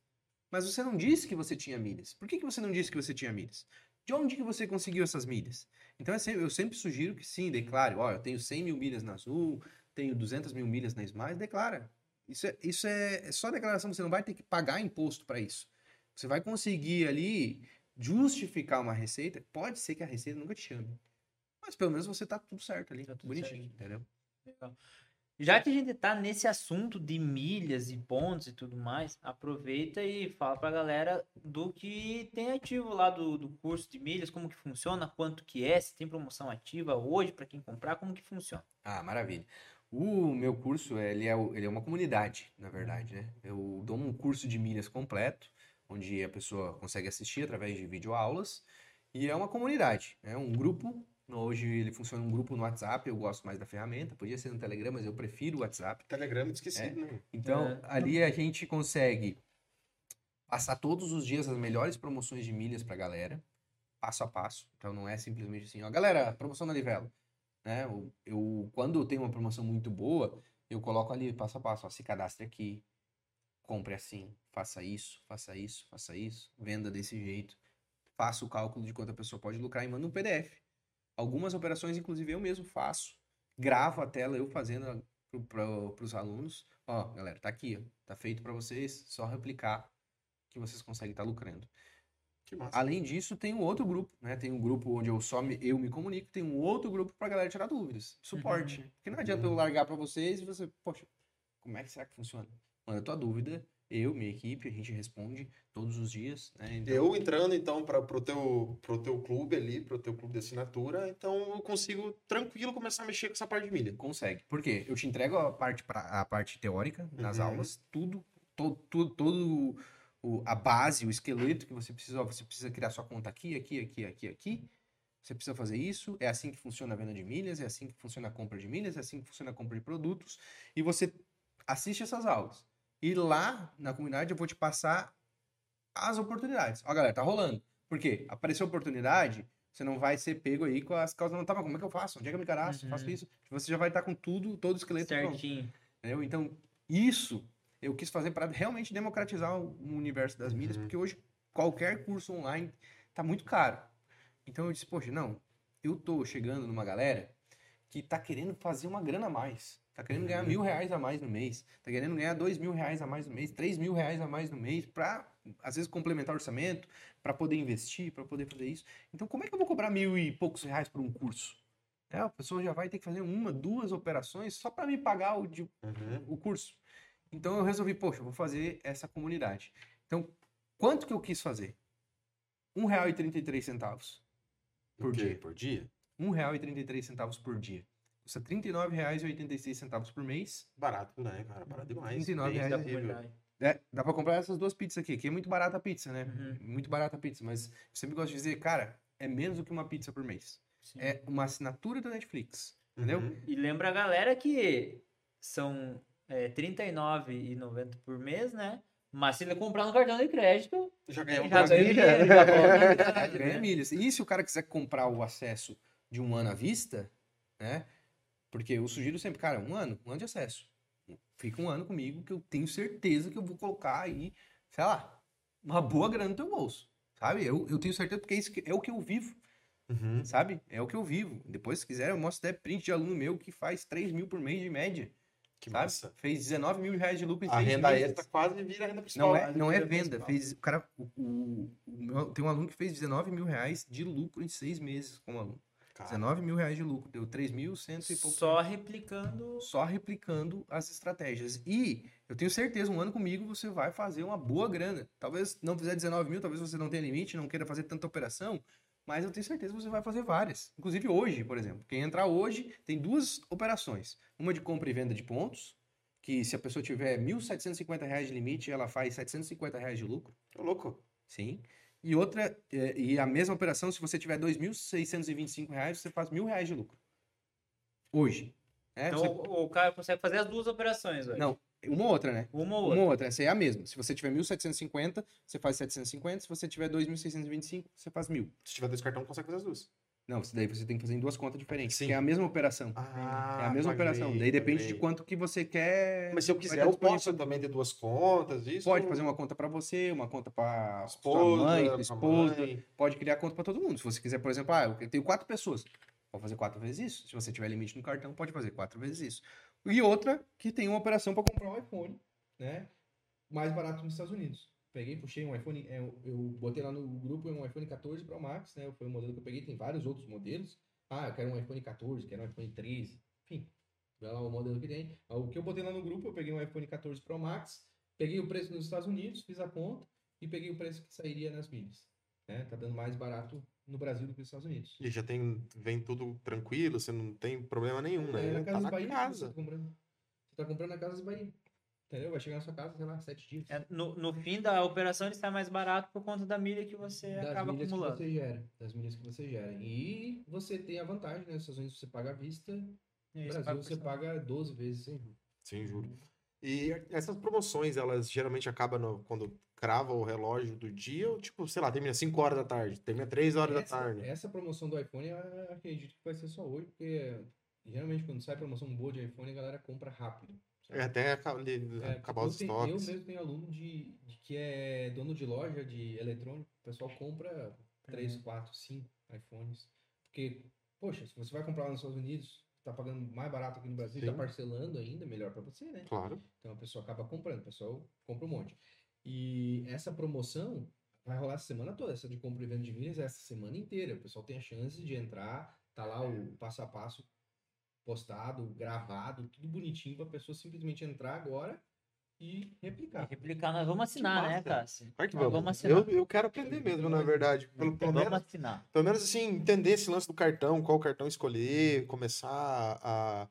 mas você não disse que você tinha milhas. Por que, que você não disse que você tinha milhas? De onde que você conseguiu essas milhas? Então é eu sempre sugiro que sim, declare. Ó, eu tenho 100 mil milhas na Azul, tenho 200 mil milhas na Smiles, declara. Isso é, isso é, é só declaração, você não vai ter que pagar imposto para isso. Você vai conseguir ali justificar uma receita. Pode ser que a receita nunca te chame. Mas pelo menos você tá tudo certo ali, Tá tudo bonitinho, certo. entendeu? Legal. Já que a gente tá nesse assunto de milhas e pontos e tudo mais, aproveita e fala pra galera do que tem ativo lá do, do curso de milhas, como que funciona, quanto que é, se tem promoção ativa hoje pra quem comprar, como que funciona. Ah, maravilha. O meu curso, ele é, ele é uma comunidade, na verdade, né? Eu dou um curso de milhas completo, onde a pessoa consegue assistir através de videoaulas, e é uma comunidade, é um grupo. Hoje ele funciona um grupo no WhatsApp, eu gosto mais da ferramenta, podia ser no Telegram, mas eu prefiro o WhatsApp. Telegram, esqueci, É. né? Então, É. ali a gente consegue passar todos os dias as melhores promoções de milhas pra galera, passo a passo. Então, não é simplesmente assim, ó, galera, promoção na Livelo. Né? Eu, eu- quando tem uma promoção muito boa, eu coloco ali passo a passo, ó, se cadastre aqui, compre assim, faça isso, faça isso, faça isso, venda desse jeito. Faça o cálculo de quanto a pessoa pode lucrar e manda um PDF. Algumas operações, inclusive, eu mesmo faço. Gravo a tela eu fazendo para os alunos. Ó, galera, tá aqui, ó. Tá feito para vocês, só replicar que vocês conseguem estar lucrando. Além disso, tem um outro grupo, né? Tem um grupo onde eu só me, eu me comunico, tem um outro grupo pra galera tirar dúvidas, suporte. Porque não adianta eu largar pra vocês e você, poxa, como é que será que funciona? Manda tua dúvida, eu, minha equipe, a gente responde todos os dias, né? Então, Eu entrando, então, para pro teu, pro teu clube ali, pro teu clube de assinatura, então eu consigo tranquilo começar a mexer com essa parte de milha. consegue. Por quê? Eu te entrego a parte, pra, a parte teórica nas Uhum. aulas, tudo, todo, tudo, todo o, a base, o esqueleto que você precisa, ó, você precisa criar sua conta aqui, aqui, aqui, aqui, aqui. Você precisa fazer isso, é assim que funciona a venda de milhas, é assim que funciona a compra de milhas, é assim que funciona a compra de produtos. E você assiste essas aulas. E lá na comunidade eu vou te passar as oportunidades. Ó, galera, tá rolando. Por quê? Apareceu oportunidade, você não vai ser pego aí com as causas. Não, tá, mas como é que eu faço? Onde é que eu me cadastro? Uhum. Faço isso. Você já vai estar com tudo, todo o esqueleto pronto. Certinho. Entendeu? Então, isso eu quis fazer para realmente democratizar o universo das milhas, Uhum. porque hoje qualquer curso online tá muito caro. Então eu disse, poxa, não, eu tô chegando numa galera que tá querendo fazer uma grana a mais. Tá querendo ganhar Uhum. mil reais a mais no mês. Tá querendo ganhar dois mil reais a mais no mês, três mil reais a mais no mês, pra, às vezes, complementar o orçamento, para poder investir, para poder fazer isso. Então, como é que eu vou cobrar mil e poucos reais por um curso? É, a pessoa já vai ter que fazer uma, duas operações só para me pagar o, de- Uhum. o curso. Então eu resolvi, poxa, eu vou fazer essa comunidade. Então, quanto que eu quis fazer? R$ 1,33 por dia. Por dia? R$ 1,33 por dia. Custa R$ 39,86 por mês. Barato, né, cara? Barato demais. 39 Bem reais Da acessível. comunidade. É, dá pra comprar essas duas pizzas aqui, que é muito barata a pizza, né? Uhum. Muito barata a pizza, mas eu sempre gosto de dizer, cara, é menos do que uma pizza por mês. Sim. É uma assinatura da Netflix, entendeu? Uhum. E lembra a galera que são é, R$ 39,90 por mês, né? Mas se ele comprar no cartão de crédito, Já ganhou um já ganha dinheiro, já <laughs> Ganha né? milhas. E se o cara quiser comprar o acesso de um ano à vista, né? Porque eu sugiro sempre, cara, um ano, um ano de acesso. Fica um ano comigo que eu tenho certeza que eu vou colocar aí, sei lá, uma boa grana no teu bolso. Sabe? Eu, eu tenho certeza porque é, isso que- é o que eu vivo, Uhum. sabe? É o que eu vivo. Depois, se quiser, eu mostro até print de aluno meu que faz 3 mil por mês de média. Que sabe? massa. Fez 19 mil reais de lucro em A seis renda meses. extra quase vira a renda principal. Não é, não é venda. principal. Fez, o cara, o, o- o meu- tem um aluno que fez 19 mil reais de lucro em seis meses como aluno. Cara, 19 mil reais de lucro, deu 3.100 e pouco. Só replicando. Só replicando as estratégias. E eu tenho certeza, um ano comigo você vai fazer uma boa grana. Talvez não fizer 19 mil, talvez você não tenha limite, não queira fazer tanta operação, mas eu tenho certeza que você vai fazer várias. Inclusive hoje, por exemplo. Quem entrar hoje tem duas operações. Uma de compra e venda de pontos, que se a pessoa tiver 1.750 reais de limite, ela faz 750 reais de lucro. Tô louco. Sim. E outra, é, e a mesma operação, se você tiver 2.625 reais, você faz mil reais de lucro. Hoje. É, Então você- o, o cara consegue fazer as duas operações hoje. Não, uma ou outra, né? Uma ou Uma outra. ou outra, essa é a mesma. Se você tiver 1.750, você faz 750. Se você tiver 2.625, você faz 1.000. Se tiver dois cartões, consegue fazer as duas. Não, isso daí você tem que fazer em duas contas diferentes. Sim. Que é a mesma operação. Ah, é a mesma paguei, operação. Daí depende de paguei. quanto que você quer. Mas se eu quiser, eu posso também ter duas contas, isso? Pode fazer uma conta pra você, uma conta pra sua esposa, mãe, pra esposa. mãe. Pode criar conta pra todo mundo. Se você quiser, por exemplo, ah, eu tenho quatro pessoas. Pode fazer quatro vezes isso. Se você tiver limite no cartão, pode fazer quatro vezes isso. E outra que tem uma operação para comprar um iPhone, né? Mais barato nos Estados Unidos. Peguei, puxei um iPhone, é, eu, eu botei lá no grupo um iPhone 14 Pro Max, né? Foi o modelo que eu peguei, tem vários outros modelos. Ah, eu quero um iPhone 14, quero um iPhone 13, enfim. Vê lá o modelo que tem. O que eu botei lá no grupo, eu peguei um iPhone 14 Pro Max, peguei o preço nos Estados Unidos, fiz a conta e peguei o preço que sairia nas milhas. Né? Tá dando mais barato no Brasil do que nos Estados Unidos. E já tem, vem tudo tranquilo, você não tem problema nenhum, É, né? na tá Casas na Bahia, Você casa. tá comprando. Você tá comprando na Casas Bahia. Entendeu? Vai chegar na sua casa, sei lá, sete dias. É, no, no fim da operação ele sai mais barato por conta da milha que você das acaba milhas acumulando. que você gera. Das milhas que você gera. E você tem a vantagem, né? Nos Estados Unidos você paga à vista, no É, isso, Brasil paga você paga 12 vezes sem juros. Sem juro. E essas promoções, elas geralmente acabam no- quando crava o relógio do dia, ou tipo, sei lá, termina 5 horas da tarde, termina 3 horas essa, da tarde. essa promoção do iPhone, eu acredito que vai ser só hoje, porque geralmente quando sai promoção boa de iPhone, a galera compra rápido. sabe? É, até É, acabar os estoques. Eu mesmo tenho aluno de, de que é dono de loja de eletrônico. O pessoal compra 3, 4, 5 iPhones. Porque, poxa, se você vai comprar lá nos Estados Unidos, tá pagando mais barato aqui no Brasil, tá Sim. parcelando ainda, melhor para você, né? Claro. Então a pessoa acaba comprando, o pessoal compra um monte. E essa promoção vai rolar a semana toda, essa de compra e venda de milhas é essa semana inteira. O pessoal tem a chance de entrar, tá lá o passo a passo postado, gravado, tudo bonitinho para a pessoa simplesmente entrar agora e replicar. Replicar, nós vamos assinar, né. Cássio? Claro que vamos. vamos assinar. eu, eu quero aprender mesmo, na verdade. Pelo, pelo, Vamos menos, assinar. pelo menos, assim, entender esse lance do cartão, qual cartão escolher, começar a.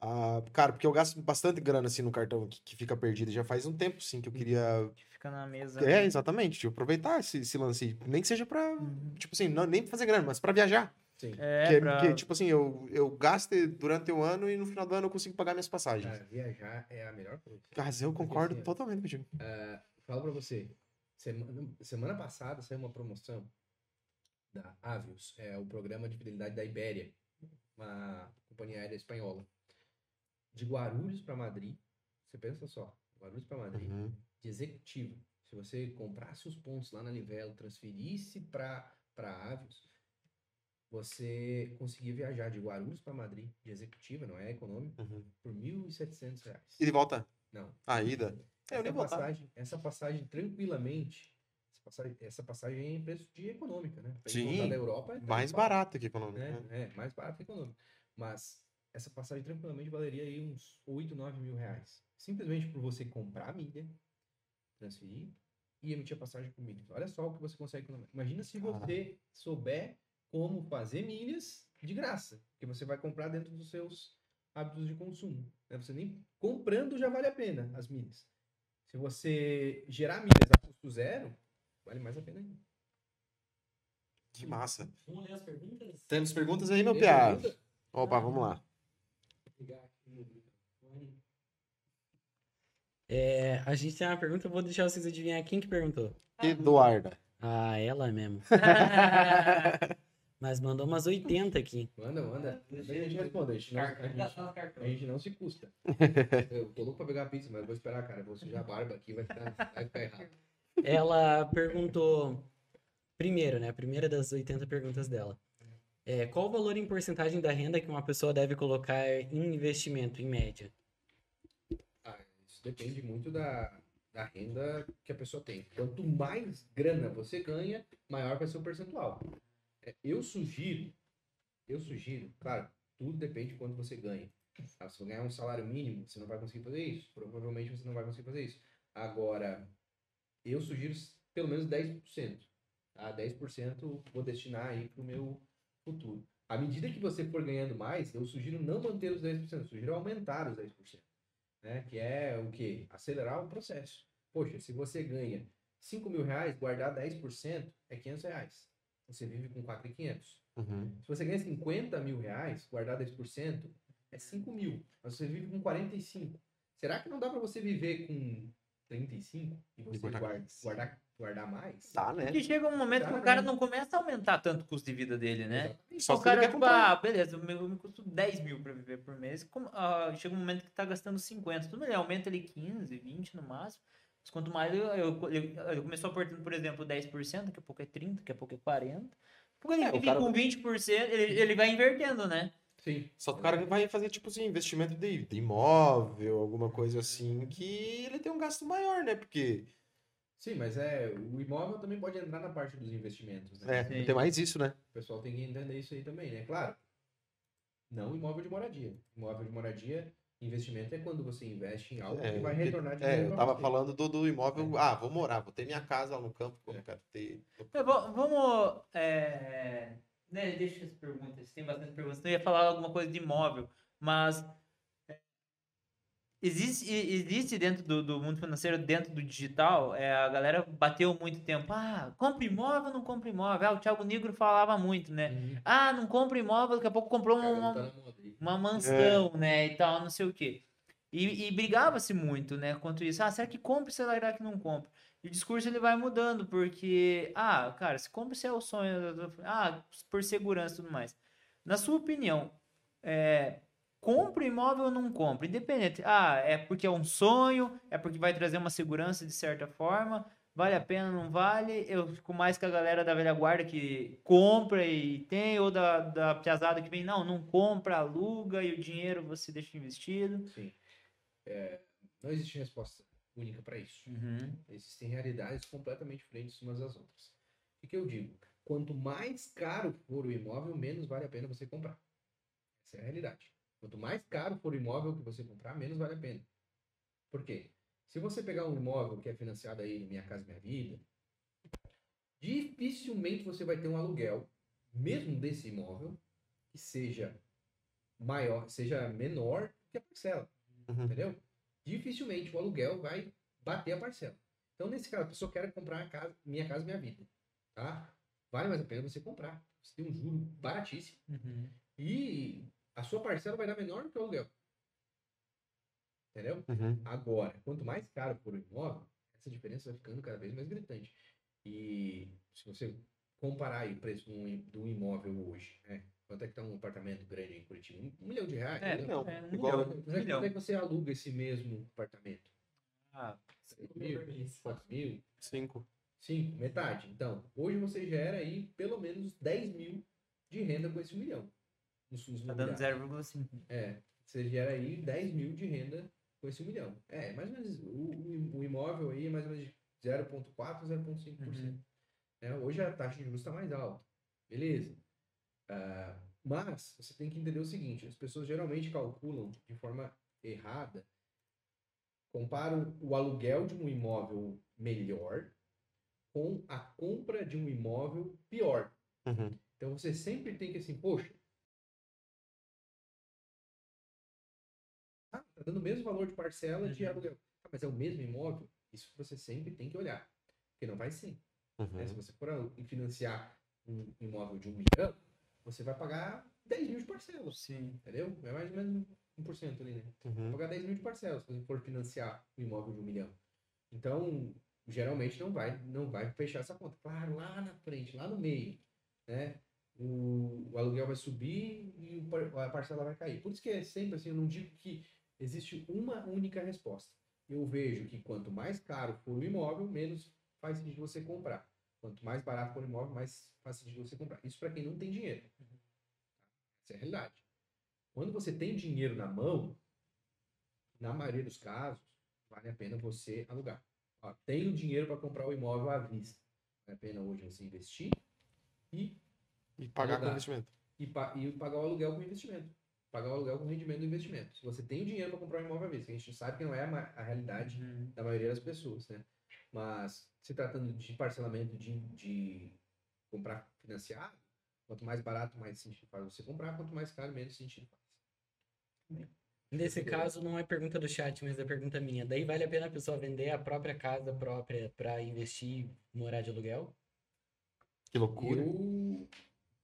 a- cara, porque eu gasto bastante grana assim no cartão que, que fica perdido. Já faz um tempo, sim, que eu queria. Que fica na mesa. É, exatamente. Tipo, aproveitar esse, esse lance. Nem que seja pra. Uhum. Tipo assim, não, nem pra fazer grana, mas pra viajar. Sim. É, que, pra... que, tipo assim, eu, eu gasto durante o ano e no final do ano eu consigo pagar minhas passagens. Cara, viajar é a melhor coisa. Mas eu Porque, concordo assim, ó, totalmente contigo. Falo pra você, semana, semana passada saiu uma promoção da Avios, é o programa de fidelidade da Ibéria, uma companhia aérea espanhola. De Guarulhos para Madrid, você pensa só, Guarulhos para Madrid, Uhum. de executivo. Se você comprasse os pontos lá na Livelo, transferisse para para Avios, você conseguia viajar de Guarulhos para Madrid, de executiva, não é econômico, Uhum. por 1.700 reais. E de volta? Não. A ida? É, eu Essa voltar. passagem, essa passagem tranquilamente, essa passagem, essa passagem é em preço de econômica, né? Pra Sim, voltar da Europa é Mais barato que econômico. né? né? É, mais barato que econômico. Mas essa passagem tranquilamente valeria aí uns 8, 9 mil reais. Simplesmente por você comprar a milha, transferir e emitir a passagem com milhas. Olha só o que você consegue economizar. Imagina se você souber como fazer milhas de graça, que você vai comprar dentro dos seus hábitos de consumo. né? Você nem comprando já vale a pena as milhas. Se você gerar milhas a custo zero, vale mais a pena ainda. Que massa. Vamos ler as perguntas? Temos perguntas aí, meu Tem piá? pergunta? Opa, vamos lá. Vou ligar aqui no microfone. É, a gente tem uma pergunta, eu vou deixar vocês adivinhar quem que perguntou. Eduarda. Ah, ela mesmo. <laughs> Mas mandou umas 80 aqui. Manda, manda. A gente responde. A gente não, a gente, a gente não se custa. <laughs> Eu tô louco pra pegar a pizza, mas eu vou esperar, cara. Eu Vou sujar a barba aqui, vai ficar, vai ficar errado. Ela perguntou, primeiro, né? A primeira das 80 perguntas dela. É, qual o valor em porcentagem da renda que uma pessoa deve colocar em investimento, em média? Ah, isso depende muito da, da renda que a pessoa tem. Quanto mais grana você ganha, maior vai ser o percentual. É, Eu sugiro, eu sugiro, claro, tudo depende de quanto você ganha. Ah, se você ganhar um salário mínimo, você não vai conseguir fazer isso. Provavelmente você não vai conseguir fazer isso. Agora, eu sugiro pelo menos 10%. Tá? 10% vou destinar aí para o meu futuro. À medida que você for ganhando mais, eu sugiro não manter os 10%, eu sugiro aumentar os 10%. Né? Que é o quê? Acelerar o processo. Poxa, se você ganha 5 mil reais, guardar 10% é 500 reais. Você vive com 4,500. Uhum. Se você ganha 50 mil reais, guardar 10% é 5 mil. Mas você vive com 45. Será que não dá para você viver com 35 e você guardar guardar, mais. guardar, guardar mais? Tá, né? Porque chega um momento que o cara não começa a aumentar tanto o custo de vida dele, né? Exatamente. Só o cara, ele tipo, comprar. ah, beleza, eu me, eu me custo 10 mil pra viver por mês. Como, ah, chega um momento que tá gastando 50. Tudo bem, aumenta ele 15, 20 no máximo. Mas quanto mais eu, eu, eu, eu começou por exemplo, 10%, daqui a pouco é 30%, daqui a pouco é 40%. Porque ele É, o vive cara- com 20%, ele, ele vai invertendo, né? Sim. Só que o cara vai fazer, tipo assim, investimento de, de imóvel, alguma coisa assim, que ele tem um gasto maior, né? Porque Sim, mas é, o imóvel também pode entrar na parte dos investimentos, né? é, Sim. tem mais isso, né? O pessoal tem que entender isso aí também, né? Claro, não imóvel de moradia. Imóvel de moradia, investimento é quando você investe em algo É, que vai retornar É, dinheiro eu tava você. falando do, do imóvel. Ah, vou morar, vou ter minha casa lá no campo, como eu quero ter. Então, va- vamos. É... Né, deixa as perguntas. Tem bastante perguntas. Eu ia falar alguma coisa de imóvel, mas. é, Existe, existe dentro do, do mundo financeiro, dentro do digital, é, a galera bateu muito tempo. Ah, compra imóvel, não compra imóvel. Ah, o Thiago Negro falava muito, né? Uhum. Ah, não compra imóvel, daqui a pouco comprou uma, uma mansão, né, e tal, não sei o quê. E, e brigava-se muito, né, quanto isso. Ah, será que compra, será que não compra? E o discurso ele vai mudando, porque, ah, cara, se compra, se é o sonho, ah, por segurança e tudo mais. Na sua opinião, é, compra imóvel ou não compra? Independente. Ah, é porque é um sonho, é porque vai trazer uma segurança de certa forma, vale a pena, não vale? Eu fico mais com a galera da velha guarda que compra e tem, ou da, da piazada que vem, não, não compra, aluga e o dinheiro você deixa investido. Sim. É, não existe resposta única para isso. Existem realidades completamente diferentes umas das outras. O que eu digo? Quanto mais caro for o imóvel, menos vale a pena você comprar. Essa é a realidade. Quanto mais caro for o imóvel que você comprar, menos vale a pena. Por quê? Se você pegar um imóvel que é financiado aí, Minha Casa Minha Vida, dificilmente você vai ter um aluguel, mesmo desse imóvel, que seja maior, seja menor que a parcela. Uhum. Entendeu? Dificilmente o aluguel vai bater a parcela. Então, nesse caso, a pessoa quer comprar a casa, Minha Casa Minha Vida. Tá? Vale mais a pena você comprar. Você tem um juro baratíssimo. E a sua parcela vai dar menor do que o aluguel. Entendeu? Uhum. Agora, quanto mais caro for o imóvel, essa diferença vai ficando cada vez mais gritante. E se você comparar aí o preço do imóvel hoje, né? Quanto é que tá um apartamento grande em Curitiba? Um, milhão de reais? É? Não, é, um igual- milhão, um é, que- milhão. quanto é que você aluga esse mesmo apartamento? Ah, 3 mil? 4 mil? Cinco. 5? Metade. Então, hoje você gera aí pelo menos 10 mil de renda com esse milhão. Nos tá dando imobiliários. 0,5. É, você gera aí 10 mil de renda com esse um milhão. É, mais ou menos, o, o- imóvel aí é mais ou menos de 0,4% a 0,5%. né? Hoje a taxa de juros está mais alta. Beleza. Ah, mas você tem que entender o seguinte, as pessoas geralmente calculam de forma errada, comparam o aluguel de um imóvel melhor com a compra de um imóvel pior. Uhum. Então você sempre tem que assim, poxa. Dando o mesmo valor de parcela de Uhum. aluguel. Ah, mas é o mesmo imóvel? Isso você sempre tem que olhar. Porque não vai ser. né? Se Uhum. você for financiar um imóvel de um milhão, você vai pagar 10 mil de parcela. Sim. Entendeu? É mais ou menos 1% ali, né? Vai Uhum. pagar 10 mil de parcela se você for financiar um imóvel de um milhão. Então, geralmente não vai, não vai fechar essa conta. Claro, lá na frente, lá no meio, né? O, o aluguel vai subir e a parcela vai cair. Por isso que é sempre assim, eu não digo que existe uma única resposta. Eu vejo que quanto mais caro for o imóvel, menos faz sentido você comprar. Quanto mais barato for o imóvel, mais faz sentido você comprar. Isso para quem não tem dinheiro. Essa é a realidade. Quando você tem dinheiro na mão, na maioria dos casos, vale a pena você alugar. Ó, tenho dinheiro para comprar o imóvel à vista. Vale a pena hoje você investir e, E pagar com Alugar. investimento. e, pa- e pagar o aluguel com investimento. Pagar o aluguel com rendimento do investimento. Se você tem o dinheiro para comprar um imóvel à vista, a gente sabe que não é a, realidade Uhum. da maioria das pessoas, né? Mas se tratando de parcelamento de, de comprar financiado, quanto mais barato, mais sentido faz você comprar, quanto mais caro, menos sentido faz. Nesse caso, não é pergunta do chat, mas é pergunta minha. Daí vale a pena a pessoa vender a própria casa própria para investir e morar de aluguel? Que loucura. Eu,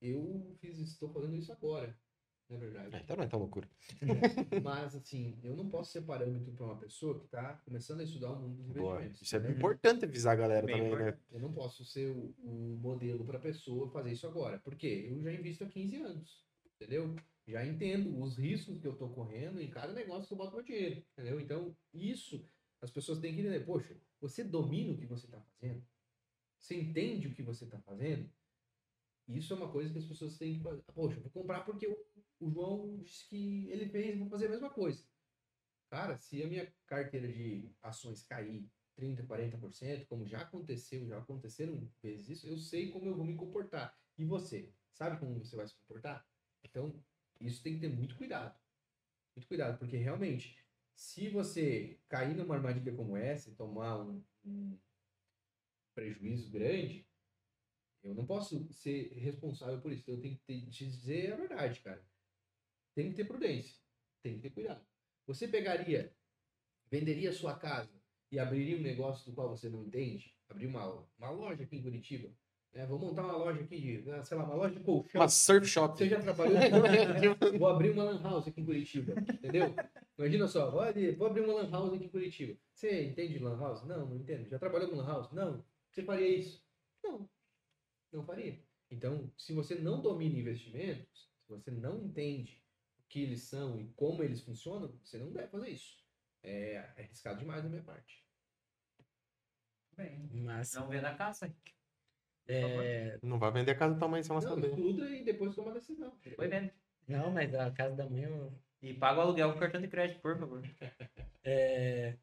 eu fiz, estou fazendo isso agora, na verdade. É, então não é tão loucura. Mas, assim, eu não posso ser parâmetro para uma pessoa que está começando a estudar o mundo dos Boa. investimentos. Isso é entendeu? importante avisar a galera Bem também, né? importante. Eu não posso ser o, o modelo para a pessoa fazer isso agora. Por quê? Eu já invisto há 15 anos, entendeu? Já entendo os riscos que eu estou correndo em cada negócio que eu boto meu dinheiro, entendeu? Então, isso as pessoas têm que entender. Poxa, você domina o que você está fazendo? Você entende o que você está fazendo? Isso é uma coisa que as pessoas têm que fazer. Poxa, vou comprar porque o, o João disse que ele fez, vou fazer a mesma coisa. Cara, se a minha carteira de ações cair 30%, 40%, como já aconteceu, já aconteceram vezes isso, eu sei como eu vou me comportar. E você? Sabe como você vai se comportar? Então, isso tem que ter muito cuidado. Muito cuidado, porque realmente, se você cair numa armadilha como essa e tomar um, um prejuízo grande, eu não posso ser responsável por isso. Eu tenho que te dizer a verdade, cara. Tem que ter prudência. Tem que ter cuidado. Você pegaria, venderia sua casa e abriria um negócio do qual você não entende? Abrir uma, uma loja aqui em Curitiba? Né? Vou montar uma loja aqui de, ah, sei lá, uma loja de colchão. Uma surf shop. Você já trabalhou? <laughs> vou abrir uma lan house aqui em Curitiba, entendeu? Imagina só, vou, abrir uma lan house aqui em Curitiba. Você entende de lan house? Não, não entendo. Já trabalhou com lan house? Não. Você faria isso? Não. Não faria. Então, se você não domina investimentos, se você não entende o que eles são e como eles funcionam, você não deve fazer isso. É, arriscado demais da minha parte. Bem, Mas, não venda a casa. é, Não vai vender a casa do tamanho sem ela Não, saber. estuda e depois toma a decisão. Foi vendo. não, mas a casa da mãe eu E paga o aluguel com cartão de crédito, por favor. É...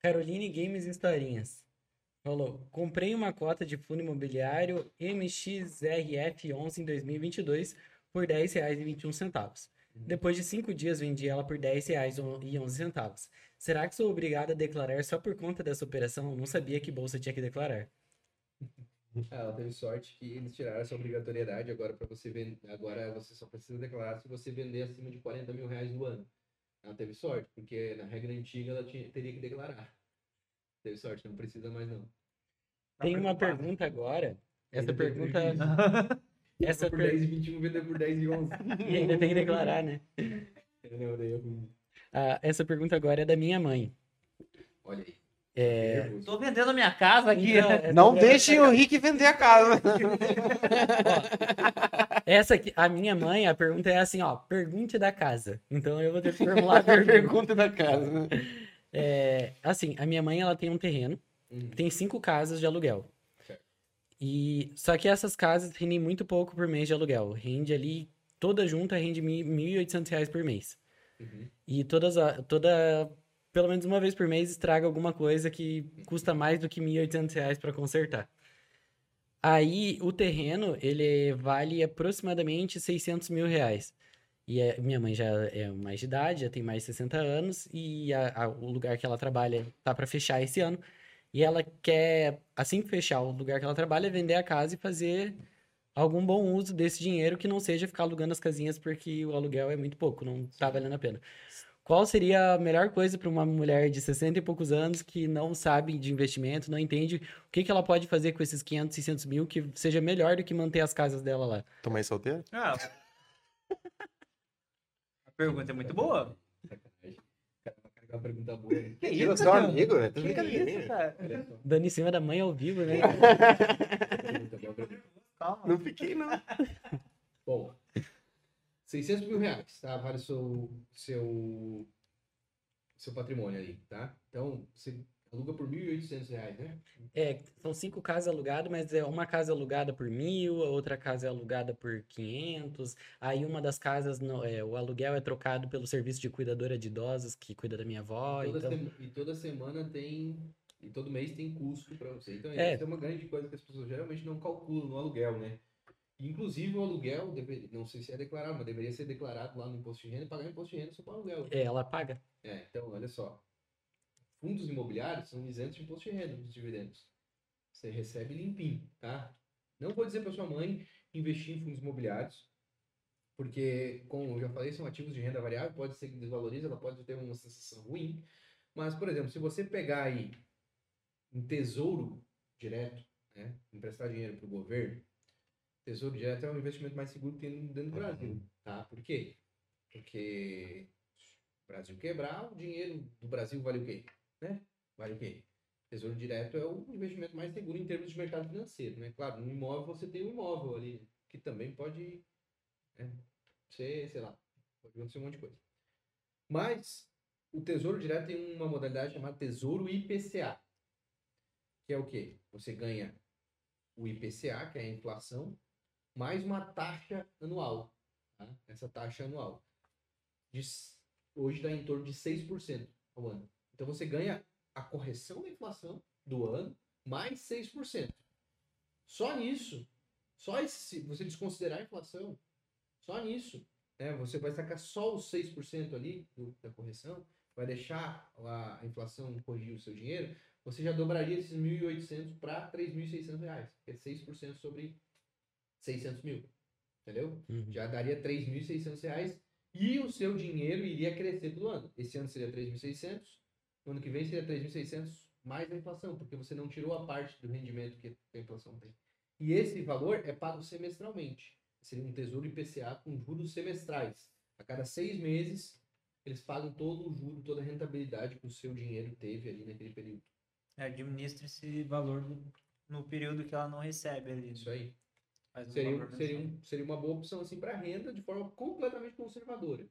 Caroline Games e Historinhas. Falou, comprei uma cota de fundo imobiliário MXRF11 em 2022 por R$ 10,21. Depois de cinco dias vendi ela por R$ 10,11. Será que sou obrigado a declarar só por conta dessa operação? Não sabia que bolsa tinha que declarar. <laughs> Ah, ela teve sorte que eles tiraram essa obrigatoriedade agora para você vender. Agora você só precisa declarar se você vender acima de 40 mil reais no ano. Ela teve sorte, porque na regra antiga ela tinha, teria que declarar. Teve sorte, não precisa mais não. Tem uma pergunta agora. Essa Ainda tem pergunta. <laughs> Essa por per... 10 e 21, vendeu por 10 e 11. <laughs> E ainda tem que declarar, né? Não, daí eu- Ah, essa pergunta agora é da minha mãe. Olha aí. É... Nervoso. Tô vendendo a minha casa aqui. Então, essa- Não deixem o Rick vender a casa. <laughs> Essa aqui, a minha mãe, a pergunta é assim, ó, pergunte da casa. Então eu vou ter que formular a pergunta. Pergunta da casa. É, assim, a minha mãe, ela tem um terreno, Uhum. tem cinco casas de aluguel. Certo. E só que essas casas rendem muito pouco por mês de aluguel. Rende ali, toda junta rende 1.800 reais por mês. Uhum. E todas a- toda pelo menos uma vez por mês estraga alguma coisa que custa mais do que 1.800 reais para consertar. Aí o terreno ele vale aproximadamente 600 mil reais. E é- minha mãe já é mais de idade, já tem mais de 60 anos e a- a- o lugar que ela trabalha tá para fechar esse ano. E ela quer, assim que fechar o lugar que ela trabalha, vender a casa e fazer algum bom uso desse dinheiro que não seja ficar alugando as casinhas porque o aluguel é muito pouco, não tá valendo a pena. Qual seria a melhor coisa para uma mulher de 60 e poucos anos que não sabe de investimento, não entende o que, que ela pode fazer com esses 500, 600 mil que seja melhor do que manter as casas dela lá? Tô mais solteiro? Ah, pergunta é muito boa. Sacanagem. Uma pergunta boa. né? Que isso, cara? amigo, Que brincando. isso, cara? Dando em cima da mãe ao vivo, né? <laughs> Não fiquei, não. Bom, 600 mil reais, tá? Vale o seu, seu, seu patrimônio aí, tá? Então, você aluga por 1.800 reais, né? É, são cinco casas alugadas, mas é uma casa alugada por mil, a outra casa é alugada por 500. Aí uma das casas, é, o aluguel é trocado pelo serviço de cuidadora de idosos que cuida da minha avó. Toda Então, sema- e toda semana tem. E todo mês tem custo para você. Então, É. essa é uma grande coisa que as pessoas geralmente não calculam no aluguel, né? Inclusive, o aluguel, deve, não sei se é declarado, mas deveria ser declarado lá no imposto de renda e pagar imposto de renda só para aluguel. é, ela paga. É, então, olha só. Fundos imobiliários são isentos de imposto de renda dos dividendos. Você recebe limpinho, tá? Não vou dizer para sua mãe investir em fundos imobiliários, porque, como eu já falei, são ativos de renda variável, pode ser que desvalorize, ela pode ter uma sensação ruim. Mas, por exemplo, se você pegar aí um tesouro direto, né? Emprestar dinheiro para o governo, tesouro direto é um investimento mais seguro que tem dentro do Brasil, tá? Por quê? Porque o Brasil quebrar, o dinheiro do Brasil vale o quê? Né? O quê? Tesouro direto é o investimento mais seguro em termos de mercado financeiro, né? Claro, no imóvel você tem um imóvel ali, que também pode né, ser, sei lá, pode acontecer um monte de coisa. Mas o Tesouro Direto tem uma modalidade chamada Tesouro IPCA, que é o quê? Você ganha o IPCA, que é a inflação, mais uma taxa anual. tá? essa taxa anual. De hoje está em torno de 6% ao ano. Então você ganha a correção da inflação do ano mais 6%. Só nisso, só esse, se você desconsiderar a inflação, só nisso, né, você vai sacar só os 6% ali do- da correção, vai deixar a inflação corrigir o seu dinheiro, você já dobraria esses 1.800 para 3.600 reais, que é 6% sobre 600 mil, entendeu? Uhum. Já daria 3.600 reais e o seu dinheiro iria crescer todo ano. Esse ano seria 3.600, no ano que vem seria 3.600 mais a inflação, porque você não tirou a parte do rendimento que a inflação tem. E esse valor é pago semestralmente. Seria um tesouro IPCA com juros semestrais. A cada seis meses, eles pagam todo o juro, toda a rentabilidade que o seu dinheiro teve ali naquele período. É, administra esse valor no, período que ela não recebe ali. Isso aí. Um Seria, seria, um- seria uma boa opção assim para renda de forma completamente conservadora.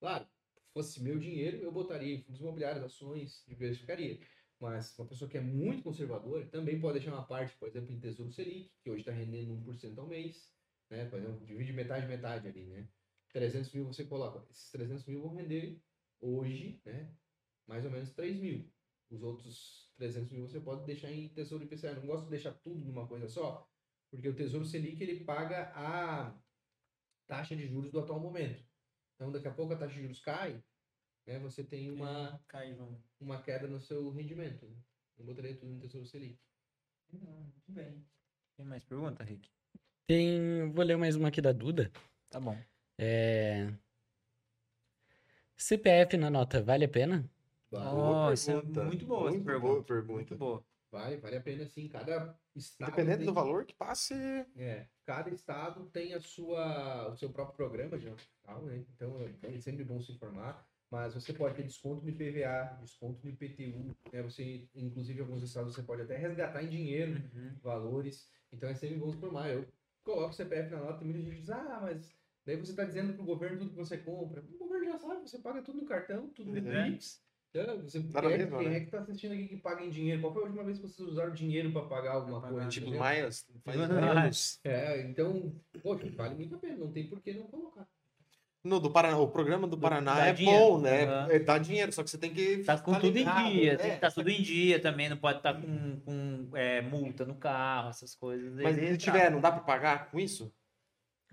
Claro, fosse meu dinheiro, eu botaria em fundos imobiliários, ações, diversificaria. Mas uma pessoa que é muito conservadora também pode deixar uma parte, por exemplo, em Tesouro Selic, que hoje está rendendo 1% ao mês. Né? Por exemplo, divide metade, metade ali, né? 300 mil você coloca. Esses 300 mil vão render hoje, né? Mais ou menos 3 mil. Os outros 300 mil você pode deixar em Tesouro IPCA. Eu não gosto de deixar tudo numa coisa só, porque o Tesouro Selic ele paga a taxa de juros do atual momento. Então, daqui a pouco a taxa de juros cai, né? Você tem uma, Cai, João. uma queda no seu rendimento. né? Eu botaria tudo no Tesouro Selic. Muito bem. Tem mais pergunta, Rick? Tem. Vou ler mais uma aqui da Duda. Tá bom. É. CPF na nota vale a pena? Essa é pergunta. muito boa essa Muito pergunta. boa pergunta. Muito boa. Vale, vale a pena sim. Cada estado. Independente tem- do valor que passe. É, cada estado tem a sua, o seu próprio programa de nota fiscal, né? Então é sempre bom se informar. Mas você pode ter desconto no IPVA, desconto no IPTU, né? Você, inclusive, em alguns estados você pode até resgatar em dinheiro Uhum. valores. Então é sempre bom se informar. Eu coloco o CPF na nota e muita gente diz, ah, mas daí você está dizendo pro governo tudo que você compra. O governo já sabe, você paga tudo no cartão, tudo no É. Pix. Então, você, quem, na é, quem né? é que tá assistindo aqui que paga em dinheiro? Qual foi a última vez que vocês usaram dinheiro para pagar alguma Pra coisa? Tipo, mais. Faz anos. É, então, poxa, vale muito a pena, não tem por que não colocar. No, do Paraná, o programa do Paraná dá é dinheiro. bom, né? É, dá dinheiro, só que você tem que. Tá com tá tudo ligado, em dia, né? tem que tá tudo em dia também, não pode estar com, com é, multa no carro, essas coisas. Mas Aí se tá. tiver, não dá pra pagar com isso?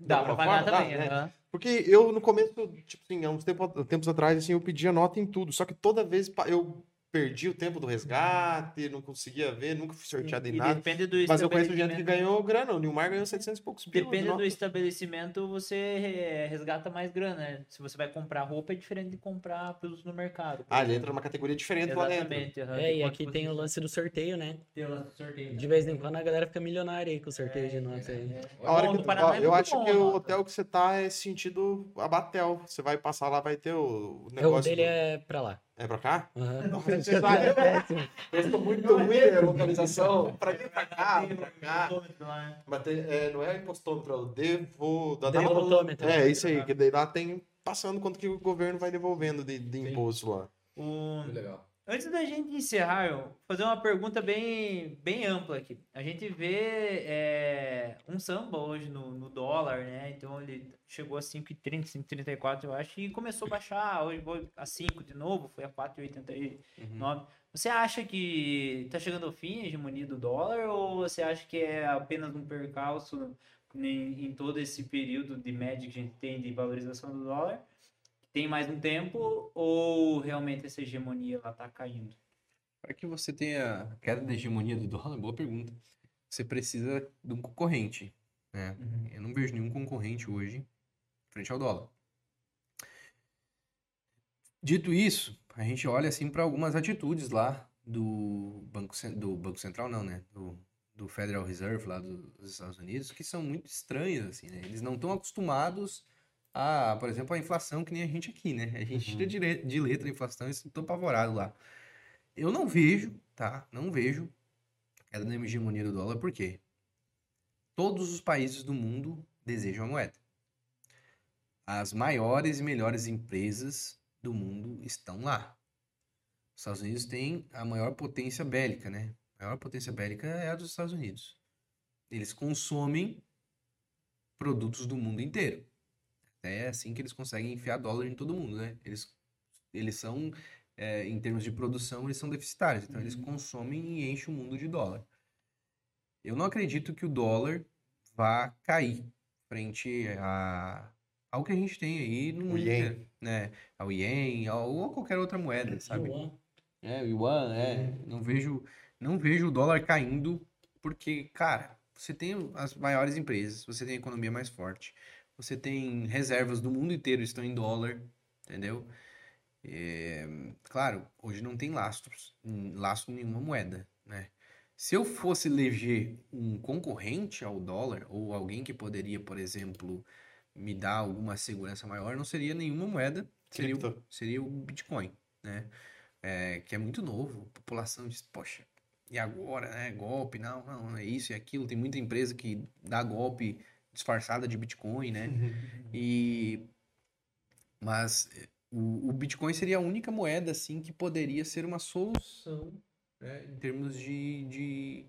Dá pra pagar forma? também, Dá, né? Porque eu, no começo, tipo assim, há uns tempo- tempos atrás, assim, eu pedia nota em tudo. Só que toda vez eu perdi o tempo do resgate, não conseguia ver, nunca fui sorteado em E nada. depende do Mas eu conheço gente que estabelecimento- ganhou grana. O Nilmar ganhou 700 e poucos Depende do estabelecimento, você é, resgata mais grana, né? Se você vai comprar roupa, é diferente de comprar produtos no mercado. Ah, ele entra numa categoria diferente lá dentro. Exatamente. É, e aqui tem o lance do sorteio, né? Tem o lance do sorteio. De vez em quando a galera fica milionária aí com o sorteio de nota aí. É. A hora Bom, que tu- ó, é eu acho bom que a o hotel que você tá é sentido Abatel. Você vai passar lá, vai ter o, o É, O negócio. dele do- é pra lá. É pra cá? Vai- Eu estou muito ruim de localização. Pra vir pra cá, pra cá. Mas tem- é, não é impostômetro, é o devo... da- da- Devolutômetro. É, isso aí, que daí lá tem passando quanto que o governo vai devolvendo de, de imposto lá. Muito legal. Antes da gente encerrar, eu vou fazer uma pergunta bem, bem ampla aqui. A gente vê é, um samba hoje no, no dólar, né? Então ele chegou a 5,30, 5,34, eu acho, e começou a baixar. Hoje foi a 5 de novo, foi a 4,89. Você acha que tá chegando ao fim a hegemonia do dólar ou você acha que é apenas um percalço em, em todo esse período de média que a gente tem de valorização do dólar? Tem mais um tempo ou realmente essa hegemonia ela tá caindo? Para que você tenha queda da hegemonia do dólar, boa pergunta. Você precisa de um concorrente. Né? Eu não vejo nenhum concorrente hoje frente ao dólar. Dito isso, a gente olha assim para algumas atitudes lá do Banco, do Banco Central, não, né? Do, do Federal Reserve lá do- dos Estados Unidos, que são muito estranhas, assim, né? Eles não estão acostumados a, por exemplo, a inflação que nem a gente aqui, né? A gente Uhum. tira de, le- de letra a inflação e estão apavorados lá. Eu não vejo, tá? Não vejo queda da hegemonia do dólar, por quê? Todos os países do mundo desejam a moeda. As maiores e melhores empresas do mundo estão lá. Os Estados Unidos têm a maior potência bélica, né? A maior potência bélica é a dos Estados Unidos. Eles consomem produtos do mundo inteiro. É assim que eles conseguem enfiar dólar em todo mundo, né? Eles, eles são, é, em termos de produção, eles são deficitários. Então, eles consomem e enchem o mundo de dólar. Eu não acredito que o dólar vá cair frente a, ao que a gente tem aí no mundo inteiro, né? Ao ien, ou a qualquer outra moeda, sabe? Yuan. É, o yuan, é. Não vejo, não vejo o dólar caindo, porque, cara, você tem as maiores empresas, você tem a economia mais forte, você tem reservas do mundo inteiro estão em dólar, entendeu? É, claro, hoje não tem lastros, lastro nenhuma moeda, né? Se eu fosse eleger um concorrente ao dólar, ou alguém que poderia, por exemplo, me dar alguma segurança maior, não seria nenhuma moeda, seria o, seria o Bitcoin, né? É, que é muito novo, a população diz, poxa, e agora, né? Golpe, não, não, é isso e aquilo. Tem muita empresa que dá golpe disfarçada de Bitcoin, né? E mas o, o Bitcoin seria a única moeda assim que poderia ser uma solução, né, em termos de, de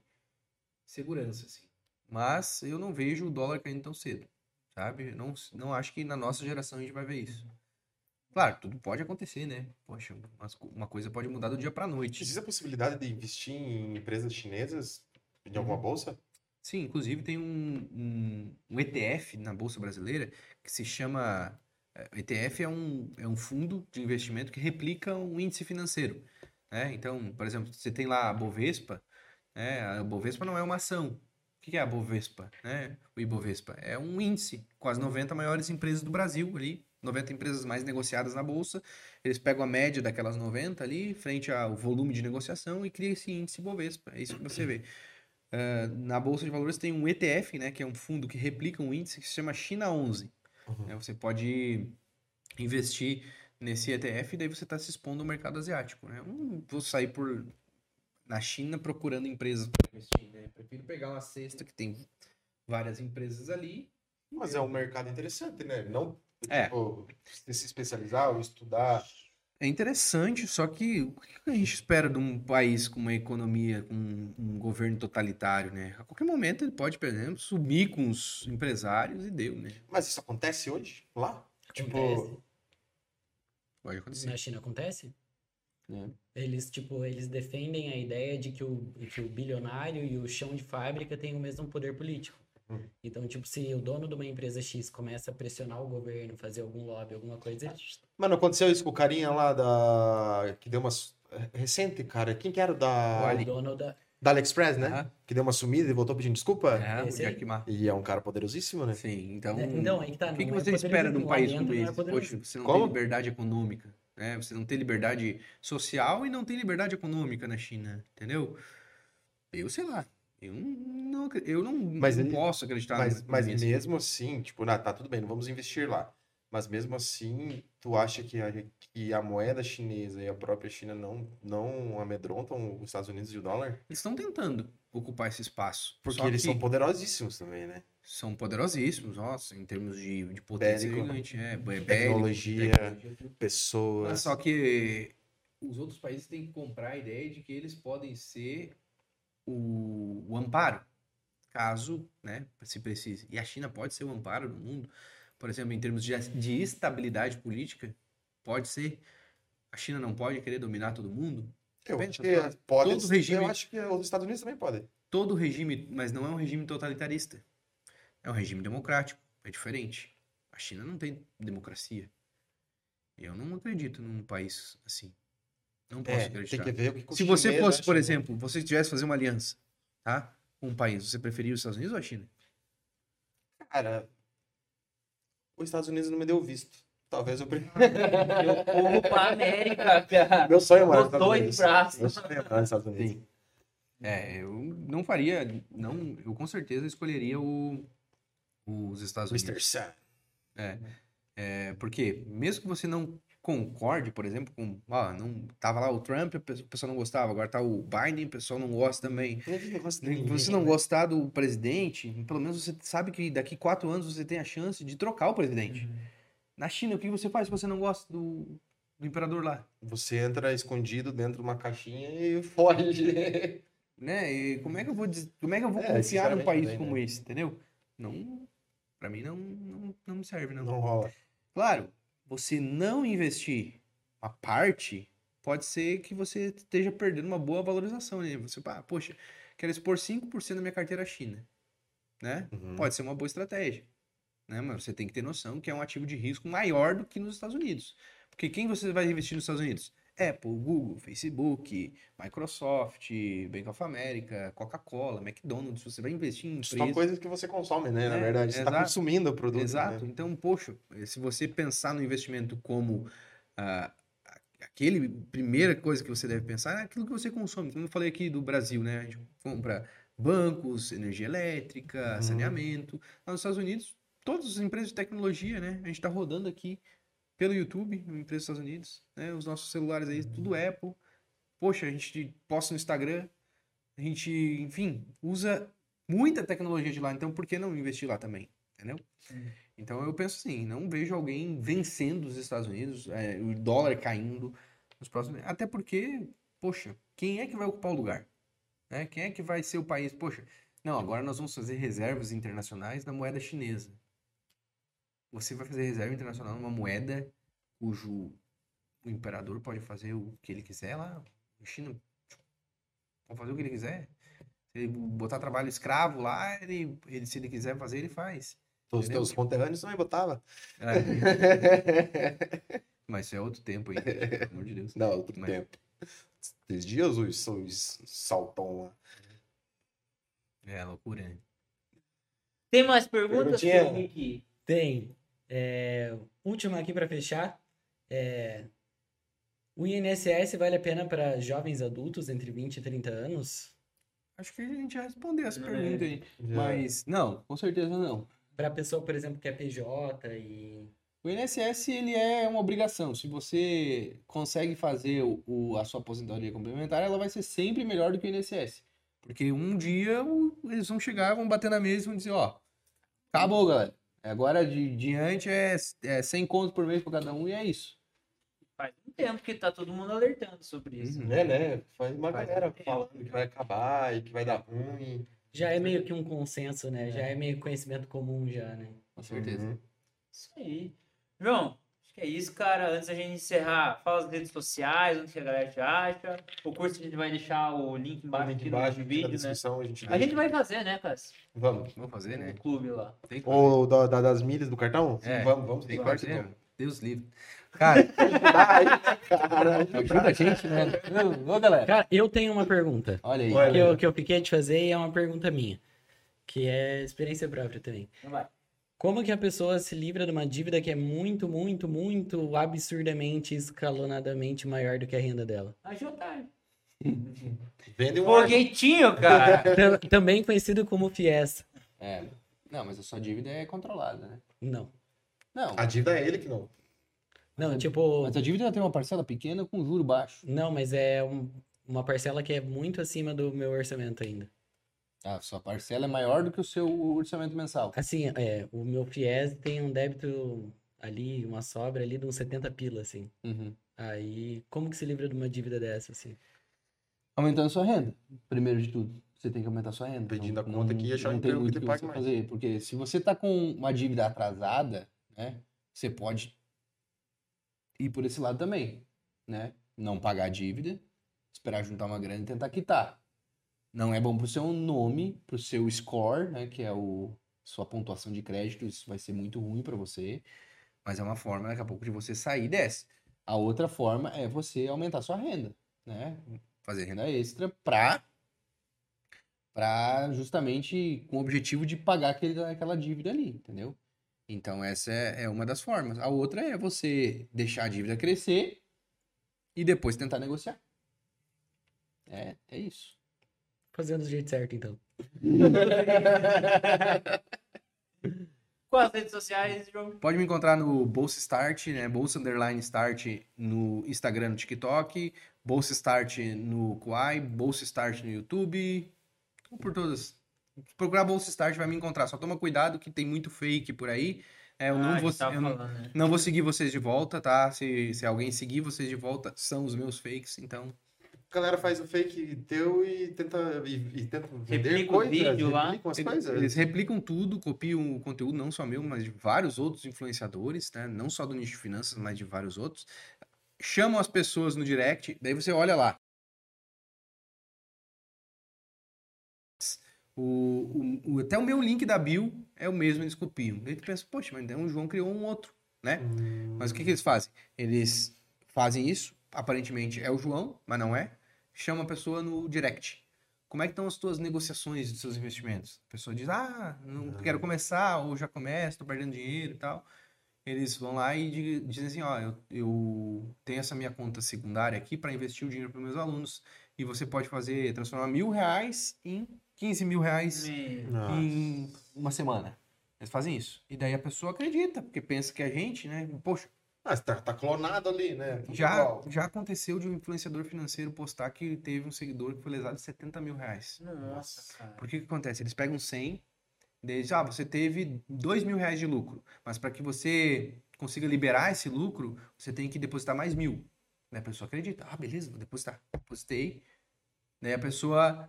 segurança, assim. Mas eu não vejo o dólar caindo tão cedo, sabe? Não, não acho que na nossa geração a gente vai ver isso. Claro, tudo pode acontecer, né? Poxa, uma coisa pode mudar do dia pra noite. Existe a possibilidade de investir em empresas chinesas em alguma bolsa? Sim, inclusive tem um, um, um ETF na Bolsa Brasileira que se chama. eh, ETF é um, é um fundo de investimento que replica um índice financeiro. Né? Então, por exemplo, você tem lá a Bovespa, né? A Bovespa não é uma ação. O que é a Bovespa? Né? O Ibovespa é um índice com as 90 maiores empresas do Brasil ali, 90 empresas mais negociadas na Bolsa. Eles pegam a média daquelas 90 ali, frente ao volume de negociação, e cria esse índice Bovespa. É isso que você vê. Ah, na Bolsa de Valores tem um ETF, né, que é um fundo que replica um índice que se chama China 11. Uhum. né? você pode investir nesse ETF e daí você está se expondo ao mercado asiático. Né? Eu não vou sair por na China procurando empresas para investir. Né? Eu prefiro pegar uma cesta que tem várias empresas ali. Mas é um mercado interessante, né? Não É. tipo, se especializar ou estudar. É interessante, só que o que a gente espera de um país com uma economia, com um governo totalitário, né? A qualquer momento ele pode, por exemplo, sumir com os empresários e deu, né? Mas isso acontece hoje lá? Tipo, Acontece. Pode acontecer. Na China acontece? É. Eles, tipo, eles defendem a ideia de que o, que o bilionário e o chão de fábrica têm o mesmo poder político. Então, tipo, se o dono de uma empresa X começa a pressionar o governo, fazer algum lobby, alguma coisa, ele... Mano, aconteceu isso com o carinha lá da. Que deu umas. Recente, cara. Quem que era o o da. Ali. dono da... Da AliExpress, né? Aham. Que deu uma sumida e voltou pedindo desculpa. É, o. Jack Ma. E é um cara poderosíssimo, né? Sim, então. Então, aí que tá, o que, que não é você espera de um país como é esse? poderoso. Poxa, você não Como? tem liberdade econômica, né? Você não tem liberdade social e não tem liberdade econômica na China, entendeu? Eu sei lá. Eu não, eu não, Mas não ele- posso acreditar Mas, mas assim. mesmo assim, tipo, ah, tá tudo bem, não vamos investir lá. Mas mesmo assim, tu acha que a, que a moeda chinesa e a própria China não, não amedrontam os Estados Unidos e o dólar? Eles estão tentando ocupar esse espaço. Porque eles são poderosíssimos também, né? são poderosíssimos, nossa, em termos de, de potência Bélico. gigante. É, bé- bélico, Tecnologia, tecnologia, tudo. Mas pessoas. só que os outros países têm que comprar a ideia de que eles podem ser o, o amparo, caso, né, se precise. E a China pode ser o amparo do mundo, por exemplo, em termos de, de estabilidade política, pode ser. A China não pode querer dominar todo mundo. Eu acho que pode, todo regime- eu acho que os Estados Unidos também podem. Todo regime, mas não é um regime totalitarista. É um regime democrático, é diferente. A China não tem democracia. Eu não acredito num país assim. Não posso É, acreditar. tem que ver o que que Se você fosse, por acham. exemplo, você tivesse fazer uma aliança, tá? Com um país, você preferia os Estados Unidos ou a China? Cara, os Estados Unidos não me deu visto. Talvez eu prefira. Eu corro pra América, cara. Meu sonho é morar nos Estados dois Unidos. braços. Meu sonho é morar nos Estados Unidos. É, eu não faria, não, eu com certeza escolheria o, os Estados Unidos. Mr. Sun. É, porque mesmo que você não concorde, por exemplo, com, ó, não tava lá o Trump, o pessoal não gostava, agora tá o Biden, o pessoal não gosta também. Se você não gostar do presidente, pelo menos você sabe que daqui quatro anos você tem a chance de trocar o presidente. Na China, o que você faz se você não gosta do, do imperador lá? Você entra escondido dentro de uma caixinha e <laughs> foge. Né? E como é que eu vou, como é que eu vou É, confiar num país também, como né? esse, entendeu? Não, Pra mim não, não, não me serve, não. Não rola. Claro, você não investir a parte, pode ser que você esteja perdendo uma boa valorização, né? Você, pá, poxa, quero expor 5% da minha carteira à China, né? Uhum. Pode ser uma boa estratégia, né? Mas você tem que ter noção que é um ativo de risco maior do que nos Estados Unidos. Porque quem você vai investir nos Estados Unidos? Apple, Google, Facebook, Microsoft, Bank of America, Coca-Cola, McDonald's. Você vai investir em São empresas... coisas que você consome, né? Na É, verdade, você está consumindo o produto. Exato. Né? Então, poxa, se você pensar no investimento como ah, aquele primeira coisa que você deve pensar é aquilo que você consome. Como eu falei aqui do Brasil, né? A gente compra bancos, energia elétrica, Uhum. saneamento. Lá nos Estados Unidos, todas as empresas de tecnologia, né? A gente está rodando aqui pelo YouTube, empresas dos Estados Unidos, né? Os nossos celulares aí, tudo Apple. Poxa, a gente posta no Instagram. A gente, enfim, usa muita tecnologia de lá. Então, por que não investir lá também? Entendeu? Então eu penso assim, não vejo alguém vencendo os Estados Unidos, é, o dólar caindo nos próximos. Até porque, poxa, quem é que vai ocupar o lugar? Né? Quem é que vai ser o país? Poxa, não, agora nós vamos fazer reservas internacionais na moeda chinesa. Você vai fazer reserva internacional numa moeda cujo o imperador pode fazer o que ele quiser lá. A China pode fazer o que ele quiser. Se ele botar trabalho escravo lá, ele, ele, se ele quiser fazer, ele faz. Os Entendeu? teus conterrâneos também botava. É. <laughs> Mas isso é outro tempo aí, pelo amor de Deus. Não, outro Mas- tempo. Esses dias os, os saltão lá. É loucura, né? Tem mais perguntas, Henrique? Tem. É, última aqui para fechar. É, o INSS vale a pena para jovens adultos entre 20 e 30 anos? Acho que a gente já respondeu essa É. pergunta aí. Já. Mas, não, com certeza não. Para pessoa, por exemplo, que é PJ e. O INSS, ele é uma obrigação. Se você consegue fazer o, o- a sua aposentadoria complementar, ela vai ser sempre melhor do que o INSS. Porque um dia o- eles vão chegar, vão bater na mesa e vão dizer, ó, acabou, galera. Agora de diante é, é 100 contos por mês para cada um e é isso. Faz um tempo que tá todo mundo alertando sobre isso. Uhum. É, né? Faz uma Faz galera um falando que vai acabar e que vai dar ruim. Já é meio que um consenso, né? Já é meio conhecimento comum já, né? Com certeza. Uhum. Isso aí. João, é isso, cara. Antes da gente encerrar, fala as redes sociais, onde que a galera te acha. O curso a gente vai deixar o link embaixo Link aqui embaixo, no aqui na vídeo, né? descrição, a gente A gente vai fazer, né, Cássio? Vamos. Vamos fazer, né? No clube lá. Ou da, da- das milhas do cartão? É, vamos, vamos. Tem que fazer. Deus livre. Cara, <laughs> ajuda a gente, né? Ô, galera. Cara, eu tenho uma pergunta. Olha aí. Olha. Que eu, que eu fiquei de fazer e é uma pergunta minha. Que é experiência própria também. Então vai. Como que a pessoa se livra de uma dívida que é muito, muito, muito absurdamente, escalonadamente maior do que a renda dela? Agiotagem. Vende um. Foguetinho, cara. <laughs> Tam- Também conhecido como FIES. É. Não, mas a sua dívida é controlada, né? Não. Não. A dívida é ele que não. Não, tipo. Mas a dívida tem uma parcela pequena com juro baixo. Não, mas é um- uma parcela que é muito acima do meu orçamento ainda. A sua parcela é maior do que o seu orçamento mensal. Assim, é, o meu FIES tem um débito ali, uma sobra ali de uns 70 pila, assim. Uhum. Aí, como que se livra de uma dívida dessa, assim? Aumentando sua renda, primeiro de tudo. Você tem que aumentar sua renda. Pedindo Não- a conta não- aqui e achar um não tem emprego que muito pague você mais. fazer. Porque se você tá com uma dívida atrasada, né? Você pode ir por esse lado também, né? Não pagar a dívida, esperar juntar uma grana e tentar quitar. Não é bom pro seu nome, pro seu score, né? Que é o sua pontuação de crédito. Isso vai ser muito ruim para você. Mas é uma forma, daqui a pouco, de você sair dessa. A outra forma é você aumentar sua renda, né? Fazer renda extra para para justamente com o objetivo de pagar aquele, aquela dívida ali, entendeu? Então essa é, é uma das formas. A outra é você deixar a dívida crescer e depois tentar negociar. É, é isso. Fazendo do jeito certo, então. <laughs> Com as redes sociais, João. Pode me encontrar no Bolsa Start, né? Bolsa Underline Start no Instagram, no TikTok, Bolsa Start no Quai, Bolsa Start no YouTube, ou por todas. Se procurar Bolsa Start vai me encontrar. Só toma cuidado que tem muito fake por aí. É, eu Ah, não vou, eu não, falando, né? não vou seguir vocês de volta, tá? Se, se alguém seguir vocês de volta, são os meus fakes, então A galera faz o fake teu e tenta, e, e tenta vender Replica o coisas, vídeo lá. Eles, coisas. eles replicam tudo, copiam o conteúdo, não só meu, mas de vários outros influenciadores, né? Não só do nicho de finanças, mas de vários outros. Chamam as pessoas no direct, daí você olha lá. O, o- o- até o meu link da bio é o mesmo, eles copiam. Daí tu pensa, poxa, mas então o João criou um outro, né? Hum, Mas o que, que eles fazem? Eles fazem isso, aparentemente é o João, mas não é. Chama a pessoa no direct. Como é que estão as tuas negociações dos seus investimentos? A pessoa diz, ah, não quero começar, ou já começo, tô perdendo dinheiro e tal. Eles vão lá e di- dizem assim, ó, eu, eu tenho essa minha conta secundária aqui para investir o dinheiro para meus alunos. E você pode fazer, transformar mil reais em 15 mil reais Me- Nossa. em uma semana. Eles fazem isso. E daí a pessoa acredita, porque pensa que a gente, né? Poxa, Ah, tá, tá clonado ali, né? Já, já aconteceu de um influenciador financeiro postar que teve um seguidor que foi lesado de 70 mil reais. Nossa, cara. Por que que acontece? Eles pegam 100, daí eles, ah, você teve 2 mil reais de lucro, mas para que você consiga liberar esse lucro, você tem que depositar mais mil. Daí a pessoa acredita, ah, beleza, vou depositar. Depositei. Daí a pessoa,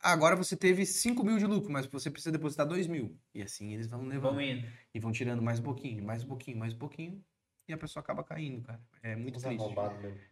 ah, agora você teve 5 mil de lucro, mas você precisa depositar 2 mil. E assim eles vão levando. Vamos indo. E vão tirando mais um pouquinho, mais um pouquinho, mais um pouquinho. E a pessoa acaba caindo, cara. É muito triste.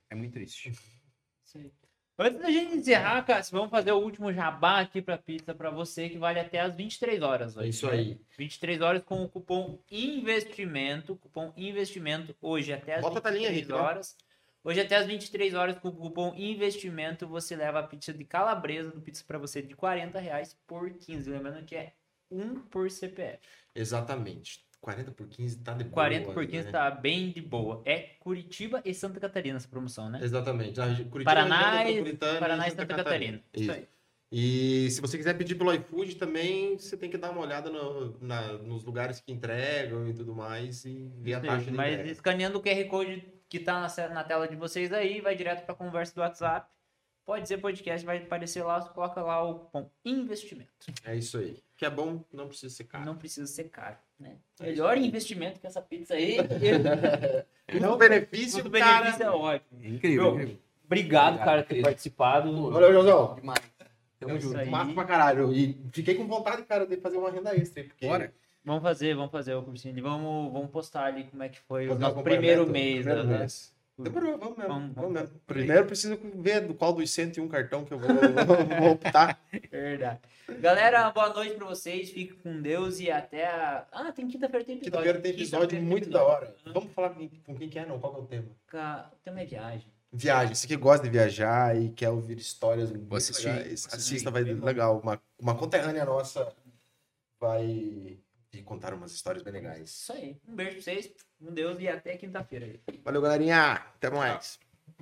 É muito triste. <laughs> Isso aí. Antes da gente encerrar, Cássio, vamos fazer o último jabá aqui pra pizza pra você, que vale até as 23 horas hoje. É isso né? aí. 23 horas com o cupom investimento. Cupom investimento hoje até as Bota a telinha, 23 Rick, né? horas. Hoje até as 23 horas com o cupom investimento você leva a pizza de calabresa do pizza pra você de 40 reais por 15. Lembrando que é um por CPF. Exatamente. 40 por 15 tá de boa, 40 por 15 né? tá bem de boa. É Curitiba e Santa Catarina essa promoção, né? Exatamente. Na Curitiba, Paraná região e- Paraná e Santa Catarina. Isso Isso. aí. E se você quiser pedir pelo iFood também, você tem que dar uma olhada no- na- nos lugares que entregam e tudo mais e ver a Isso taxa de Mas entrega. escaneando o QR Code que tá na, na tela de vocês aí, vai direto pra conversa do WhatsApp. Pode ser podcast, vai aparecer lá, você coloca lá o cupom investimento. É isso aí. Que é bom, não precisa ser caro. Não precisa ser caro, né? É Melhor investimento que essa pizza aí. <laughs> Custo-benefício, O cara. benefício é ótimo. Incrível, Meu, incrível. Obrigado, cara, por ter participado. Valeu, Josão. Demais. Tamo É junto. Massa pra caralho. E fiquei com vontade, cara, de fazer uma renda extra. aí, Porque Bora. Vamos fazer, vamos fazer o cursinho. Vamos, vamos postar ali como é que foi o nosso primeiro mês. primeiro né? mês. Demorou, vamos mesmo. Vamos- Vamos, mesmo. Primeiro eu preciso ver qual dos 101 cartão que eu vou, vou <laughs> optar. Verdade. Galera, boa noite pra vocês. Fiquem com Deus e até a... Ah, tem quinta-feira tem episódio. Quinta-feira tem episódio tem muito da hora. Vamos falar com quem que é, não? Qual que é o tema? O tema é viagem. Viagem. Você que gosta de viajar e quer ouvir histórias muito assistir, legais, assista, vai legal. Uma, uma conterrânea nossa vai contar umas histórias bem legais. Isso aí. Um beijo pra vocês. Com Deus e até quinta-feira. Valeu, galerinha. Até mais.